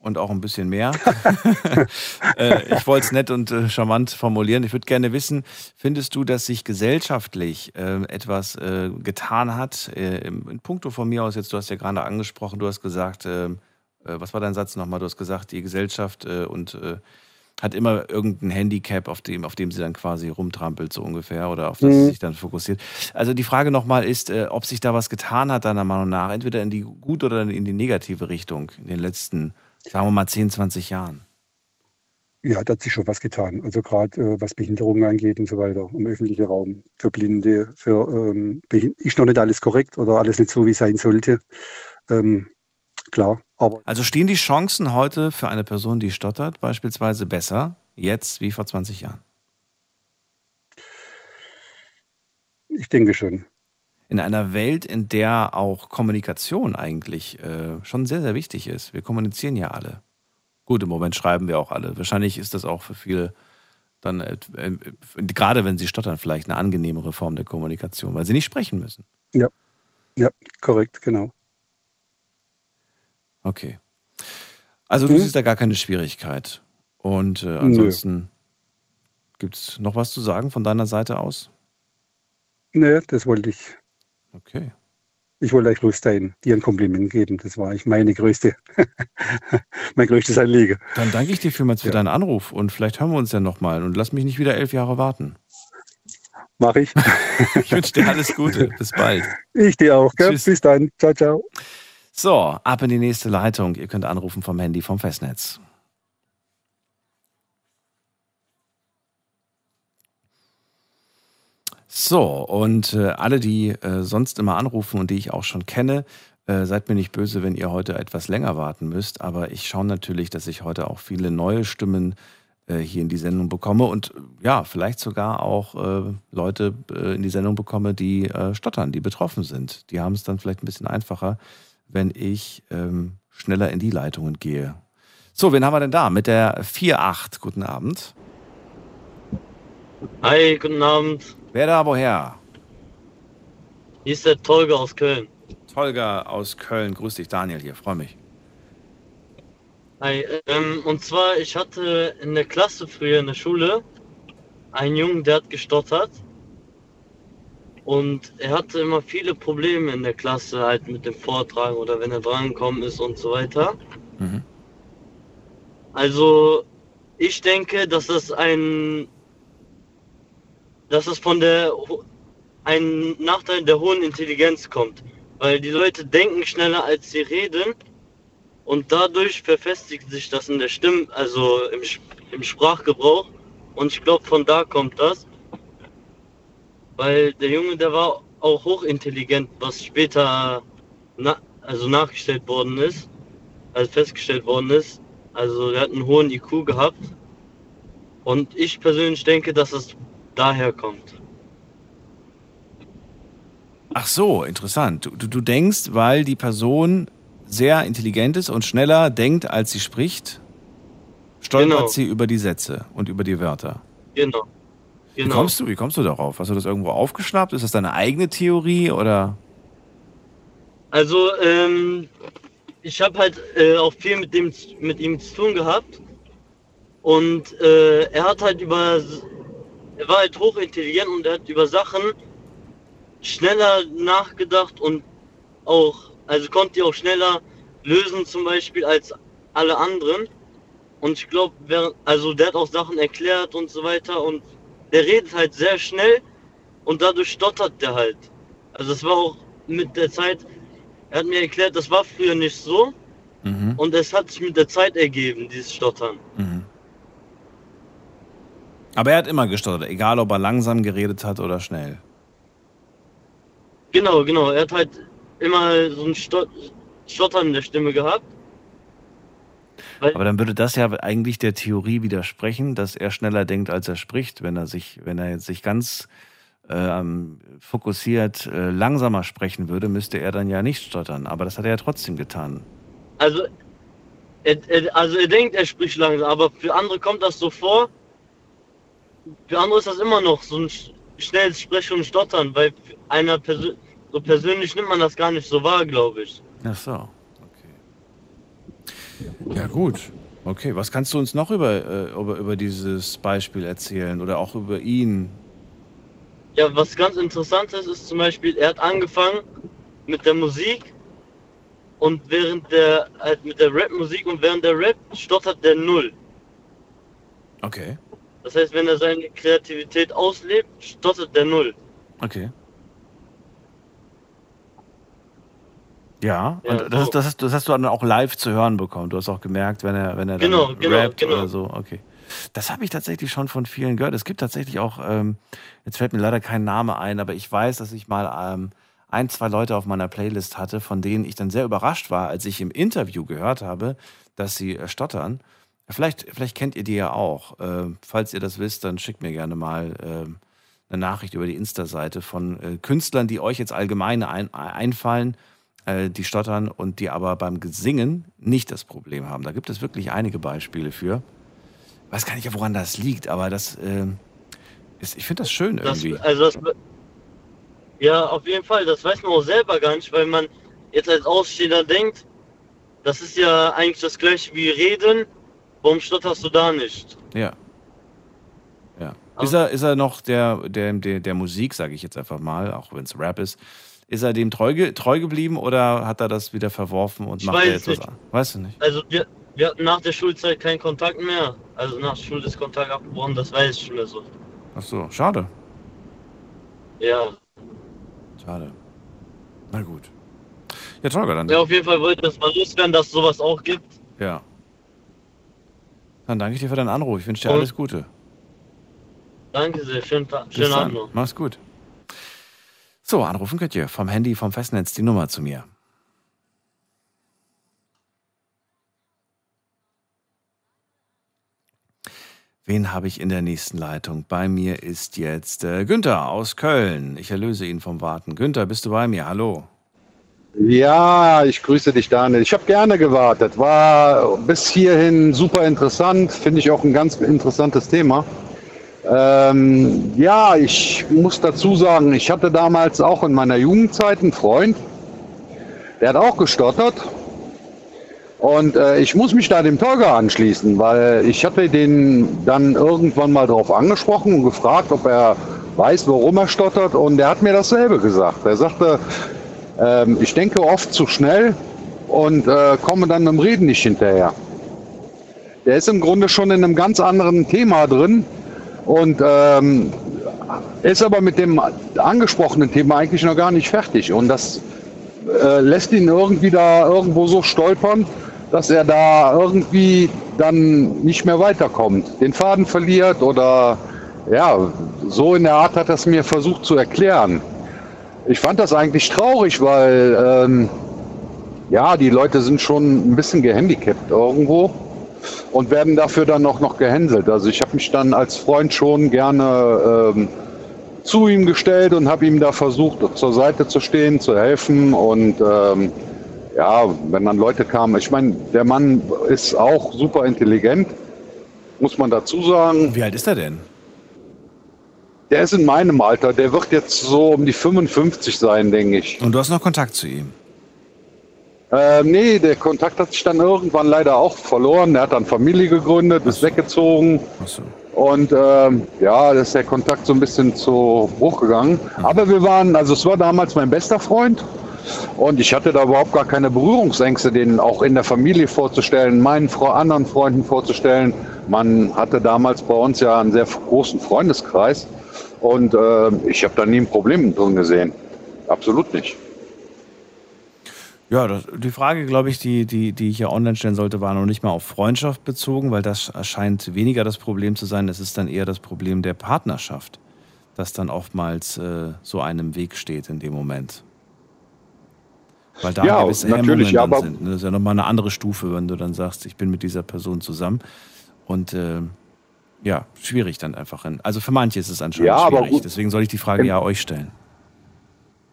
und auch ein bisschen mehr. *laughs* äh, ich wollte es nett und äh, charmant formulieren. Ich würde gerne wissen, findest du, dass sich gesellschaftlich äh, etwas getan hat? Äh, im- in puncto von mir aus jetzt, du hast ja gerade angesprochen, du hast gesagt, äh, äh, was war dein Satz nochmal? Du hast gesagt, die Gesellschaft äh, und hat immer irgendein Handicap, auf dem, auf dem sie dann quasi rumtrampelt, so ungefähr, oder auf das sie Mhm. sich dann fokussiert. Also die Frage nochmal ist, äh, ob sich da was getan hat, deiner Meinung nach, entweder in die gute oder in die negative Richtung in den letzten, sagen wir mal, 10, 20 Jahren. Ja, da hat sich schon was getan. Also gerade äh, was Behinderungen angeht und so weiter, im öffentlichen Raum, für Blinde, für ähm, ist noch nicht alles korrekt oder alles nicht so, wie es sein sollte. Ähm, klar, aber Also stehen die Chancen heute für eine Person, die stottert, beispielsweise besser jetzt wie vor 20 Jahren? ich denke schon. In einer Welt, in der auch Kommunikation eigentlich äh, schon sehr, sehr wichtig ist. Wir kommunizieren ja alle. Gut, im Moment schreiben wir auch alle. Wahrscheinlich ist das auch für viele dann, äh, äh, gerade wenn sie stottern, vielleicht eine angenehmere Form der Kommunikation, weil sie nicht sprechen müssen. Ja, ja, korrekt, genau. Okay. Also du Mhm. siehst da gar keine Schwierigkeit. Und äh, ansonsten gibt es noch was zu sagen von deiner Seite aus? Nee, das wollte ich. Okay. Ich wollte euch bloß dein, dir ein Kompliment geben. Das war eigentlich meine größte, *laughs* mein größtes Anliegen. Dann danke ich dir vielmals für Ja. deinen Anruf und vielleicht hören wir uns ja nochmal und lass mich nicht wieder elf Jahre warten. Mach ich. *laughs* Ich wünsche dir alles Gute. *laughs* Bis bald. Ich dir auch. Gell? Tschüss. Bis dann. Ciao, ciao. So, ab in die nächste Leitung. Ihr könnt anrufen vom Handy vom Festnetz. So, und äh, alle, die äh, sonst immer anrufen und die ich auch schon kenne, äh, seid mir nicht böse, wenn ihr heute etwas länger warten müsst. Aber ich schaue natürlich, dass ich heute auch viele neue Stimmen äh, hier in die Sendung bekomme und äh, ja, vielleicht sogar auch äh, Leute in die Sendung bekomme, die stottern, die betroffen sind. Die haben es dann vielleicht ein bisschen einfacher, wenn ich ähm, schneller in die Leitungen gehe. So, wen haben wir denn da? Mit der 4.8. Guten Abend. Hi, guten Abend. Wer da woher? Hier ist der Tolga aus Köln. Tolga aus Köln. Grüß dich, Daniel hier. Freue mich. Hi, ähm, und zwar, ich hatte in der Klasse früher in der Schule einen Jungen, der hat gestottert. Und er hatte immer viele Probleme in der Klasse, halt mit dem Vortragen oder wenn er drangekommen ist und so weiter. Mhm. Also, ich denke, dass das ein, dass das von der, ein Nachteil der hohen Intelligenz kommt. Weil die Leute denken schneller als sie reden und dadurch verfestigt sich das in der Stimme, also im, im Sprachgebrauch. Und ich glaube, von da kommt das. Weil der Junge, der war auch hochintelligent, was später na, also nachgestellt worden ist, also festgestellt worden ist. Also er hat einen hohen IQ gehabt. Und ich persönlich denke, dass es daher kommt. Ach so, interessant. Du, du, denkst, weil die Person sehr intelligent ist und schneller denkt, als sie spricht, stolpert Genau. sie über die Sätze und über die Wörter. Genau. Wie, Genau. kommst du, wie kommst du darauf? Hast du das irgendwo aufgeschnappt? Ist das deine eigene Theorie oder? Also, ähm, ich habe halt äh, auch viel mit, dem, mit ihm zu tun gehabt. Und äh, er hat halt über. Er war halt hochintelligent und er hat über Sachen schneller nachgedacht und auch. Also konnte die auch schneller lösen, zum Beispiel, als alle anderen. Und ich glaube, also der hat auch Sachen erklärt und so weiter. Und der redet halt sehr schnell und dadurch stottert der halt. Also es war auch mit der Zeit, er hat mir erklärt, das war früher nicht so Mhm. und es hat sich mit der Zeit ergeben, dieses Stottern. Mhm. Aber er hat immer gestottert, egal ob er langsam geredet hat oder schnell. Genau, genau. Er hat halt immer so ein Stot Stottern in der Stimme gehabt. Aber dann würde das ja eigentlich der Theorie widersprechen, dass er schneller denkt, als er spricht, wenn er sich, wenn er jetzt sich ganz ähm, fokussiert äh, langsamer sprechen würde, müsste er dann ja nicht stottern. Aber das hat er ja trotzdem getan. also, er, er, also er denkt, er spricht langsam, aber für andere kommt das so vor. Für andere ist das immer noch so ein sch- schnelles Sprechen und Stottern, weil einer persö so persönlich nimmt man das gar nicht so wahr, glaube ich. Ach so, okay. Ja gut. Okay, was kannst du uns noch über, äh, über, über dieses Beispiel erzählen oder auch über ihn? Ja, was ganz interessant ist, ist zum Beispiel, er hat angefangen mit der Musik und während der, halt mit der Rap-Musik und während der Rap stottert der Null. Okay, Das heißt, wenn er seine Kreativität auslebt, stottert der Null. okay. Ja, Ja, und das, so. das, hast, das hast du dann auch live zu hören bekommen. Du hast auch gemerkt, wenn er, wenn er dann Genau, genau, rappt genau. oder so. Okay. Das habe ich tatsächlich schon von vielen gehört. Es gibt tatsächlich auch, ähm, jetzt fällt mir leider kein Name ein, aber ich weiß, dass ich mal ähm, ein, zwei Leute auf meiner Playlist hatte, von denen ich dann sehr überrascht war, als ich im Interview gehört habe, dass sie äh, stottern. Vielleicht, vielleicht kennt ihr die ja auch. Äh, falls ihr das wisst, dann schickt mir gerne mal äh, eine Nachricht über die Insta-Seite von äh, Künstlern, die euch jetzt allgemein ein, einfallen, äh, die stottern und die aber beim Singen nicht das Problem haben. Da gibt es wirklich einige Beispiele für. Ich weiß gar nicht, woran das liegt, aber das äh, ist, ich finde das schön irgendwie. Das, also das, ja, auf jeden Fall. Das weiß man auch selber gar nicht, weil man jetzt als Ausstehender denkt, das ist ja eigentlich das gleiche wie Reden. Warum stotterst du da nicht? Ja. Ja. Ist er, ist er noch der, der, der, der Musik, sage ich jetzt einfach mal, auch wenn es Rap ist, ist er dem treu, treu geblieben oder hat er das wieder verworfen und ich macht weiß jetzt nicht. was an? Weißt du nicht? Also wir, wir hatten nach der Schulzeit keinen Kontakt mehr. Also nach der Schule ist Kontakt abgebrochen, das weiß ich schon mehr so. Ach so, schade. Ja. Schade. Na gut. Ja, Tolga, dann. Ja, auf jeden Fall wollte ich das mal loswerden, dass es sowas auch gibt. Ja. Dann danke ich dir für deinen Anruf. Ich wünsche dir alles Gute. Danke sehr, schönen, schönen. Abend noch. Mach's gut. So, anrufen könnt ihr vom Handy, vom Festnetz die Nummer zu mir. Wen habe ich in der nächsten Leitung? Bei mir ist jetzt äh, Günther aus Köln. Ich erlöse ihn vom Warten. Günther, bist du bei mir? Hallo. Ja, ich grüße dich, Daniel. Ich habe gerne gewartet. War bis hierhin super interessant. Finde ich auch ein ganz interessantes Thema. Ähm, ja, ich muss dazu sagen, ich hatte damals auch in meiner Jugendzeit einen Freund, der hat auch gestottert. Und äh, ich muss mich da dem Tolga anschließen, weil ich hatte den dann irgendwann mal darauf angesprochen und gefragt, ob er weiß, warum er stottert. Und er hat mir dasselbe gesagt. Er sagte, ähm, ich denke oft zu schnell und äh, komme dann im Reden nicht hinterher. Der ist im Grunde schon in einem ganz anderen Thema drin und ähm, ist aber mit dem angesprochenen Thema eigentlich noch gar nicht fertig. Und das äh, lässt ihn irgendwie da irgendwo so stolpern, dass er da irgendwie dann nicht mehr weiterkommt, den Faden verliert oder ja, so in der Art hat er es mir versucht zu erklären. Ich fand das eigentlich traurig, weil ähm, ja, die Leute sind schon ein bisschen gehandicapt irgendwo und werden dafür dann auch noch gehänselt. Also ich habe mich dann als Freund schon gerne ähm, zu ihm gestellt und habe ihm da versucht, zur Seite zu stehen, zu helfen und ähm, ja, wenn dann Leute kamen, ich meine, der Mann ist auch super intelligent, muss man dazu sagen. Wie alt ist er denn? Der ist in meinem Alter, der wird jetzt so um die 55 sein, denke ich. Und du hast noch Kontakt zu ihm? Äh, nee, der Kontakt hat sich dann irgendwann leider auch verloren. Der hat dann Familie gegründet, ist weggezogen. Und ähm, ja, da ist der Kontakt so ein bisschen zu Bruch gegangen. Aber wir waren, also es war damals mein bester Freund. Und ich hatte da überhaupt gar keine Berührungsängste, den auch in der Familie vorzustellen, meinen anderen Freunden vorzustellen. Man hatte damals bei uns ja einen sehr großen Freundeskreis. Und äh, ich habe da nie ein Problem drin gesehen. Absolut nicht. Ja, das, die Frage, glaube ich, die, die, die ich hier online stellen sollte, war noch nicht mal auf Freundschaft bezogen, weil das scheint weniger das Problem zu sein. Es ist dann eher das Problem der Partnerschaft, das dann oftmals äh, so einem Weg steht in dem Moment. Weil da Ja, gewisse natürlich, dann aber- sind. ne? Das ist ja nochmal eine andere Stufe, wenn du dann sagst, ich bin mit dieser Person zusammen. Und äh, ja, schwierig dann einfach. In, also für manche ist es anscheinend Ja, aber schwierig. gut. Deswegen soll ich die Frage Im- ja euch stellen.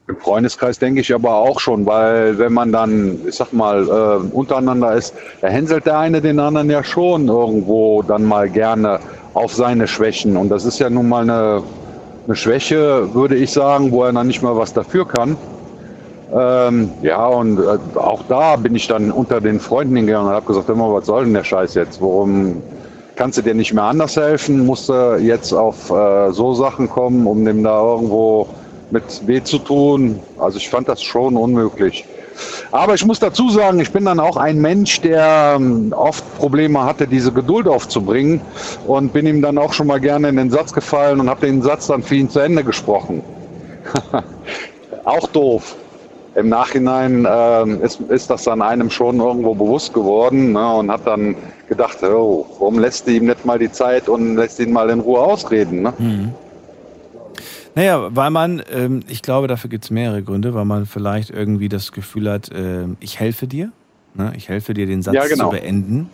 Im Freundeskreis denke ich aber auch schon, weil wenn man dann, ich sag mal, äh, untereinander ist, da hänselt der eine den anderen ja schon irgendwo dann mal gerne auf seine Schwächen. Und das ist ja nun mal eine, eine Schwäche, würde ich sagen, wo er dann nicht mal was dafür kann. Ähm, ja, und äh, auch da bin ich dann unter den Freunden hingegangen und habe gesagt, immer, was soll denn der Scheiß jetzt? Warum kannst du dir nicht mehr anders helfen? Musst du jetzt auf äh, so Sachen kommen, um dem da irgendwo mit weh zu tun? Also ich fand das schon unmöglich. Aber ich muss dazu sagen, ich bin dann auch ein Mensch, der ähm, oft Probleme hatte, diese Geduld aufzubringen und bin ihm dann auch schon mal gerne in den Satz gefallen und habe den Satz dann für ihn zu Ende gesprochen. *laughs* auch doof. Im Nachhinein ähm, ist, ist das dann einem schon irgendwo bewusst geworden ne, und hat dann gedacht, oh, warum lässt du ihm nicht mal die Zeit und lässt ihn mal in Ruhe ausreden? Ne? Mhm. Naja, weil man, ähm, ich glaube, dafür gibt es mehrere Gründe, weil man vielleicht irgendwie das Gefühl hat, äh, ich helfe dir, ne? ich helfe dir, den Satz Ja, genau. zu beenden.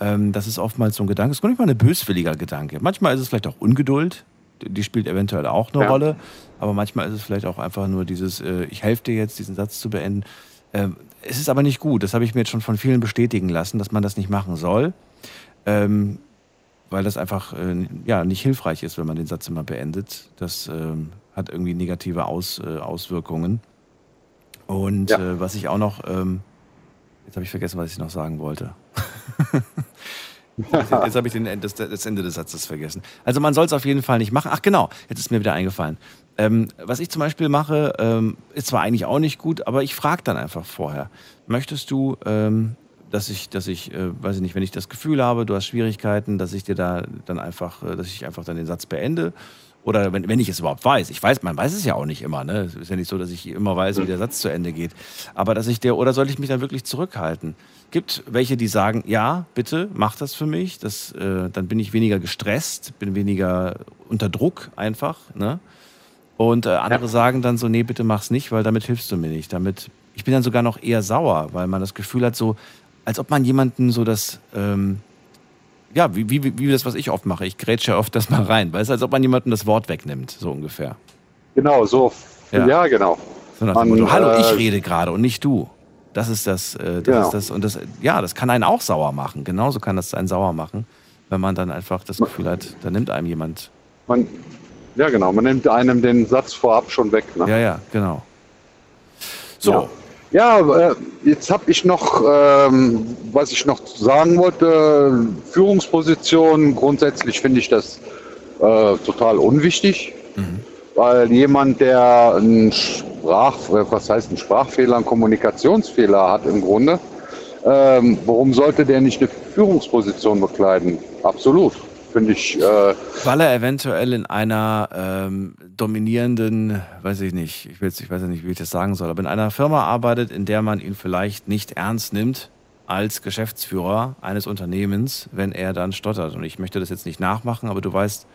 Ähm, das ist oftmals so ein Gedanke. Es ist gar nicht mal ein böswilliger Gedanke. Manchmal ist es vielleicht auch Ungeduld, die spielt eventuell auch eine Ja. Rolle, aber manchmal ist es vielleicht auch einfach nur dieses, äh, ich helfe dir jetzt, diesen Satz zu beenden. Ähm, es ist aber nicht gut, das habe ich mir jetzt schon von vielen bestätigen lassen, dass man das nicht machen soll. Ähm, weil das einfach äh, ja, nicht hilfreich ist, wenn man den Satz immer beendet. Das ähm, hat irgendwie negative Aus, äh, Auswirkungen. Und Ja. äh, was ich auch noch, ähm, jetzt habe ich vergessen, was ich noch sagen wollte. *laughs* jetzt habe ich den, das, das Ende des Satzes vergessen. Also man soll es auf jeden Fall nicht machen. Ach genau, jetzt ist mir wieder eingefallen. Ähm, was ich zum Beispiel mache, ähm, ist zwar eigentlich auch nicht gut, aber ich frage dann einfach vorher. Möchtest du, ähm, dass ich, dass ich, äh, weiß ich nicht, wenn ich das Gefühl habe, du hast Schwierigkeiten, dass ich dir da dann einfach, äh, dass ich einfach dann den Satz beende? Oder wenn, wenn ich es überhaupt weiß. Ich weiß, man weiß es ja auch nicht immer. Ne? Es ist ja nicht so, dass ich immer weiß, wie der Satz zu Ende geht. Aber dass ich der, oder soll ich mich dann wirklich zurückhalten? Gibt welche, die sagen, ja, bitte, mach das für mich. Das, äh, dann bin ich weniger gestresst, bin weniger unter Druck einfach. Ne? Und äh, andere sagen dann so, nee, bitte mach's nicht, weil damit hilfst du mir nicht. Damit, ich bin dann sogar noch eher sauer, weil man das Gefühl hat, so, als ob man jemanden so das, ähm, ja, wie, wie, wie das, was ich oft mache. Ich grätsche oft das mal rein. Weißt du, als ob man jemandem das Wort wegnimmt, so ungefähr. Genau, so. Ja. Ja, genau. So nach dem Motto, hallo, ich äh, rede gerade und nicht du. Das ist das, äh, das Genau. ist das. Und das, ja, das kann einen auch sauer machen. Genauso kann das einen sauer machen, wenn man dann einfach das Gefühl hat, da nimmt einem jemand. Man, ja, genau. Man nimmt einem den Satz vorab schon weg. Ne? Ja, ja, genau. So. Ja, äh, jetzt habe ich noch, ähm, was ich noch sagen wollte, Führungsposition. Grundsätzlich finde ich das äh, total unwichtig, weil jemand, der einen Sprach, was heißt ein Sprachfehler, einen Kommunikationsfehler hat im Grunde, ähm, warum sollte der nicht eine Führungsposition bekleiden? Absolut, finde ich. Äh, Weil er eventuell in einer ähm, dominierenden, weiß ich nicht, ich, will's, ich weiß nicht, wie ich das sagen soll, aber in einer Firma arbeitet, in der man ihn vielleicht nicht ernst nimmt als Geschäftsführer eines Unternehmens, wenn er dann stottert. Und ich möchte das jetzt nicht nachmachen, aber du weißt,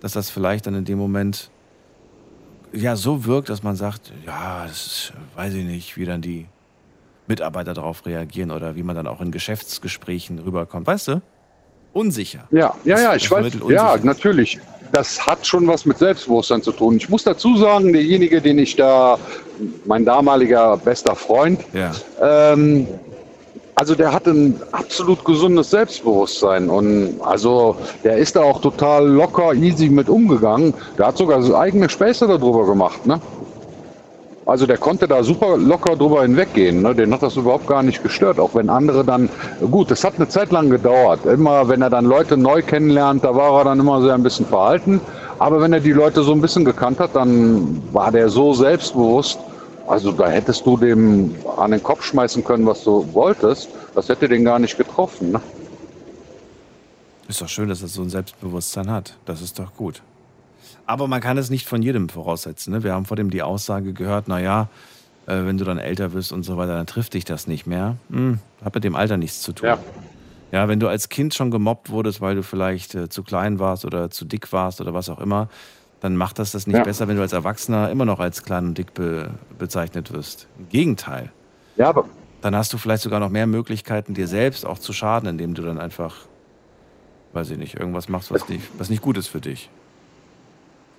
dass das vielleicht dann in dem Moment ja so wirkt, dass man sagt, ja, das ist, weiß ich nicht, wie dann die Mitarbeiter darauf reagieren oder wie man dann auch in Geschäftsgesprächen rüberkommt. Weißt du? Unsicher. Ja, ja, ja, ich weiß. Ja, natürlich. Das hat schon was mit Selbstbewusstsein zu tun. Ich muss dazu sagen, derjenige, den ich da, mein damaliger bester Freund, Ja. ähm, also der hat ein absolut gesundes Selbstbewusstsein und also der ist da auch total locker, easy mit umgegangen. Der hat sogar so eigene Späße darüber gemacht, ne? Also der konnte da super locker drüber hinweggehen. Ne? Den hat das überhaupt gar nicht gestört. Auch wenn andere dann, gut, das hat eine Zeit lang gedauert. Immer wenn er dann Leute neu kennenlernt, da war er dann immer sehr ein bisschen verhalten. Aber wenn er die Leute so ein bisschen gekannt hat, dann war der so selbstbewusst. Also da hättest du dem an den Kopf schmeißen können, was du wolltest. Das hätte den gar nicht getroffen. Ne? Ist doch schön, dass er so ein Selbstbewusstsein hat. Das ist doch gut. Aber man kann es nicht von jedem voraussetzen. Ne? Wir haben vor dem die Aussage gehört, naja, äh, wenn du dann älter wirst und so weiter, dann trifft dich das nicht mehr. Hm, hat mit dem Alter nichts zu tun. Ja. Ja, wenn du als Kind schon gemobbt wurdest, weil du vielleicht äh, zu klein warst oder zu dick warst oder was auch immer, dann macht das das nicht Ja. besser, wenn du als Erwachsener immer noch als klein und dick be bezeichnet wirst. Im Gegenteil. Ja, aber Dann hast du vielleicht sogar noch mehr Möglichkeiten, dir selbst auch zu schaden, indem du dann einfach, weiß ich nicht, irgendwas machst, was nicht, was nicht gut ist für dich.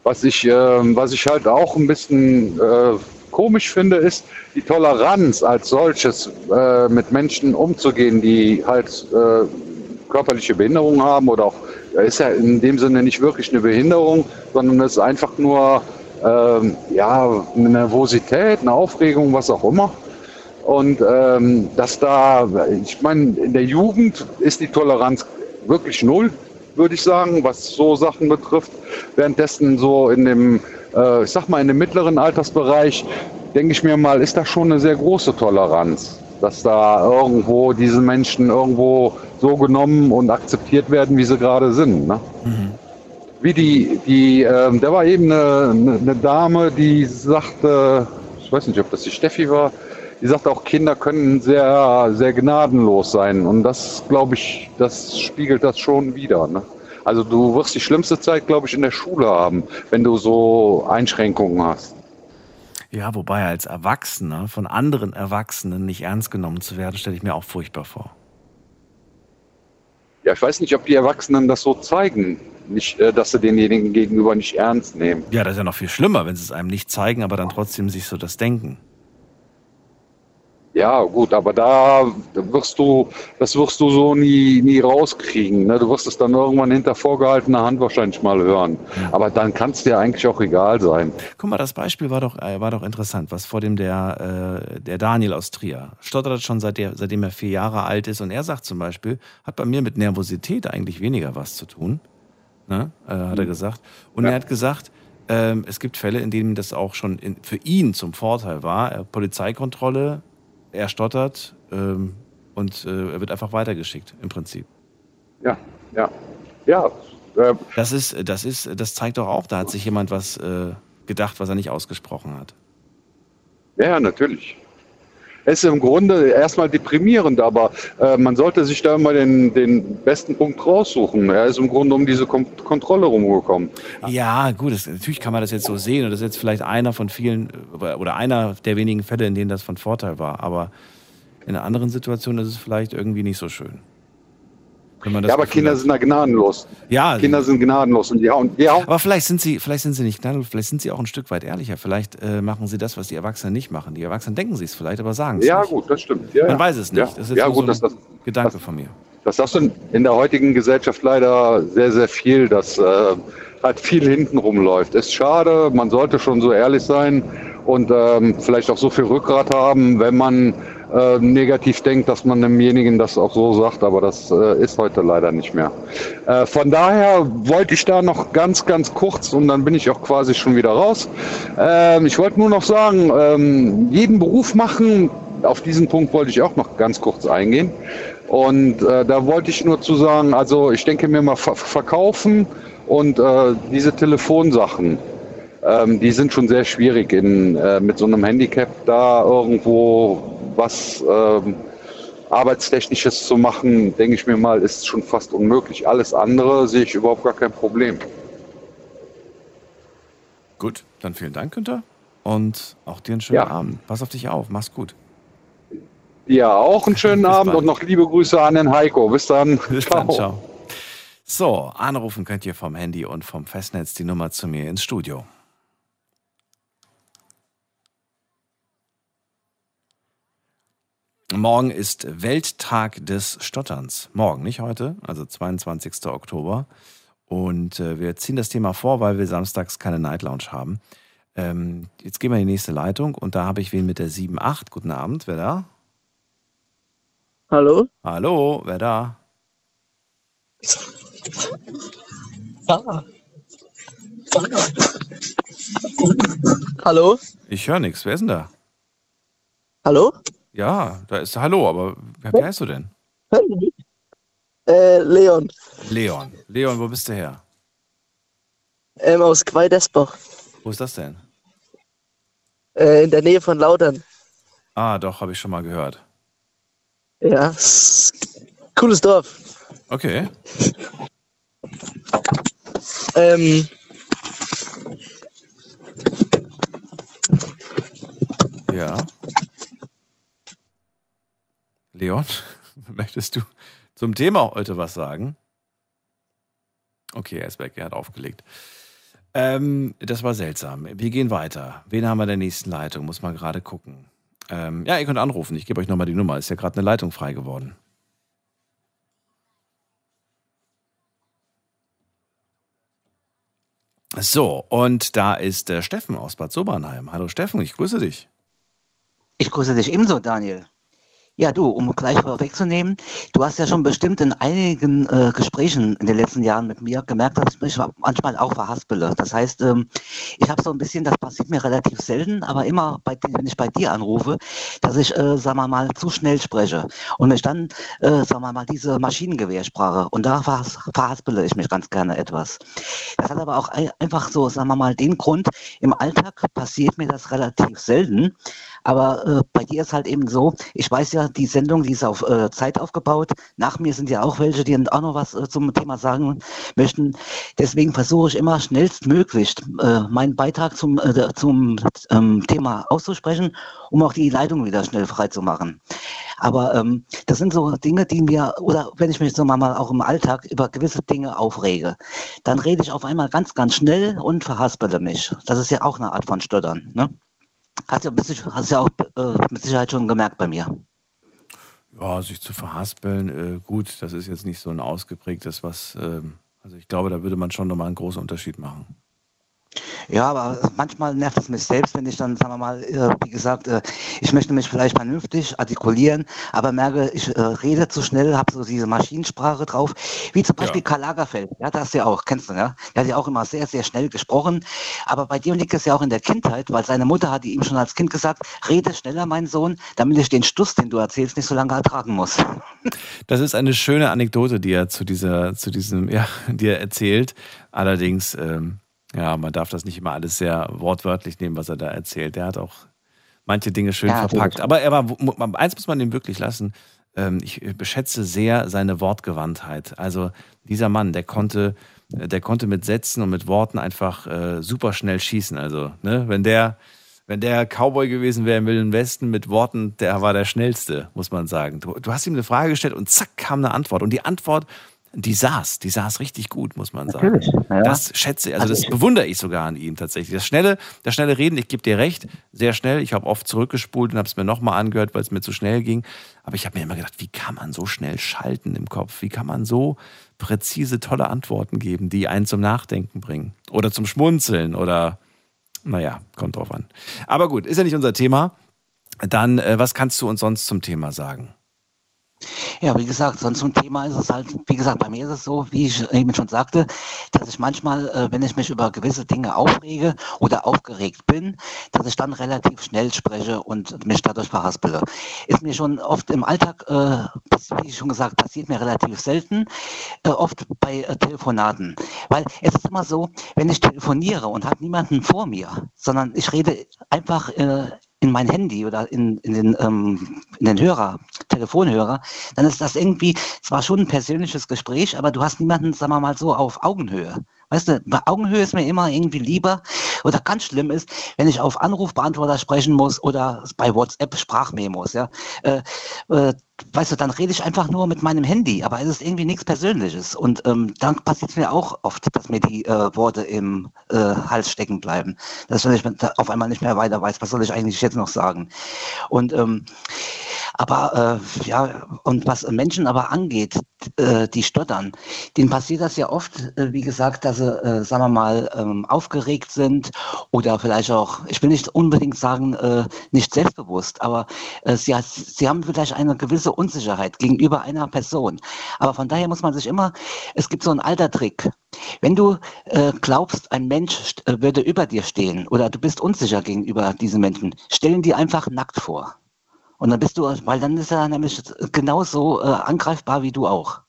Was ich, ähm, was ich halt auch ein bisschen äh, komisch finde, ist die Toleranz als solches äh, mit Menschen umzugehen, die halt äh, körperliche Behinderungen haben oder auch, ist ja in dem Sinne nicht wirklich eine Behinderung, sondern es ist einfach nur ähm, ja, eine Nervosität, eine Aufregung, was auch immer. Und ähm, dass da, ich meine, in der Jugend ist die Toleranz wirklich null, würde ich sagen, was so Sachen betrifft. Währenddessen so in dem, äh, ich sag mal, in dem mittleren Altersbereich, denke ich mir mal, ist da schon eine sehr große Toleranz, dass da irgendwo diese Menschen irgendwo so genommen und akzeptiert werden, wie sie gerade sind. Ne? wie die, die ähm, da war eben eine, eine Dame, die sagte, ich weiß nicht, ob das die Steffi war, die sagt auch, Kinder können sehr, sehr gnadenlos sein. Und das, glaube ich, das spiegelt das schon wieder. Ne? Also du wirst die schlimmste Zeit, glaube ich, in der Schule haben, wenn du so Einschränkungen hast. Ja, wobei als Erwachsener von anderen Erwachsenen nicht ernst genommen zu werden, stelle ich mir auch furchtbar vor. Ja, ich weiß nicht, ob die Erwachsenen das so zeigen, nicht, äh, dass sie denjenigen gegenüber nicht ernst nehmen. Ja, das ist ja noch viel schlimmer, wenn sie es einem nicht zeigen, aber dann trotzdem sich so das denken. Ja, gut, aber da wirst du, das wirst du so nie, nie rauskriegen. Ne? Du wirst es dann irgendwann hinter vorgehaltener Hand wahrscheinlich mal hören. Aber dann kann es dir eigentlich auch egal sein. Guck mal, das Beispiel war doch, äh, war doch interessant, was vor dem der, äh, der Daniel aus Trier stottert schon seit der, seitdem er vier Jahre alt ist und er sagt zum Beispiel, hat bei mir mit Nervosität eigentlich weniger was zu tun, ne? äh, hat er Mhm. gesagt. Und Ja. er hat gesagt, ähm, es gibt Fälle, in denen das auch schon in, für ihn zum Vorteil war. Äh, Polizeikontrolle, er stottert ähm, und äh, er wird einfach weitergeschickt im Prinzip. Ja, ja, ja. Äh, Das ist, das ist, das zeigt doch auch, da hat sich jemand was äh, gedacht, was er nicht ausgesprochen hat. Ja, natürlich. Es ist im Grunde erstmal deprimierend, aber äh, man sollte sich da immer den, den besten Punkt raussuchen. Er ist im Grunde um diese Kom Kontrolle rumgekommen. Ja, gut, das, natürlich kann man das jetzt so sehen und das ist jetzt vielleicht einer von vielen oder einer der wenigen Fälle, in denen das von Vorteil war. Aber in einer anderen Situation ist es vielleicht irgendwie nicht so schön. Wenn man das Ja, aber Gefühl Kinder hat. sind da gnadenlos. Ja, Kinder sind gnadenlos. Und ja, und ja, Aber vielleicht sind sie, vielleicht sind sie nicht gnadenlos, vielleicht sind sie auch ein Stück weit ehrlicher. Vielleicht äh, machen sie das, was die Erwachsenen nicht machen. Die Erwachsenen denken sie es vielleicht, aber sagen es ja nicht. gut, das stimmt. Ja, Man ja. weiß es nicht. Ja, Das ist jetzt ja gut, so das, ein das, Gedanke von mir. das hast du in- in der heutigen Gesellschaft leider sehr, sehr viel, dass äh, halt viel hinten rumläuft. Ist schade, man sollte schon so ehrlich sein und ähm, vielleicht auch so viel Rückgrat haben, wenn man äh, negativ denkt, dass man demjenigen das auch so sagt, aber das äh, ist heute leider nicht mehr. Äh, von daher wollte ich da noch ganz, ganz kurz und dann bin ich auch quasi schon wieder raus. Ähm, ich wollte nur noch sagen, ähm, jeden Beruf machen, auf diesen Punkt wollte ich auch noch ganz kurz eingehen. Und äh, da wollte ich nur zu sagen, also ich denke mir mal ver verkaufen und äh, diese Telefonsachen, ähm, die sind schon sehr schwierig in, äh, mit so einem Handicap da irgendwo was ähm, Arbeitstechnisches zu machen, denke ich mir mal, ist schon fast unmöglich. Alles andere sehe ich überhaupt gar kein Problem. Gut, dann vielen Dank, Günther. Und auch dir einen schönen Ja. Abend. Pass auf dich auf, mach's gut. Ja, auch einen *laughs* schönen Bis Abend bald. und noch liebe Grüße an den Heiko. Bis dann. *laughs* Bis dann, ciao. So, anrufen könnt ihr vom Handy und vom Festnetz die Nummer zu mir ins Studio. Morgen ist Welttag des Stotterns. Morgen, nicht heute, also 22. Oktober. Und äh, wir ziehen das Thema vor, weil wir samstags keine Night Lounge haben. Ähm, jetzt gehen wir in die nächste Leitung und da habe ich wen mit der 7.8. Guten Abend, wer da? Hallo? Hallo, wer da? Ah. Hallo? Ich höre nichts. Wer ist denn da? Hallo? Ja, da ist Hallo, aber wer, wer heißt du denn? Äh, Leon, Leon. Leon, wo bist du her? ähm, aus Quaidesbach, Wo ist das denn? äh, in der Nähe von Lautern. Ah, doch, habe ich schon mal gehört. Ja, cooles Dorf. Okay. Ähm, Ja. Leon, *laughs* möchtest du zum Thema heute was sagen? Okay, er ist weg, er hat aufgelegt. Ähm, das war seltsam. Wir gehen weiter. Wen haben wir in der nächsten Leitung? Muss man gerade gucken. Ähm, ja, ihr könnt anrufen. Ich gebe euch nochmal die Nummer. Ist ja gerade eine Leitung frei geworden. So, und da ist der Steffen aus Bad Sobernheim. Hallo Steffen, ich grüße dich. Ich grüße dich ebenso, Daniel. Ja, du, um gleich vorwegzunehmen, du hast ja schon bestimmt in einigen äh, Gesprächen in den letzten Jahren mit mir gemerkt, dass ich mich manchmal auch verhaspele. Das heißt, ähm, ich habe so ein bisschen, das passiert mir relativ selten, aber immer, bei, wenn ich bei dir anrufe, dass ich, äh, sagen wir mal, zu schnell spreche und mich dann, äh, sagen wir mal, diese Maschinengewehrsprache und da verhas verhaspele ich mich ganz gerne etwas. Das hat aber auch ein, einfach so, sagen wir mal, den Grund, im Alltag passiert mir das relativ selten, aber äh, bei dir ist halt eben so, ich weiß ja, die Sendung, die ist auf äh, Zeit aufgebaut. Nach mir sind ja auch welche, die auch noch was äh, zum Thema sagen möchten. Deswegen versuche ich immer schnellstmöglich äh, meinen Beitrag zum, äh, zum ähm, Thema auszusprechen, um auch die Leitung wieder schnell frei zu machen. Aber ähm, das sind so Dinge, die mir, oder wenn ich mich so mal auch im Alltag über gewisse Dinge aufrege, dann rede ich auf einmal ganz, ganz schnell und verhaspele mich. Das ist ja auch eine Art von Stottern. Ne? Hast du hast ja auch äh, mit Sicherheit schon gemerkt bei mir. Ja, sich zu verhaspeln, äh, gut, das ist jetzt nicht so ein ausgeprägtes was. Äh, also ich glaube, da würde man schon nochmal einen großen Unterschied machen. Ja, aber manchmal nervt es mich selbst, wenn ich dann, sagen wir mal, äh, wie gesagt, äh, ich möchte mich vielleicht vernünftig artikulieren, aber merke, ich äh, rede zu schnell, habe so diese Maschinensprache drauf, wie zum Beispiel ja. Karl Lagerfeld, ja, das ja auch, kennst du, ja? Der hat ja auch immer sehr, sehr schnell gesprochen, aber bei dir liegt es ja auch in der Kindheit, weil seine Mutter hat ihm schon als Kind gesagt, rede schneller, mein Sohn, damit ich den Stuss, den du erzählst, nicht so lange ertragen muss. Das ist eine schöne Anekdote, die er zu dieser, zu diesem, ja, *laughs* die er erzählt. Allerdings, ähm ja, man darf das nicht immer alles sehr wortwörtlich nehmen, was er da erzählt. Der hat auch manche Dinge schön ja, verpackt. Aber er war, eins muss man ihm wirklich lassen. Ähm, ich beschätze sehr seine Wortgewandtheit. Also dieser Mann, der konnte, der konnte mit Sätzen und mit Worten einfach äh, super schnell schießen. Also, ne, wenn der, wenn der Cowboy gewesen wäre im Wilden Westen mit Worten, der war der schnellste, muss man sagen. Du, du hast ihm eine Frage gestellt und zack kam eine Antwort. Und die Antwort die saß, die saß richtig gut, muss man sagen. Natürlich, ja. Das schätze, also, also das bewundere ich sogar an ihm tatsächlich. Das schnelle, das schnelle Reden, ich gebe dir recht, sehr schnell. Ich habe oft zurückgespult und habe es mir nochmal angehört, weil es mir zu schnell ging. Aber ich habe mir immer gedacht, wie kann man so schnell schalten im Kopf? Wie kann man so präzise, tolle Antworten geben, die einen zum Nachdenken bringen? Oder zum Schmunzeln oder, naja, kommt drauf an. Aber gut, ist ja nicht unser Thema. Dann, äh, was kannst du uns sonst zum Thema sagen? Ja, wie gesagt, sonst zum Thema ist es halt, wie gesagt, bei mir ist es so, wie ich eben schon sagte, dass ich manchmal, äh, wenn ich mich über gewisse Dinge aufrege oder aufgeregt bin, dass ich dann relativ schnell spreche und mich dadurch verhaspele. Ist mir schon oft im Alltag, äh, wie ich schon gesagt, passiert mir relativ selten, äh, oft bei Telefonaten. Weil es ist immer so, wenn ich telefoniere und habe niemanden vor mir, sondern ich rede einfach in mein Handy oder in, in, den, ähm, in den Hörer, Telefonhörer, dann ist das irgendwie zwar schon ein persönliches Gespräch, aber du hast niemanden, sagen wir mal so, auf Augenhöhe. Weißt du, bei Augenhöhe ist mir immer irgendwie lieber oder ganz schlimm ist, wenn ich auf Anrufbeantworter sprechen muss oder bei WhatsApp Sprachmemos, ja. Äh, äh, weißt du, dann rede ich einfach nur mit meinem Handy, aber es ist irgendwie nichts Persönliches. Und ähm, dann passiert es mir auch oft, dass mir die äh, Worte im äh, Hals stecken bleiben. Dass ich auf einmal nicht mehr weiter weiß, was soll ich eigentlich jetzt noch sagen. Und ähm, aber äh, ja, und was Menschen aber angeht, äh, die stottern, denen passiert das ja oft, äh, wie gesagt, dass sie, äh, sagen wir mal, ähm, aufgeregt sind oder vielleicht auch, ich will nicht unbedingt sagen, äh, nicht selbstbewusst, aber äh, sie, sie haben vielleicht eine gewisse Unsicherheit gegenüber einer Person. Aber von daher muss man sich immer, es gibt so einen alter Trick. Wenn du äh, glaubst, ein Mensch äh, würde über dir stehen oder du bist unsicher gegenüber diesen Menschen, stellen die einfach nackt vor. Und dann bist du, weil dann ist er nämlich genauso äh, angreifbar wie du auch.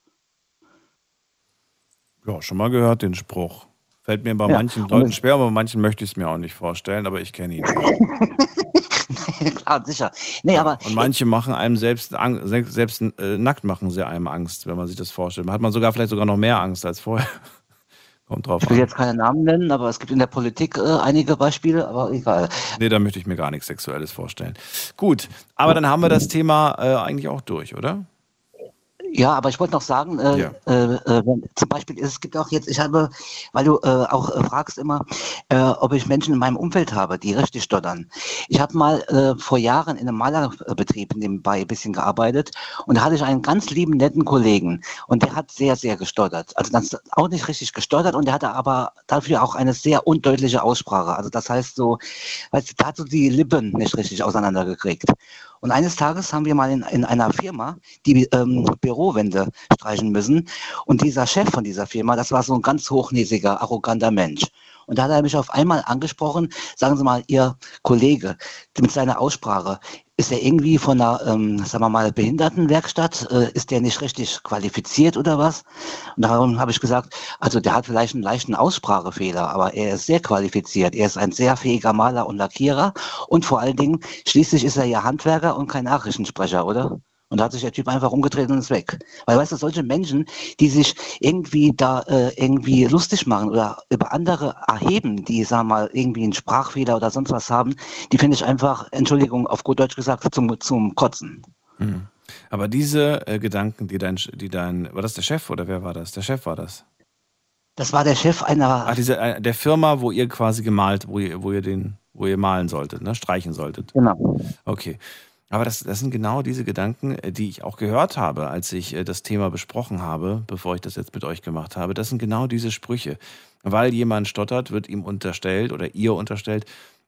Ja, schon mal gehört den Spruch. Fällt mir bei ja, manchen Leuten schwer, aber bei manchen möchte ich es mir auch nicht vorstellen, aber ich kenne ihn. *laughs* Klar, sicher. Nee, ja, aber und manche machen einem selbst, selbst äh, nackt machen sie einem Angst, wenn man sich das vorstellt. Da hat man sogar vielleicht sogar noch mehr Angst als vorher. *laughs* Kommt drauf ich will an. jetzt keine Namen nennen, aber es gibt in der Politik äh, einige Beispiele, aber egal. Nee, da möchte ich mir gar nichts Sexuelles vorstellen. Gut, aber dann haben wir das Thema äh, eigentlich auch durch, oder? Ja, aber ich wollte noch sagen, äh, ja. äh, äh, zum Beispiel, es gibt auch jetzt, ich habe, weil du äh, auch äh, fragst immer, äh, ob ich Menschen in meinem Umfeld habe, die richtig stottern. Ich habe mal äh, vor Jahren in einem Malerbetrieb nebenbei ein bisschen gearbeitet und da hatte ich einen ganz lieben, netten Kollegen und der hat sehr, sehr gestottert. Also ganz, auch nicht richtig gestottert und der hatte aber dafür auch eine sehr undeutliche Aussprache. Also das heißt so, weißt du, der hat so die Lippen nicht richtig auseinandergekriegt. Und eines Tages haben wir mal in, in einer Firma die ähm, Bürowände streichen müssen. Und dieser Chef von dieser Firma, das war so ein ganz hochnäsiger, arroganter Mensch. Und da hat er mich auf einmal angesprochen, sagen Sie mal, Ihr Kollege mit seiner Aussprache, ist er irgendwie von einer, ähm, sagen wir mal, Behindertenwerkstatt, äh, ist der nicht richtig qualifiziert oder was? Und darum habe ich gesagt, also der hat vielleicht einen leichten Aussprachefehler, aber er ist sehr qualifiziert. Er ist ein sehr fähiger Maler und Lackierer und vor allen Dingen, schließlich ist er ja Handwerker und kein Nachrichtensprecher, oder? Und da hat sich der Typ einfach umgedreht und ist weg. Weil, weißt du, solche Menschen, die sich irgendwie da äh, irgendwie lustig machen oder über andere erheben, die, sagen wir mal, irgendwie einen Sprachfehler oder sonst was haben, die finde ich einfach, Entschuldigung, auf gut Deutsch gesagt, zum, zum Kotzen. Mhm. Aber diese äh, Gedanken, die dein, die dein, war das der Chef oder wer war das? Der Chef war das. Das war der Chef einer. Ach, diese, äh, der Firma, wo ihr quasi gemalt, wo ihr, wo ihr den, wo ihr malen solltet, ne? Streichen solltet. Genau. Okay. Aber das, das sind genau diese Gedanken, äh, die ich auch gehört habe, als ich äh, das Thema besprochen habe, bevor ich das jetzt mit euch gemacht habe. Das sind genau diese Sprüche. Weil jemand stottert, wird ihm unterstellt oder ihr unterstellt,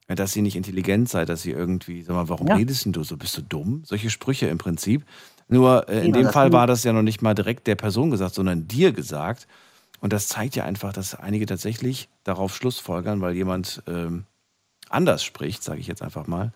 äh, dass sie nicht intelligent sei, dass sie irgendwie, sag mal, warum Ja. redest denn du so? Bist du dumm? Solche Sprüche im Prinzip. Nur äh, in Ja, dem Fall war das ja noch nicht mal direkt der Person gesagt, sondern dir gesagt. Und das zeigt ja einfach, dass einige tatsächlich darauf Schlussfolgern, weil jemand ähm, anders spricht, sage ich jetzt einfach mal,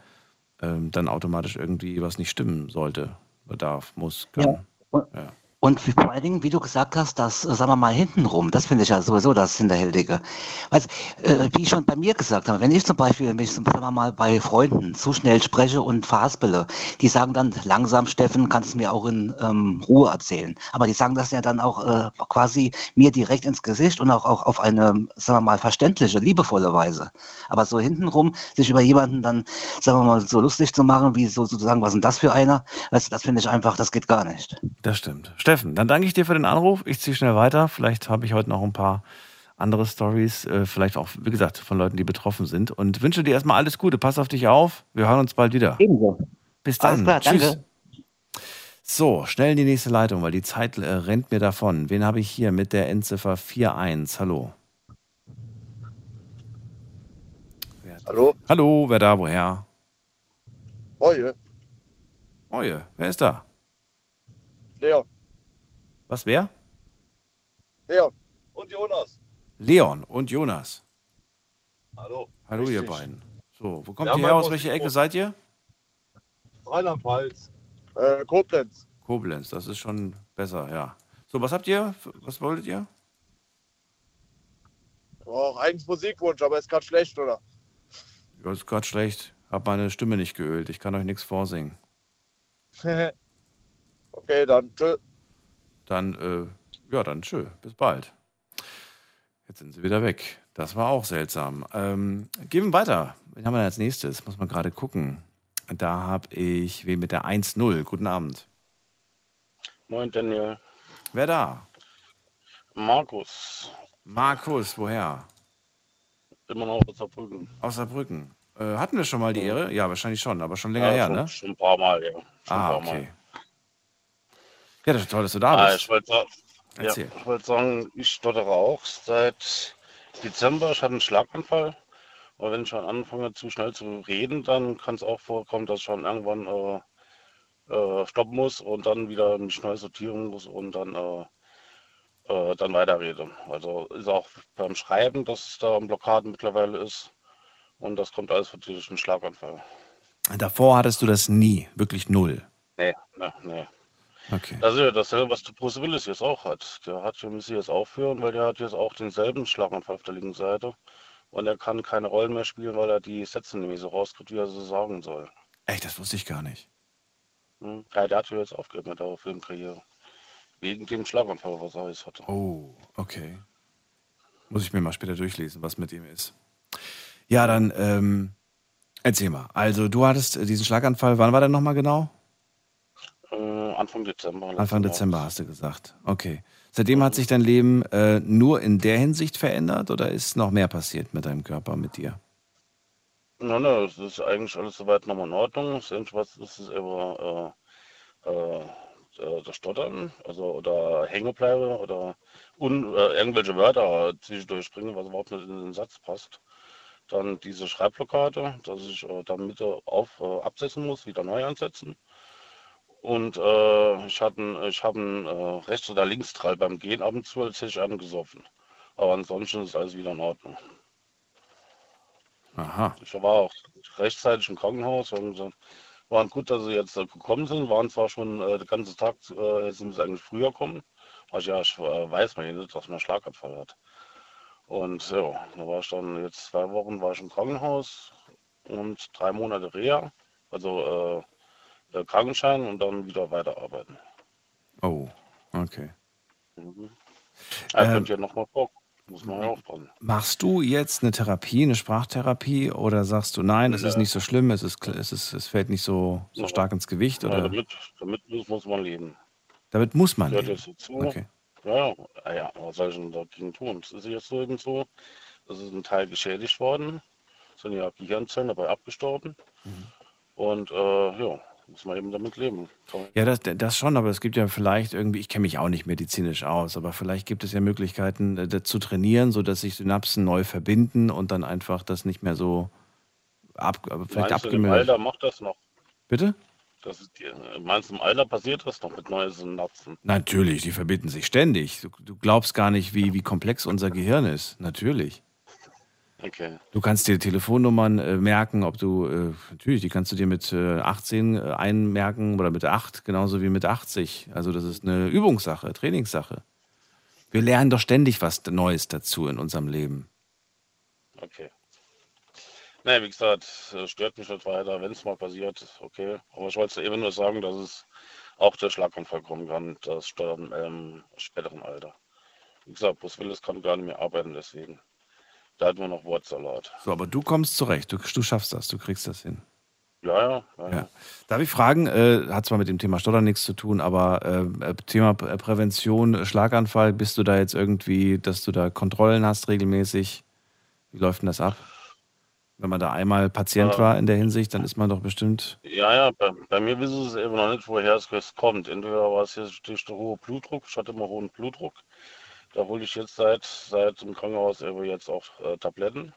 ähm, dann automatisch irgendwie was nicht stimmen sollte, darf, muss, kann. Ja. Ja. Und vor allen Dingen, wie du gesagt hast, das, äh, sagen wir mal, hintenrum, das finde ich ja sowieso das Hinterhältige. Weißt, äh, wie ich schon bei mir gesagt habe, wenn ich zum Beispiel mich, sagen wir mal, bei Freunden zu schnell spreche und verhaspele, die sagen dann, langsam, Steffen, kannst du mir auch in ähm, Ruhe erzählen. Aber die sagen das ja dann auch äh, quasi mir direkt ins Gesicht und auch, auch auf eine, sagen wir mal, verständliche, liebevolle Weise. Aber so hintenrum, sich über jemanden dann, sagen wir mal, so lustig zu machen, wie so sozusagen, was ist denn das für einer? Weißt, das finde ich einfach, das geht gar nicht. Das stimmt. Steffen, dann danke ich dir für den Anruf. Ich ziehe schnell weiter. Vielleicht habe ich heute noch ein paar andere Stories, äh, vielleicht auch, wie gesagt, von Leuten, die betroffen sind. Und wünsche dir erstmal alles Gute. Pass auf dich auf. Wir hören uns bald wieder. Ebenso. Bis Alles dann. klar, Tschüss. danke. So, schnell in die nächste Leitung, weil die Zeit äh, rennt mir davon. Wen habe ich hier mit der Endziffer 41? Hallo. Hallo? Hallo, wer da, woher? Oje, Oje, wer ist da? Leon, Was, wer? Leon und Jonas. Leon und Jonas. Hallo. Hallo, ihr Richtig. beiden. So, wo kommt Ja, ihr mein her? Aus welcher Ecke seid ihr? Rheinland-Pfalz. Äh, Koblenz. Koblenz, das ist schon besser, ja. So, was habt ihr? Was wolltet ihr? Auch eigentlich Musikwunsch, aber ist gerade schlecht, oder? Ja, ist gerade schlecht. Hab meine Stimme nicht geölt. Ich kann euch nichts vorsingen. *laughs* okay, dann tschö. Dann, äh, ja, dann tschö. Bis bald. Jetzt sind sie wieder weg. Das war auch seltsam. Ähm, gehen wir weiter. Wen haben wir als nächstes? Muss man gerade gucken. Da habe ich wen mit der 1-0. Guten Abend. Moin Daniel. Wer da? Markus. Markus, woher? Immer noch aus Saarbrücken. Aus Saarbrücken. Äh, hatten wir schon mal die Ehre? Ja, wahrscheinlich schon, aber schon länger ja, her, schon, ne? Schon ein paar Mal, ja. Schon ein Ah, paar okay. Mal. Ja, das ist toll, dass du da Ah, bist. ich wollte ja, ich wollte sagen, ich stottere auch seit Dezember. Ich hatte einen Schlaganfall. Aber wenn ich schon anfange, zu schnell zu reden, dann kann es auch vorkommen, dass ich schon irgendwann äh, äh, stoppen muss und dann wieder mich neu sortieren muss und dann, äh, äh, dann weiterrede. Also ist auch beim Schreiben, dass es da Blockaden mittlerweile ist. Und das kommt alles durch einen Schlaganfall. Davor hattest du das nie, wirklich null. Nee, nee, nee. Okay. Das ist ja dasselbe, was der Bruce Willis jetzt auch hat. Der hat, wir müssen jetzt aufhören, weil der hat jetzt auch denselben Schlaganfall auf der linken Seite. Und er kann keine Rollen mehr spielen, weil er die Sätze mehr so rauskriegt, wie er sie sagen soll. Echt, das wusste ich gar nicht. Hm? Ja, der hat ja jetzt aufgehört mit der Filmkarriere. Wegen dem Schlaganfall, was er jetzt hatte. Oh, okay. Muss ich mir mal später durchlesen, was mit ihm ist. Ja, dann ähm, erzähl mal. Also du hattest äh, diesen Schlaganfall, wann war der nochmal genau? Äh, Anfang Dezember. Anfang Dezember hast du gesagt. Okay. Seitdem hat sich dein Leben äh, nur in der Hinsicht verändert oder ist noch mehr passiert mit deinem Körper, mit dir? Nein, nein, es ist eigentlich alles soweit nochmal in Ordnung. Das Einzige, was ist, ist immer äh, äh, äh, das Stottern, also oder Hängebleibe oder un, äh, irgendwelche Wörter zwischendurch bringen, was überhaupt nicht in den Satz passt. Dann diese Schreibblockade, dass ich äh, dann Mitte auf äh, absetzen muss, wieder neu ansetzen. Und äh, ich, hatte, ich habe einen äh, Rechts- oder Linksdrall beim Gehen ab und zu, als hätte ich einen gesoffen. Aber ansonsten ist alles wieder in Ordnung. Aha. Ich war auch rechtzeitig im Krankenhaus und äh, waren gut, dass sie jetzt äh, gekommen sind. Waren zwar schon äh, den ganzen Tag, äh, jetzt müssen sie eigentlich früher kommen. Also ja, ich äh, weiß man nicht, dass man einen Schlaganfall hat. Und ja, da war ich dann jetzt zwei Wochen war ich im Krankenhaus und drei Monate Reha, also äh, Krankenschein und dann wieder weiterarbeiten. Oh, okay. Mhm. Ja, Ähm, könnt ihr nochmal vor, muss man ja aufpassen. Machst du jetzt eine Therapie, eine Sprachtherapie oder sagst du, nein, es ist Nee. nicht so schlimm, es, ist, es, ist, es fällt nicht so, so Ja. stark ins Gewicht? Ja, Oder? damit, damit muss, muss man leben. Damit muss man leben. jetzt dazu. Okay. Ja, ja, ja, was soll ich denn dagegen tun? Es ist jetzt so eben so, es ist ein Teil geschädigt worden, sind ja Gehirnzellen dabei abgestorben Mhm. und äh, ja, muss man eben damit leben. Ja, das, das schon, aber es gibt ja vielleicht irgendwie, ich kenne mich auch nicht medizinisch aus, aber vielleicht gibt es ja Möglichkeiten äh, das zu trainieren, sodass sich Synapsen neu verbinden und dann einfach das nicht mehr so ab, äh, vielleicht abgemildert. Alter macht das noch? Bitte? Das ist die, meinst du, im Alter passiert das noch mit neuen Synapsen? Natürlich, die verbinden sich ständig. Du, du glaubst gar nicht, wie, wie komplex unser Gehirn ist. Natürlich. Okay. Du kannst dir Telefonnummern äh, merken, ob du, äh, natürlich, die kannst du dir mit äh, 18 äh, einmerken oder mit 8, genauso wie mit 80. Also das ist eine Übungssache, Trainingssache. Wir lernen doch ständig was Neues dazu in unserem Leben. Okay. Naja, wie gesagt, es stört mich nicht weiter. Wenn es mal passiert, okay. Aber ich wollte eben nur sagen, dass es auch der Schlaganfall kommen kann, das Stottern im späteren Alter. Wie gesagt, Bruce Willis kann gar nicht mehr arbeiten, deswegen. Da hat nur noch Wortsalat. So, aber du kommst zurecht, du, du schaffst das, du kriegst das hin. Ja, ja, ja. Ja. Darf ich fragen, äh, hat zwar mit dem Thema Stottern nichts zu tun, aber äh, äh, Thema P- Prävention, äh, Schlaganfall, bist du da jetzt irgendwie, dass du da Kontrollen hast regelmäßig? Wie läuft denn das ab? Wenn man da einmal Patient Äh, war in der Hinsicht, dann ist man doch bestimmt. Ja, ja, bei, bei mir wissen sie eben noch nicht, woher es es kommt. Entweder war es jetzt durch den hohen Blutdruck, ich hatte immer hohen Blutdruck. Da hole ich jetzt seit, seit dem Krankenhaus eben jetzt auch äh, Tabletten.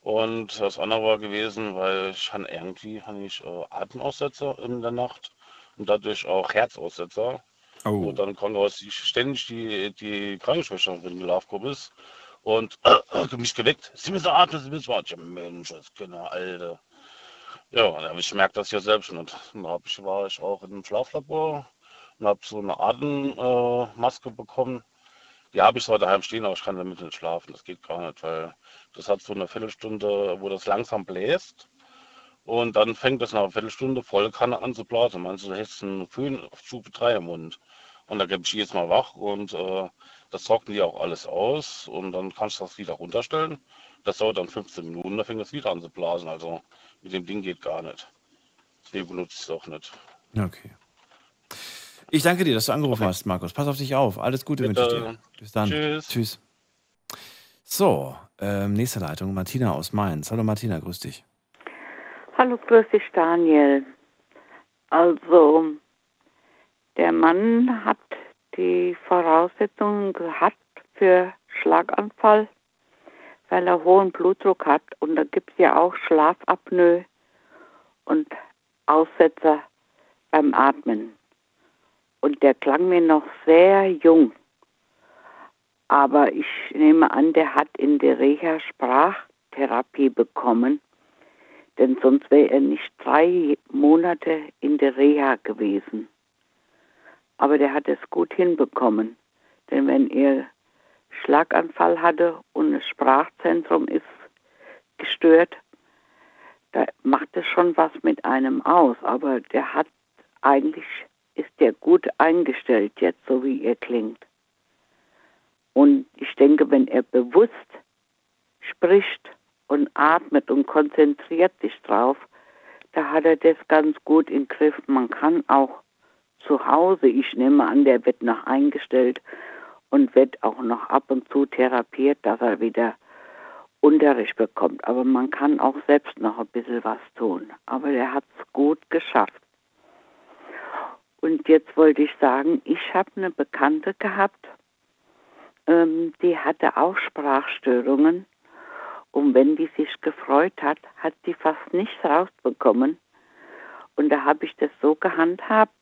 Und das andere war gewesen, weil ich han irgendwie han ich äh, Atemaussetzer in der Nacht und dadurch auch Herzaussetzer. Oh. Wo dann im Krankenhaus die, ständig die, die Krankenschwester in der Schlafgruppe ist und mich geweckt. Sie müssen atmen, Sie müssen atmen. Ja, Mensch, das Kinder, Alter. Ja, und aber ich merke das ja selbst nicht. Dann hab ich, war ich auch im Schlaflabor und habe so eine Atemmaske äh, bekommen. Die habe ich zwar daheim stehen, aber ich kann damit nicht schlafen. Das geht gar nicht, weil das hat so eine Viertelstunde, wo das langsam bläst. Und dann fängt das nach einer Viertelstunde voll Kanne an zu blasen. Meinst du hättest einen Föhn auf Stufe 3 im Mund. Und da gebe ich jedes Mal wach und äh, das trocknen die auch alles aus. Und dann kannst du das wieder runterstellen. Das dauert dann 15 Minuten, da fängt das wieder an zu blasen. Also mit dem Ding geht gar nicht. Deswegen benutze ich es auch nicht. Okay. Ich danke dir, dass du angerufen hast, Markus. Pass auf dich auf. Alles Gute wünsche ich dir. Bitte. Bis dann. Tschüss. Tschüss. So, ähm, nächste Leitung, Martina aus Mainz. Hallo Martina, grüß dich. Hallo, grüß dich, Daniel. Also, der Mann hat die Voraussetzungen gehabt für Schlaganfall, weil er hohen Blutdruck hat. Und da gibt es ja auch Schlafapnoe und Aussetzer beim Atmen. Und der klang mir noch sehr jung. Aber ich nehme an, der hat in der Reha Sprachtherapie bekommen, denn sonst wäre er nicht drei Monate in der Reha gewesen. Aber der hat es gut hinbekommen, denn wenn er Schlaganfall hatte und das Sprachzentrum ist gestört, da macht es schon was mit einem aus. Aber der hat eigentlich ist der gut eingestellt jetzt, so wie er klingt. Und ich denke, wenn er bewusst spricht und atmet und konzentriert sich drauf, da hat er das ganz gut im Griff. Man kann auch zu Hause, ich nehme an, der wird noch eingestellt und wird auch noch ab und zu therapiert, dass er wieder Unterricht bekommt. Aber man kann auch selbst noch ein bisschen was tun. Aber der hat es gut geschafft. Und jetzt wollte ich sagen, ich habe eine Bekannte gehabt, ähm, die hatte auch Sprachstörungen. Und wenn die sich gefreut hat, hat sie fast nichts rausbekommen. Und da habe ich das so gehandhabt,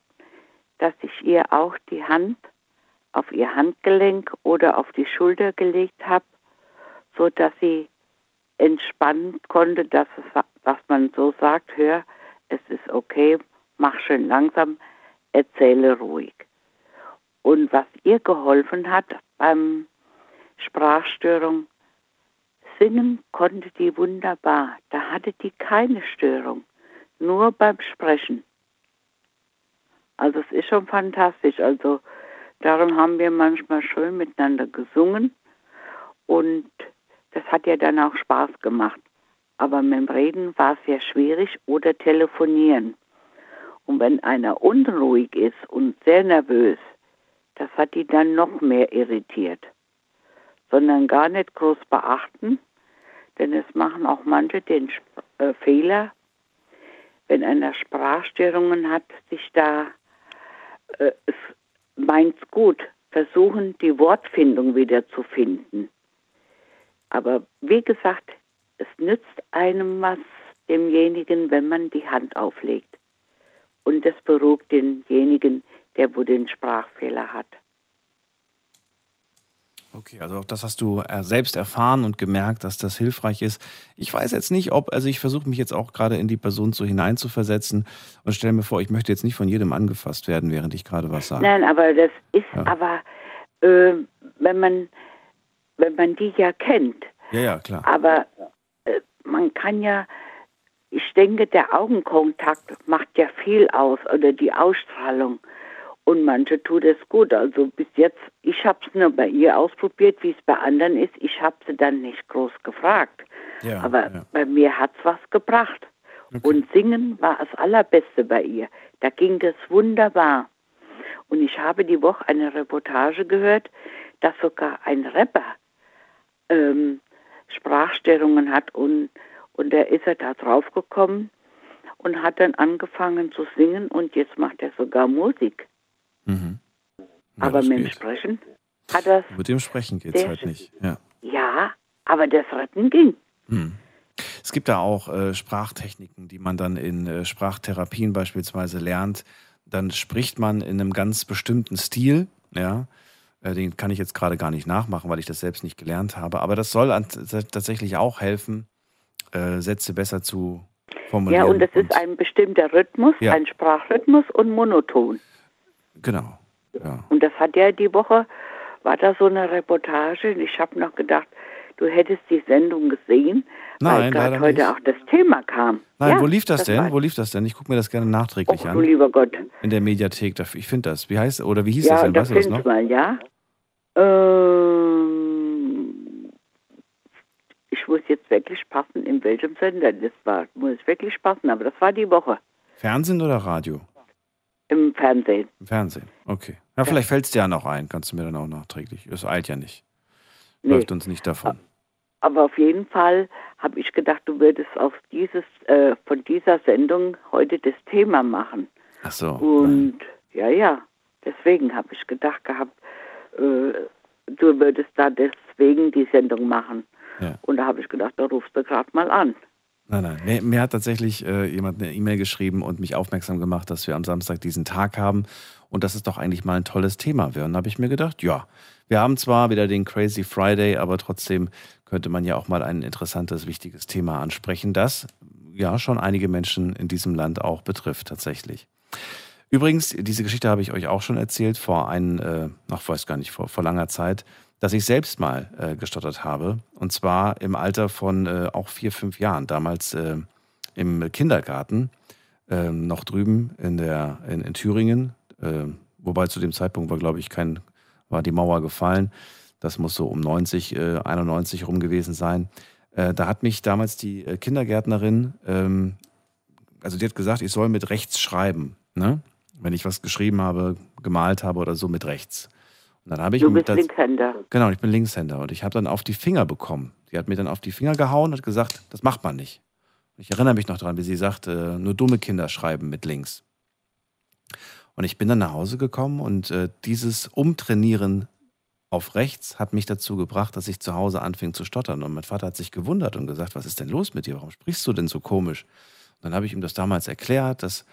dass ich ihr auch die Hand auf ihr Handgelenk oder auf die Schulter gelegt habe, so dass sie entspannen konnte, dass, es, dass man so sagt, hör, es ist okay, mach schön langsam, erzähle ruhig. Und was ihr geholfen hat beim Sprachstörung, singen konnte die wunderbar. Da hatte die keine Störung, nur beim Sprechen. Also es ist schon fantastisch. Also darum haben wir manchmal schön miteinander gesungen und das hat ja dann auch Spaß gemacht. Aber mit dem Reden war es ja schwierig oder telefonieren. Und wenn einer unruhig ist und sehr nervös, das hat die dann noch mehr irritiert. Sondern gar nicht groß beachten, denn es machen auch manche den äh, Fehler, wenn einer Sprachstörungen hat, sich da äh, meint's gut, versuchen die Wortfindung wieder zu finden. Aber wie gesagt, es nützt einem was demjenigen, wenn man die Hand auflegt und das beruhigt denjenigen, der wo den Sprachfehler hat. Okay, also auch das hast du äh, selbst erfahren und gemerkt, dass das hilfreich ist. Ich weiß jetzt nicht, ob, also ich versuche mich jetzt auch gerade in die Person so hineinzuversetzen und stelle mir vor, ich möchte jetzt nicht von jedem angefasst werden, während ich gerade was sage. Nein, aber das ist ja. aber, äh, wenn man, wenn man die ja kennt. Ja, ja, klar. Aber äh, man kann ja ich denke, der Augenkontakt macht ja viel aus oder die Ausstrahlung. Und manche tut es gut. Also bis jetzt, ich habe es nur bei ihr ausprobiert, wie es bei anderen ist. Ich habe sie dann nicht groß gefragt. Ja, Aber ja. bei mir hat es was gebracht. Okay. Und singen war das Allerbeste bei ihr. Da ging es wunderbar. Und ich habe die Woche eine Reportage gehört, dass sogar ein Rapper ähm, Sprachstörungen hat und und da ist er da drauf gekommen und hat dann angefangen zu singen und jetzt macht er sogar Musik. Mhm. Ja, aber mit dem Sprechen hat er Mit dem Sprechen geht es halt nicht. Ja. ja, aber das Retten ging. Mhm. Es gibt da auch äh, Sprachtechniken, die man dann in äh, Sprachtherapien beispielsweise lernt. Dann spricht man in einem ganz bestimmten Stil, ja. Äh, den kann ich jetzt gerade gar nicht nachmachen, weil ich das selbst nicht gelernt habe. Aber das soll tatsächlich auch helfen, äh, Sätze besser zu formulieren. Ja, und es ist ein bestimmter Rhythmus, ja. ein Sprachrhythmus und monoton. Genau. Ja. Und das hat ja die Woche, war da so eine Reportage ich habe noch gedacht, du hättest die Sendung gesehen, Nein, weil gerade heute auch das Thema kam. Nein, ja, wo lief das, das denn? Wo lief das denn? Ich gucke mir das gerne nachträglich oh, an. lieber Gott. In der Mediathek. Ich finde das. Wie heißt oder wie hieß ja, das denn? Weißt du das noch? Mal, ja. Ähm, muss jetzt wirklich passen, in welchem Sender das war. Muss wirklich passen, aber das war die Woche. Fernsehen oder Radio? Im Fernsehen. Im Fernsehen, okay. Ja, vielleicht fällt es dir ja noch ein, kannst du mir dann auch nachträglich. Es eilt ja nicht. Läuft nee. uns nicht davon. Aber auf jeden Fall habe ich gedacht, du würdest auf dieses, äh, von dieser Sendung heute das Thema machen. Ach so. Und nein. ja, ja, deswegen habe ich gedacht gehabt, äh, du würdest da deswegen die Sendung machen. Ja. Und da habe ich gedacht, da rufst du gerade mal an. Nein, nein. Mir, mir hat tatsächlich äh, jemand eine E-Mail geschrieben und mich aufmerksam gemacht, dass wir am Samstag diesen Tag haben und dass es doch eigentlich mal ein tolles Thema wäre. Und da habe ich mir gedacht, ja, wir haben zwar wieder den Crazy Friday, aber trotzdem könnte man ja auch mal ein interessantes, wichtiges Thema ansprechen, das ja schon einige Menschen in diesem Land auch betrifft tatsächlich. Übrigens, diese Geschichte habe ich euch auch schon erzählt vor ein, äh, ach, weiß gar nicht, vor, vor langer Zeit dass ich selbst mal äh, gestottert habe. Und zwar im Alter von äh, auch vier, fünf Jahren. Damals äh, im Kindergarten, ähm, noch drüben in, der, in, in Thüringen. Ähm, wobei zu dem Zeitpunkt war, glaube ich, kein, war die Mauer gefallen. Das muss so um 90, 91 äh, rum gewesen sein. Äh, da hat mich damals die äh, Kindergärtnerin, ähm, also die hat gesagt, ich soll mit rechts schreiben. Ne? Wenn ich was geschrieben habe, gemalt habe oder so mit rechts. Und dann habe ich Du bist das- Linkshänder. Genau, ich bin Linkshänder und ich habe dann auf die Finger bekommen. Die hat mir dann auf die Finger gehauen und hat gesagt, das macht man nicht. Ich erinnere mich noch daran, wie sie sagte, nur dumme Kinder schreiben mit links. Und ich bin dann nach Hause gekommen und äh, dieses Umtrainieren auf rechts hat mich dazu gebracht, dass ich zu Hause anfing zu stottern. Und mein Vater hat sich gewundert und gesagt, was ist denn los mit dir? Warum sprichst du denn so komisch? Und dann habe ich ihm das damals erklärt, dass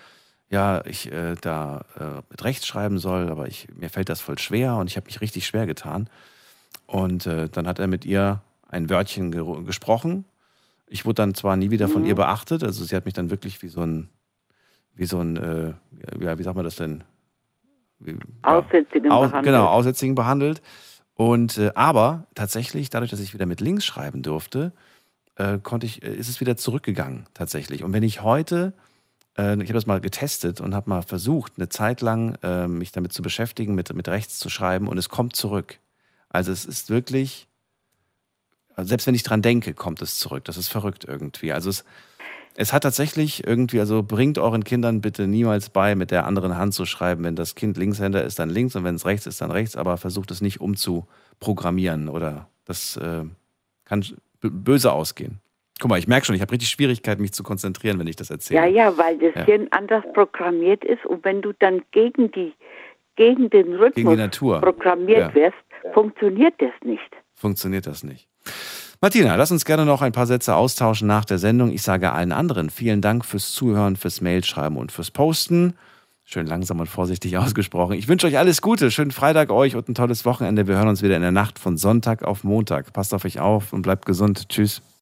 ja, ich äh, da äh, mit rechts schreiben soll, aber ich, mir fällt das voll schwer und ich habe mich richtig schwer getan. Und äh, dann hat er mit ihr ein Wörtchen ge gesprochen. Ich wurde dann zwar nie wieder von Mhm. ihr beachtet, also sie hat mich dann wirklich wie so ein, wie so ein, äh, ja, wie sagt man das denn? Wie, Aussätzigen aus, behandelt. Genau, Aussätzigen behandelt. Und äh, aber tatsächlich, dadurch, dass ich wieder mit links schreiben durfte, äh, konnte ich, ist es wieder zurückgegangen tatsächlich. Und wenn ich heute, ich habe das mal getestet und habe mal versucht, eine Zeit lang äh, mich damit zu beschäftigen, mit, mit rechts zu schreiben und es kommt zurück. Also es ist wirklich, also selbst wenn ich dran denke, kommt es zurück. Das ist verrückt irgendwie. Also es, es hat tatsächlich irgendwie, also bringt euren Kindern bitte niemals bei, mit der anderen Hand zu schreiben. Wenn das Kind Linkshänder ist, dann links und wenn es rechts ist, dann rechts, aber versucht es nicht umzuprogrammieren oder das äh, kann böse ausgehen. Guck mal, ich merke schon, ich habe richtig Schwierigkeiten, mich zu konzentrieren, wenn ich das erzähle. Ja, ja, weil das Ja. Hirn anders programmiert ist und wenn du dann gegen die gegen den Rhythmus Gegen die Natur. programmiert Ja. wirst, funktioniert das nicht. funktioniert das nicht. Martina, lass uns gerne noch ein paar Sätze austauschen nach der Sendung. Ich sage allen anderen vielen Dank fürs Zuhören, fürs Mailschreiben und fürs Posten. Schön langsam und vorsichtig *laughs* ausgesprochen. Ich wünsche euch alles Gute, schönen Freitag euch und ein tolles Wochenende. Wir hören uns wieder in der Nacht von Sonntag auf Montag. Passt auf euch auf und bleibt gesund. Tschüss.